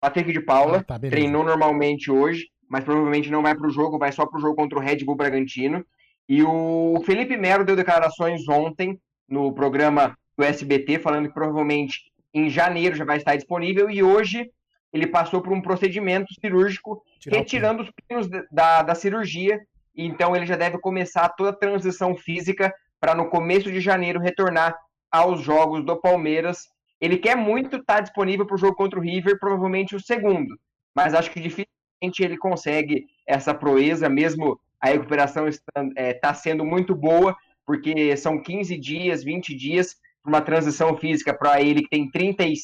Patrick de Paula. Ah, tá, treinou normalmente hoje, mas provavelmente não vai para o jogo, vai só para o jogo contra o Red Bull Bragantino. E o Felipe Melo deu declarações ontem no programa do SBT, falando que provavelmente em janeiro já vai estar disponível e hoje ele passou por um procedimento cirúrgico Tirar retirando os pinos da, da cirurgia, então ele já deve começar toda a transição física para no começo de janeiro retornar aos jogos do Palmeiras. Ele quer muito estar disponível para o jogo contra o River, provavelmente o segundo, mas acho que dificilmente ele consegue essa proeza, mesmo a recuperação está é, tá sendo muito boa, porque são 15 dias, 20 dias para uma transição física para ele que tem 30 e,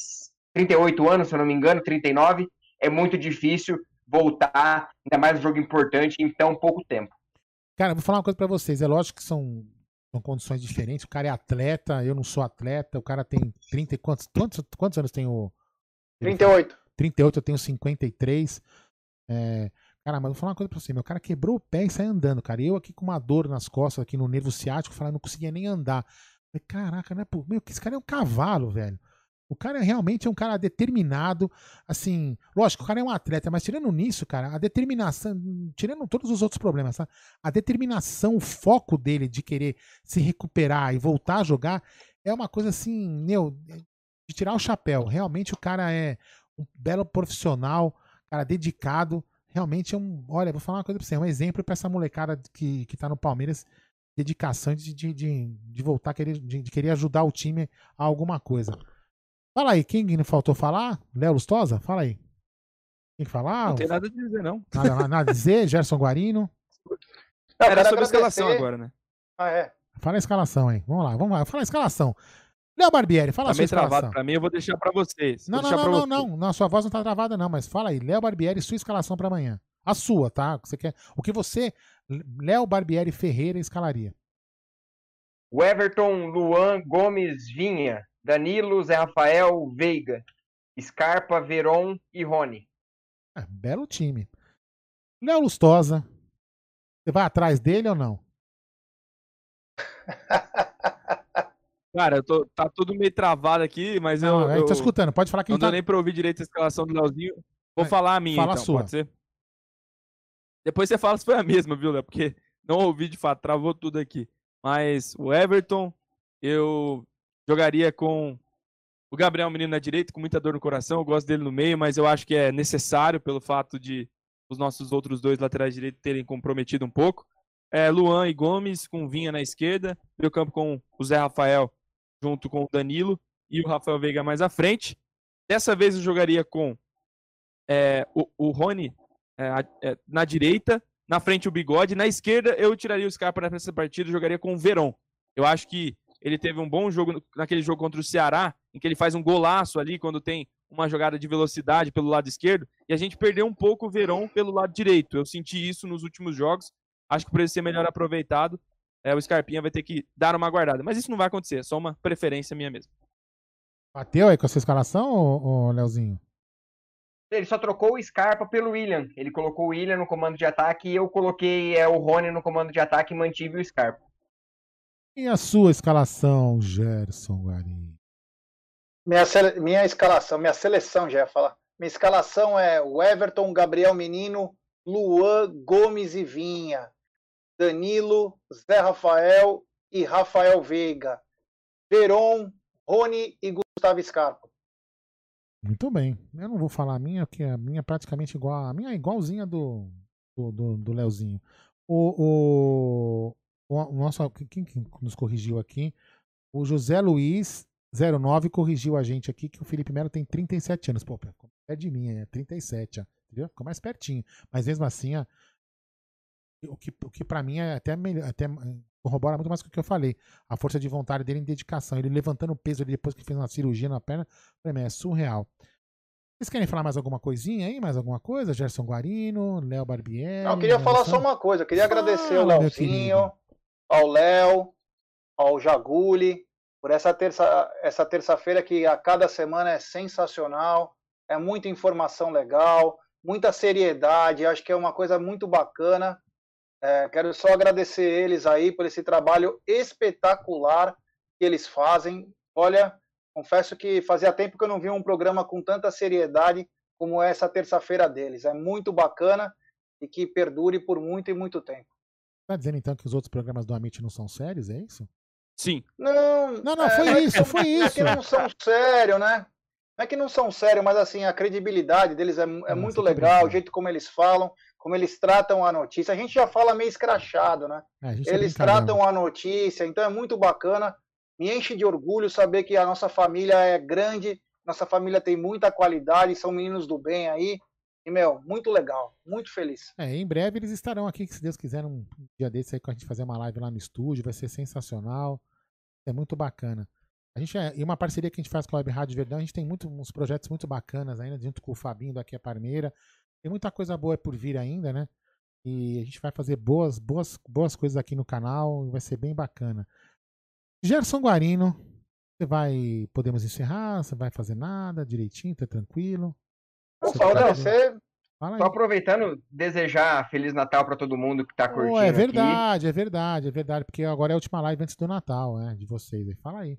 38 anos, se eu não me engano, 39, é muito difícil voltar, ainda mais um jogo importante, em tão pouco tempo. Cara, vou falar uma coisa para vocês. É lógico que são, são condições diferentes. O cara é atleta, eu não sou atleta. O cara tem 30 e quantos, quantos, quantos anos tem o. 38. 38, eu tenho 53. É, cara, mas vou falar uma coisa pra você. Meu cara quebrou o pé e saiu andando, cara. Eu aqui com uma dor nas costas, aqui no nervo ciático, falando, não conseguia nem andar. Falei, caraca, né? Meu, esse cara é um cavalo, velho. O cara realmente é um cara determinado, assim, lógico, o cara é um atleta, mas tirando nisso, cara, a determinação, tirando todos os outros problemas, tá? a determinação, o foco dele de querer se recuperar e voltar a jogar é uma coisa assim, meu, de tirar o chapéu. Realmente o cara é um belo profissional, cara dedicado, realmente é um, olha, vou falar uma coisa pra você, é um exemplo para essa molecada que, que tá no Palmeiras, dedicação de, de, de, de voltar, querer, de, de querer ajudar o time a alguma coisa. Fala aí, quem não faltou falar? Léo Lustosa? Fala aí. Tem que falar? Não tem nada a dizer, não. Nada, nada a dizer? Gerson Guarino? Não, Era sobre a escalação agora, né? Ah, é. Fala a escalação aí. Vamos lá, vamos lá. Fala a escalação. Léo Barbieri, fala tá a sua escalação. travado pra mim, eu vou deixar pra vocês. Não, não, não, não, não, não. A sua voz não tá travada, não. Mas fala aí, Léo Barbieri, sua escalação pra amanhã. A sua, tá? O que você quer. O que você, Léo Barbieri Ferreira, escalaria? O Everton, Luan, Gomes, Vinha. Danilo, Zé Rafael, Veiga, Scarpa, Veron e Rony. É, belo time. Léo Lustosa. Você vai atrás dele ou não? Cara, eu tô, tá tudo meio travado aqui, mas não, eu. Eu tô escutando, pode falar que Não tá... deu nem pra ouvir direito a escalação do Leozinho. Vou falar a minha, fala então, a sua. pode ser? Depois você fala se foi a mesma, viu, Léo? Porque não ouvi de fato, travou tudo aqui. Mas o Everton, eu Jogaria com o Gabriel Menino na direita, com muita dor no coração. Eu gosto dele no meio, mas eu acho que é necessário pelo fato de os nossos outros dois laterais direitos terem comprometido um pouco. É, Luan e Gomes com Vinha na esquerda, meio campo com o Zé Rafael junto com o Danilo e o Rafael Veiga mais à frente. Dessa vez eu jogaria com é, o, o Rony é, é, na direita, na frente o Bigode, na esquerda eu tiraria o Scarpa nessa partida e jogaria com o Verón. Eu acho que ele teve um bom jogo naquele jogo contra o Ceará, em que ele faz um golaço ali quando tem uma jogada de velocidade pelo lado esquerdo, e a gente perdeu um pouco o Verón pelo lado direito. Eu senti isso nos últimos jogos. Acho que para ele ser melhor aproveitado, é, o Scarpinha vai ter que dar uma guardada. Mas isso não vai acontecer, é só uma preferência minha mesmo. Bateu aí com a sua escalação, ô, ô, Leozinho? Ele só trocou o Scarpa pelo William. Ele colocou o William no comando de ataque e eu coloquei é, o Rony no comando de ataque e mantive o Scarpa. E a sua escalação, Gerson Guarim? Minha, minha escalação, minha seleção, já ia falar. Minha escalação é o Everton, Gabriel Menino, Luan, Gomes e Vinha, Danilo, Zé Rafael e Rafael Veiga, Veron, Rony e Gustavo Scarpa. Muito bem. Eu não vou falar a minha, porque a minha é praticamente igual. A minha é igualzinha do, do, do, do Leozinho. O, o, nosso, quem, quem nos corrigiu aqui? O José Luiz 09 corrigiu a gente aqui que o Felipe Melo tem 37 anos. Pô, é de mim, é 37, ó, entendeu? Ficou mais pertinho. Mas mesmo assim, ó, o que, o que para mim é até melhor, até corrobora muito mais com o que eu falei. A força de vontade dele em dedicação. Ele levantando o peso ali depois que fez uma cirurgia na perna, pra mim é surreal. Vocês querem falar mais alguma coisinha aí? Mais alguma coisa? Gerson Guarino, Léo Barbieri? Não, eu queria falar só uma coisa. Eu queria Fala, agradecer o Leozinho, ao Léo, ao Jaguli, por essa terça essa terça-feira que a cada semana é sensacional, é muita informação legal, muita seriedade, acho que é uma coisa muito bacana. É, quero só agradecer eles aí por esse trabalho espetacular que eles fazem. Olha, confesso que fazia tempo que eu não vi um programa com tanta seriedade como essa terça-feira deles. É muito bacana e que perdure por muito e muito tempo. Tá dizendo então que os outros programas do Amit não são sérios, é isso? Sim. Não, não, não, foi é, isso, foi é isso. que não são sérios, né? não é que não são sérios, mas assim, a credibilidade deles é, é muito legal, o jeito como eles falam, como eles tratam a notícia. A gente já fala meio escrachado, né? É, eles tratam a notícia, então é muito bacana. Me enche de orgulho saber que a nossa família é grande, nossa família tem muita qualidade, são meninos do bem aí. E, meu, muito legal, muito feliz. É, em breve eles estarão aqui, se Deus quiser, um dia desse aí com a gente fazer uma live lá no estúdio, vai ser sensacional. É muito bacana. A gente é, e uma parceria que a gente faz com a Web Rádio Verdão, a gente tem muito, uns projetos muito bacanas ainda, junto com o Fabinho daqui a Parmeira. Tem muita coisa boa por vir ainda, né? E a gente vai fazer boas, boas, boas coisas aqui no canal, vai ser bem bacana. Gerson Guarino, você vai. Podemos encerrar? Você vai fazer nada direitinho? Tá tranquilo? Opa, tá você. Só aproveitando, desejar Feliz Natal para todo mundo que tá curtindo. Oh, é verdade, aqui. é verdade, é verdade, porque agora é a última live antes do Natal, né? De vocês. Fala aí.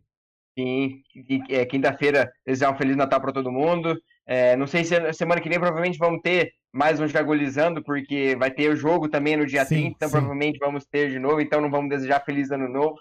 Sim, é, quinta-feira desejar um Feliz Natal para todo mundo. É, não sei se semana que vem provavelmente vamos ter mais um Jagolizando, porque vai ter o jogo também no dia sim, 30, então sim. provavelmente vamos ter de novo, então não vamos desejar Feliz Ano Novo,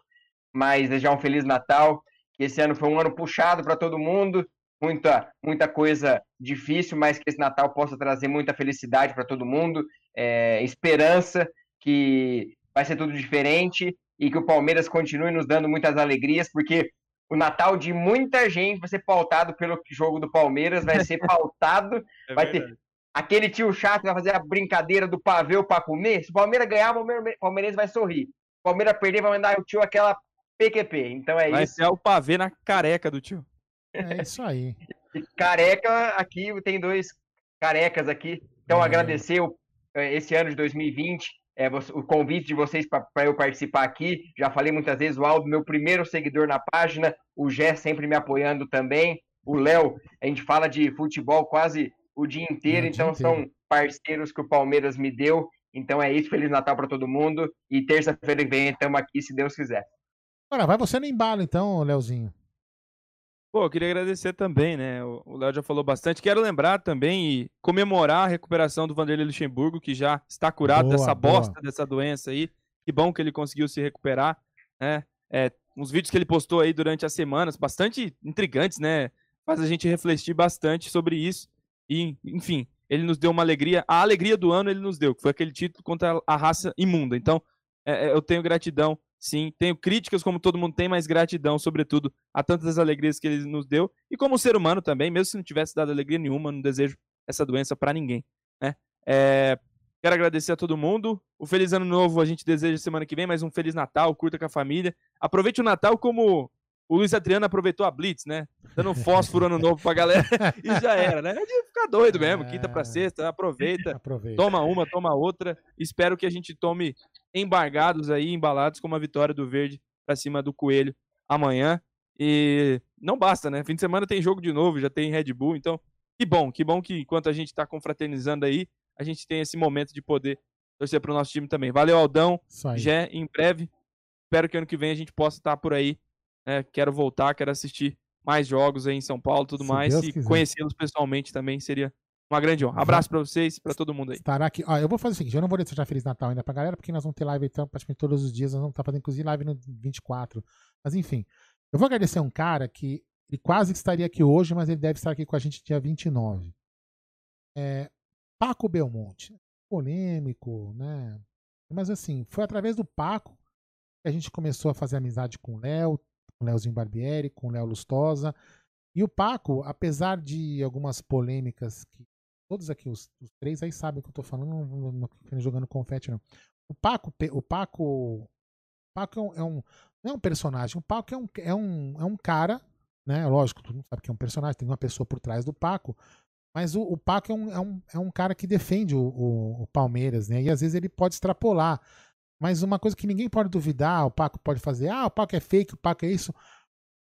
mas desejar um Feliz Natal, que esse ano foi um ano puxado para todo mundo, muita, muita coisa difícil, mas que esse Natal possa trazer muita felicidade para todo mundo, é, esperança que vai ser tudo diferente e que o Palmeiras continue nos dando muitas alegrias, porque o Natal de muita gente vai ser pautado pelo jogo do Palmeiras, vai ser pautado, é vai ter aquele tio chato que vai fazer a brincadeira do pavê para comer. Se o Palmeiras ganhar, o Palmeirense vai sorrir. Se o Palmeiras perder, vai mandar o tio aquela PQP. Então é vai isso. Vai ser o pavê na careca do tio. É isso aí. E careca, aqui tem dois carecas aqui. Então, é. agradecer o, eh, esse ano de 2020 é, o convite de vocês para eu participar aqui. Já falei muitas vezes, o Aldo, meu primeiro seguidor na página, o Gé sempre me apoiando também. O Léo, a gente fala de futebol quase o dia inteiro, é, então dia são inteiro. parceiros que o Palmeiras me deu. Então é isso, Feliz Natal para todo mundo. E terça-feira vem estamos aqui, se Deus quiser. Agora, vai você no embalo então, Léozinho. Pô, eu queria agradecer também, né? O Léo já falou bastante. Quero lembrar também e comemorar a recuperação do Vanderlei Luxemburgo, que já está curado boa, dessa boa. bosta, dessa doença aí. Que bom que ele conseguiu se recuperar, né? É, uns vídeos que ele postou aí durante as semanas, bastante intrigantes, né? Faz a gente refletir bastante sobre isso. E, enfim, ele nos deu uma alegria. A alegria do ano ele nos deu, que foi aquele título contra a raça imunda. Então, é, é eu tenho gratidão Sim, tenho críticas como todo mundo tem, mas gratidão, sobretudo, a tantas alegrias que ele nos deu. E como ser humano também, mesmo se não tivesse dado alegria nenhuma, não desejo essa doença para ninguém. Né? É, quero agradecer a todo mundo. O Feliz Ano Novo a gente deseja semana que vem, mas um Feliz Natal, curta com a família. Aproveite o Natal como o Luiz Adriano aproveitou a Blitz, né? Dando um fósforo ano novo pra galera e já era, né? É de ficar doido mesmo, quinta pra sexta, aproveita, aproveita, toma uma, toma outra. Espero que a gente tome embargados aí, embalados com uma vitória do Verde pra cima do Coelho amanhã. E não basta, né? Fim de semana tem jogo de novo, já tem Red Bull, então que bom, que bom que enquanto a gente tá confraternizando aí, a gente tem esse momento de poder torcer pro nosso time também. Valeu, Aldão. Já em breve. Espero que ano que vem a gente possa estar por aí né? Quero voltar, quero assistir mais jogos aí em São Paulo tudo Se mais. Deus e conhecê-los pessoalmente também seria uma grande honra. Abraço para vocês, para todo mundo aí. Estará aqui. Ó, eu vou fazer o seguinte: eu não vou desejar Feliz Natal ainda pra galera, porque nós vamos ter live então, praticamente todos os dias. Nós vamos estar fazendo, inclusive, live no 24. Mas enfim, eu vou agradecer um cara que ele quase estaria aqui hoje, mas ele deve estar aqui com a gente dia 29. É, Paco Belmonte. Polêmico, né? Mas assim, foi através do Paco que a gente começou a fazer amizade com o Léo, com o Leozinho Barbieri, com o Léo Lustosa. E o Paco, apesar de algumas polêmicas que todos aqui, os, os três aí sabem o que eu tô falando, não, não, não jogando confete, não. O Paco, o Paco, o Paco é um, é um, não é um personagem, o Paco é um, é um, é um cara, né? Lógico, todo mundo sabe que é um personagem, tem uma pessoa por trás do Paco, mas o, o Paco é um, é, um, é um cara que defende o, o, o Palmeiras, né? E às vezes ele pode extrapolar. Mas uma coisa que ninguém pode duvidar, o Paco pode fazer, ah, o Paco é fake, o Paco é isso.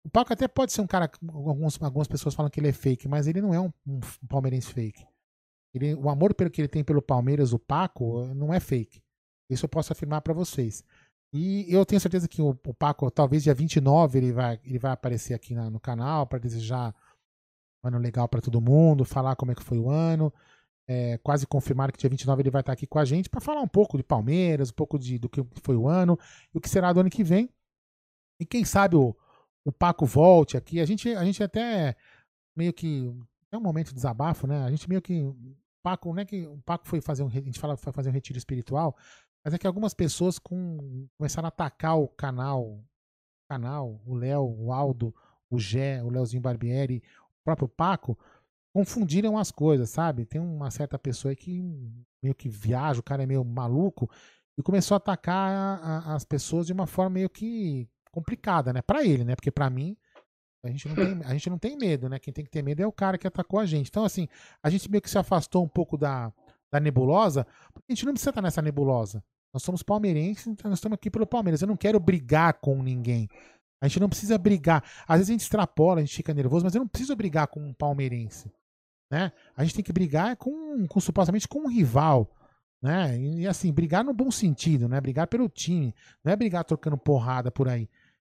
O Paco até pode ser um cara, alguns, algumas pessoas falam que ele é fake, mas ele não é um, um palmeirense fake. Ele, o amor pelo que ele tem pelo Palmeiras, o Paco, não é fake. Isso eu posso afirmar para vocês. E eu tenho certeza que o, o, Paco, talvez dia 29, ele vai, ele vai aparecer aqui na, no canal para desejar um ano legal para todo mundo, falar como é que foi o ano é, quase confirmaram que dia 29 ele vai estar aqui com a gente para falar um pouco de Palmeiras, um pouco de, do que foi o ano e o que será do ano que vem. E quem sabe o, o Paco volte aqui. A gente, a gente até meio que. É um momento de desabafo, né? A gente meio que. Paco, não é que o Paco foi fazer um. A gente fala foi fazer um retiro espiritual, mas é que algumas pessoas com, começaram a atacar o canal. O canal, o Léo, o Aldo, o Gé, o Leozinho Barbieri, o próprio Paco, confundiram as coisas, sabe? Tem uma certa pessoa aí que meio que viaja, o cara é meio maluco, e começou a atacar a, a, as pessoas de uma forma meio que complicada, né? Para ele, né? Porque para mim a gente, não tem, a gente não tem medo, né? Quem tem que ter medo é o cara que atacou a gente. Então, assim, a gente meio que se afastou um pouco da, da nebulosa, porque a gente não precisa estar nessa nebulosa. Nós somos palmeirenses, então nós estamos aqui pelo Palmeiras. Eu não quero brigar com ninguém. A gente não precisa brigar. Às vezes a gente extrapola, a gente fica nervoso, mas eu não preciso brigar com um palmeirense. Né? A gente tem que brigar com, com supostamente com um rival. Né? E, e, assim, brigar no bom sentido, né? Brigar pelo time, não é brigar trocando porrada por aí.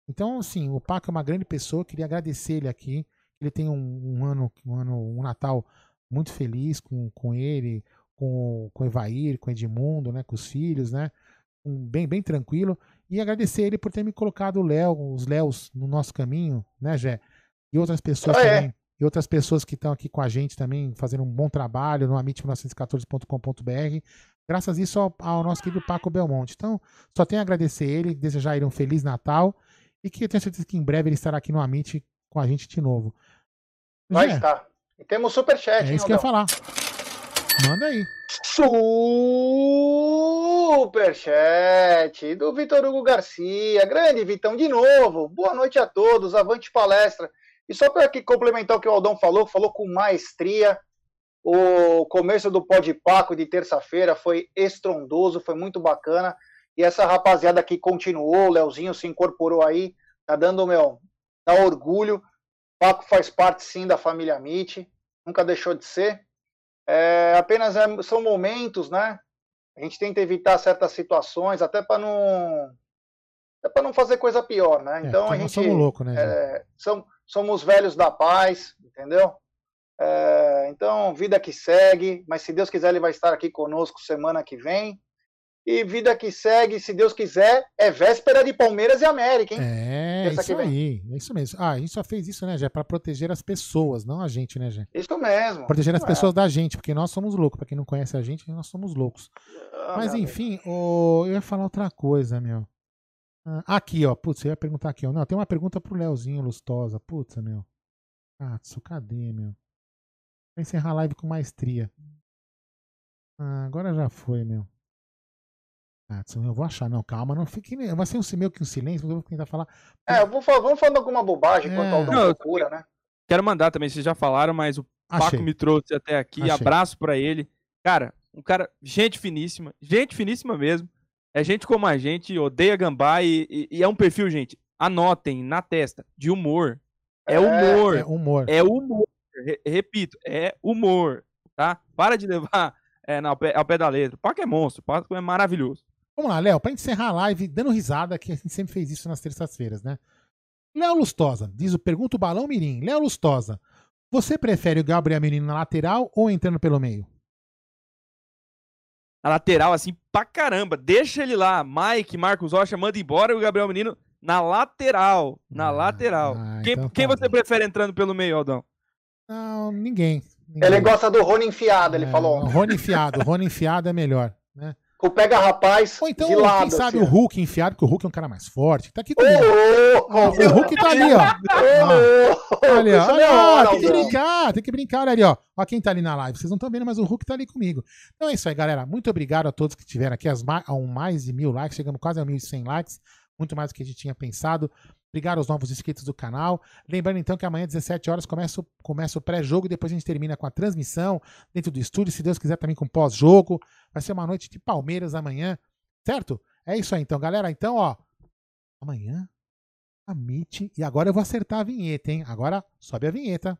Então, assim, o Paco é uma grande pessoa, queria agradecer ele aqui. Ele tem um, um ano, um ano, um Natal muito feliz com, com ele, com, com o Evair, com o Edmundo, né? Com os filhos, né? Um, bem, bem tranquilo. E agradecer ele por ter me colocado o Léo, os Léos no nosso caminho, né, Jé? E outras pessoas ah, é. também. É. E outras pessoas que estão aqui com a gente também, fazendo um bom trabalho no amit1914.com.br graças a isso ao, ao, nosso querido Paco Belmonte. Então, só tenho a agradecer ele, desejar ele um Feliz Natal e que eu tenho certeza que em breve ele estará aqui no Amit com a gente de novo. Vai estar. E temos superchat, É isso que eu ia falar. Manda aí. Superchat do Vitor Hugo Garcia. Grande Vitão, de novo. Boa noite a todos. Avante palestra. E só para complementar o que o Aldão falou, falou com maestria. O começo do Pó de Paco de terça-feira foi estrondoso, foi muito bacana. E essa rapaziada que continuou, o Leozinho se incorporou aí, tá dando meu, dá orgulho. Paco faz parte sim da família Mit, nunca deixou de ser. É, apenas é, são momentos, né? A gente tenta evitar certas situações, até para não é para não fazer coisa pior, né? É, então a gente somos louco, né? É, são, somos velhos da paz, entendeu? É, então, vida que segue, mas se Deus quiser, ele vai estar aqui conosco semana que vem. E vida que segue, se Deus quiser, é véspera de Palmeiras e América, hein? É, Essa isso aí, é isso mesmo. Ah, a gente só fez isso, né, Jé? Pra proteger as pessoas, não a gente, né, Jé? Isso mesmo. Proteger as é. pessoas da gente, porque nós somos loucos. Pra quem não conhece a gente, nós somos loucos. Ah, Mas enfim, oh, eu ia falar outra coisa, meu. Ah, aqui, ó. Putz, eu ia perguntar aqui, ó. Não, tem uma pergunta pro Leozinho Lustosa. Putz, meu. Katsu, cadê, meu? Vou encerrar a live com maestria. Ah, agora já foi, meu. Katsu, eu vou achar. Não, calma, não fique. Vai ser um, meio que um silêncio, mas eu vou tentar falar. É, eu vou, vamos falando alguma bobagem é... enquanto alguém procura, né? Quero mandar também, vocês já falaram, mas o Achei. Paco me trouxe até aqui. Achei. Abraço para ele. Cara, um cara, gente finíssima, gente finíssima mesmo. É gente como a gente, odeia gambá e, e, e é um perfil, gente. Anotem na testa, de humor. É, é humor. É humor. É humor. repito, é humor. Tá? Para de levar é, ao, pé, ao pé da letra. O Paco é monstro, o Paco é maravilhoso. Vamos lá, Léo, para encerrar a live, dando risada, que a gente sempre fez isso nas terças-feiras, né? Léo Lustosa, diz o Pergunta o Balão Mirim. Léo Lustosa, você prefere o Gabriel Menino na lateral ou entrando pelo meio? Na lateral, assim, pra caramba. Deixa ele lá. Mike, Marcos Rocha, manda embora o Gabriel Menino na lateral. Na ah, lateral. Ah, quem, então quem tá você prefere entrando pelo meio, Aldão? Não, ninguém. ninguém. Ele gosta do Rony enfiado, ele é, falou. Rony enfiado. Rony enfiado é melhor, né? O pega rapaz. Ou então, lado, quem sabe assim. o Hulk enfiado, porque o Hulk é um cara mais forte. Tá aqui comigo. Oh, oh, o Hulk tá ali, ó. Ah, ali, ó. Olha, tem que brincar, tem que brincar. Olha ali, ó. Ó quem tá ali na live. Vocês não estão vendo, mas o Hulk tá ali comigo. Então é isso aí, galera. Muito obrigado a todos que tiveram aqui. As mais, a um mais de mil likes. Chegamos quase a 1.100 likes. Muito mais do que a gente tinha pensado. Obrigado aos novos inscritos do canal. Lembrando então que amanhã, às 17 horas, começa, começa o pré-jogo e depois a gente termina com a transmissão dentro do estúdio. Se Deus quiser, também com pós-jogo. Vai ser uma noite de Palmeiras amanhã, certo? É isso aí então, galera. Então, ó, amanhã, a Meet. E agora eu vou acertar a vinheta, hein? Agora sobe a vinheta.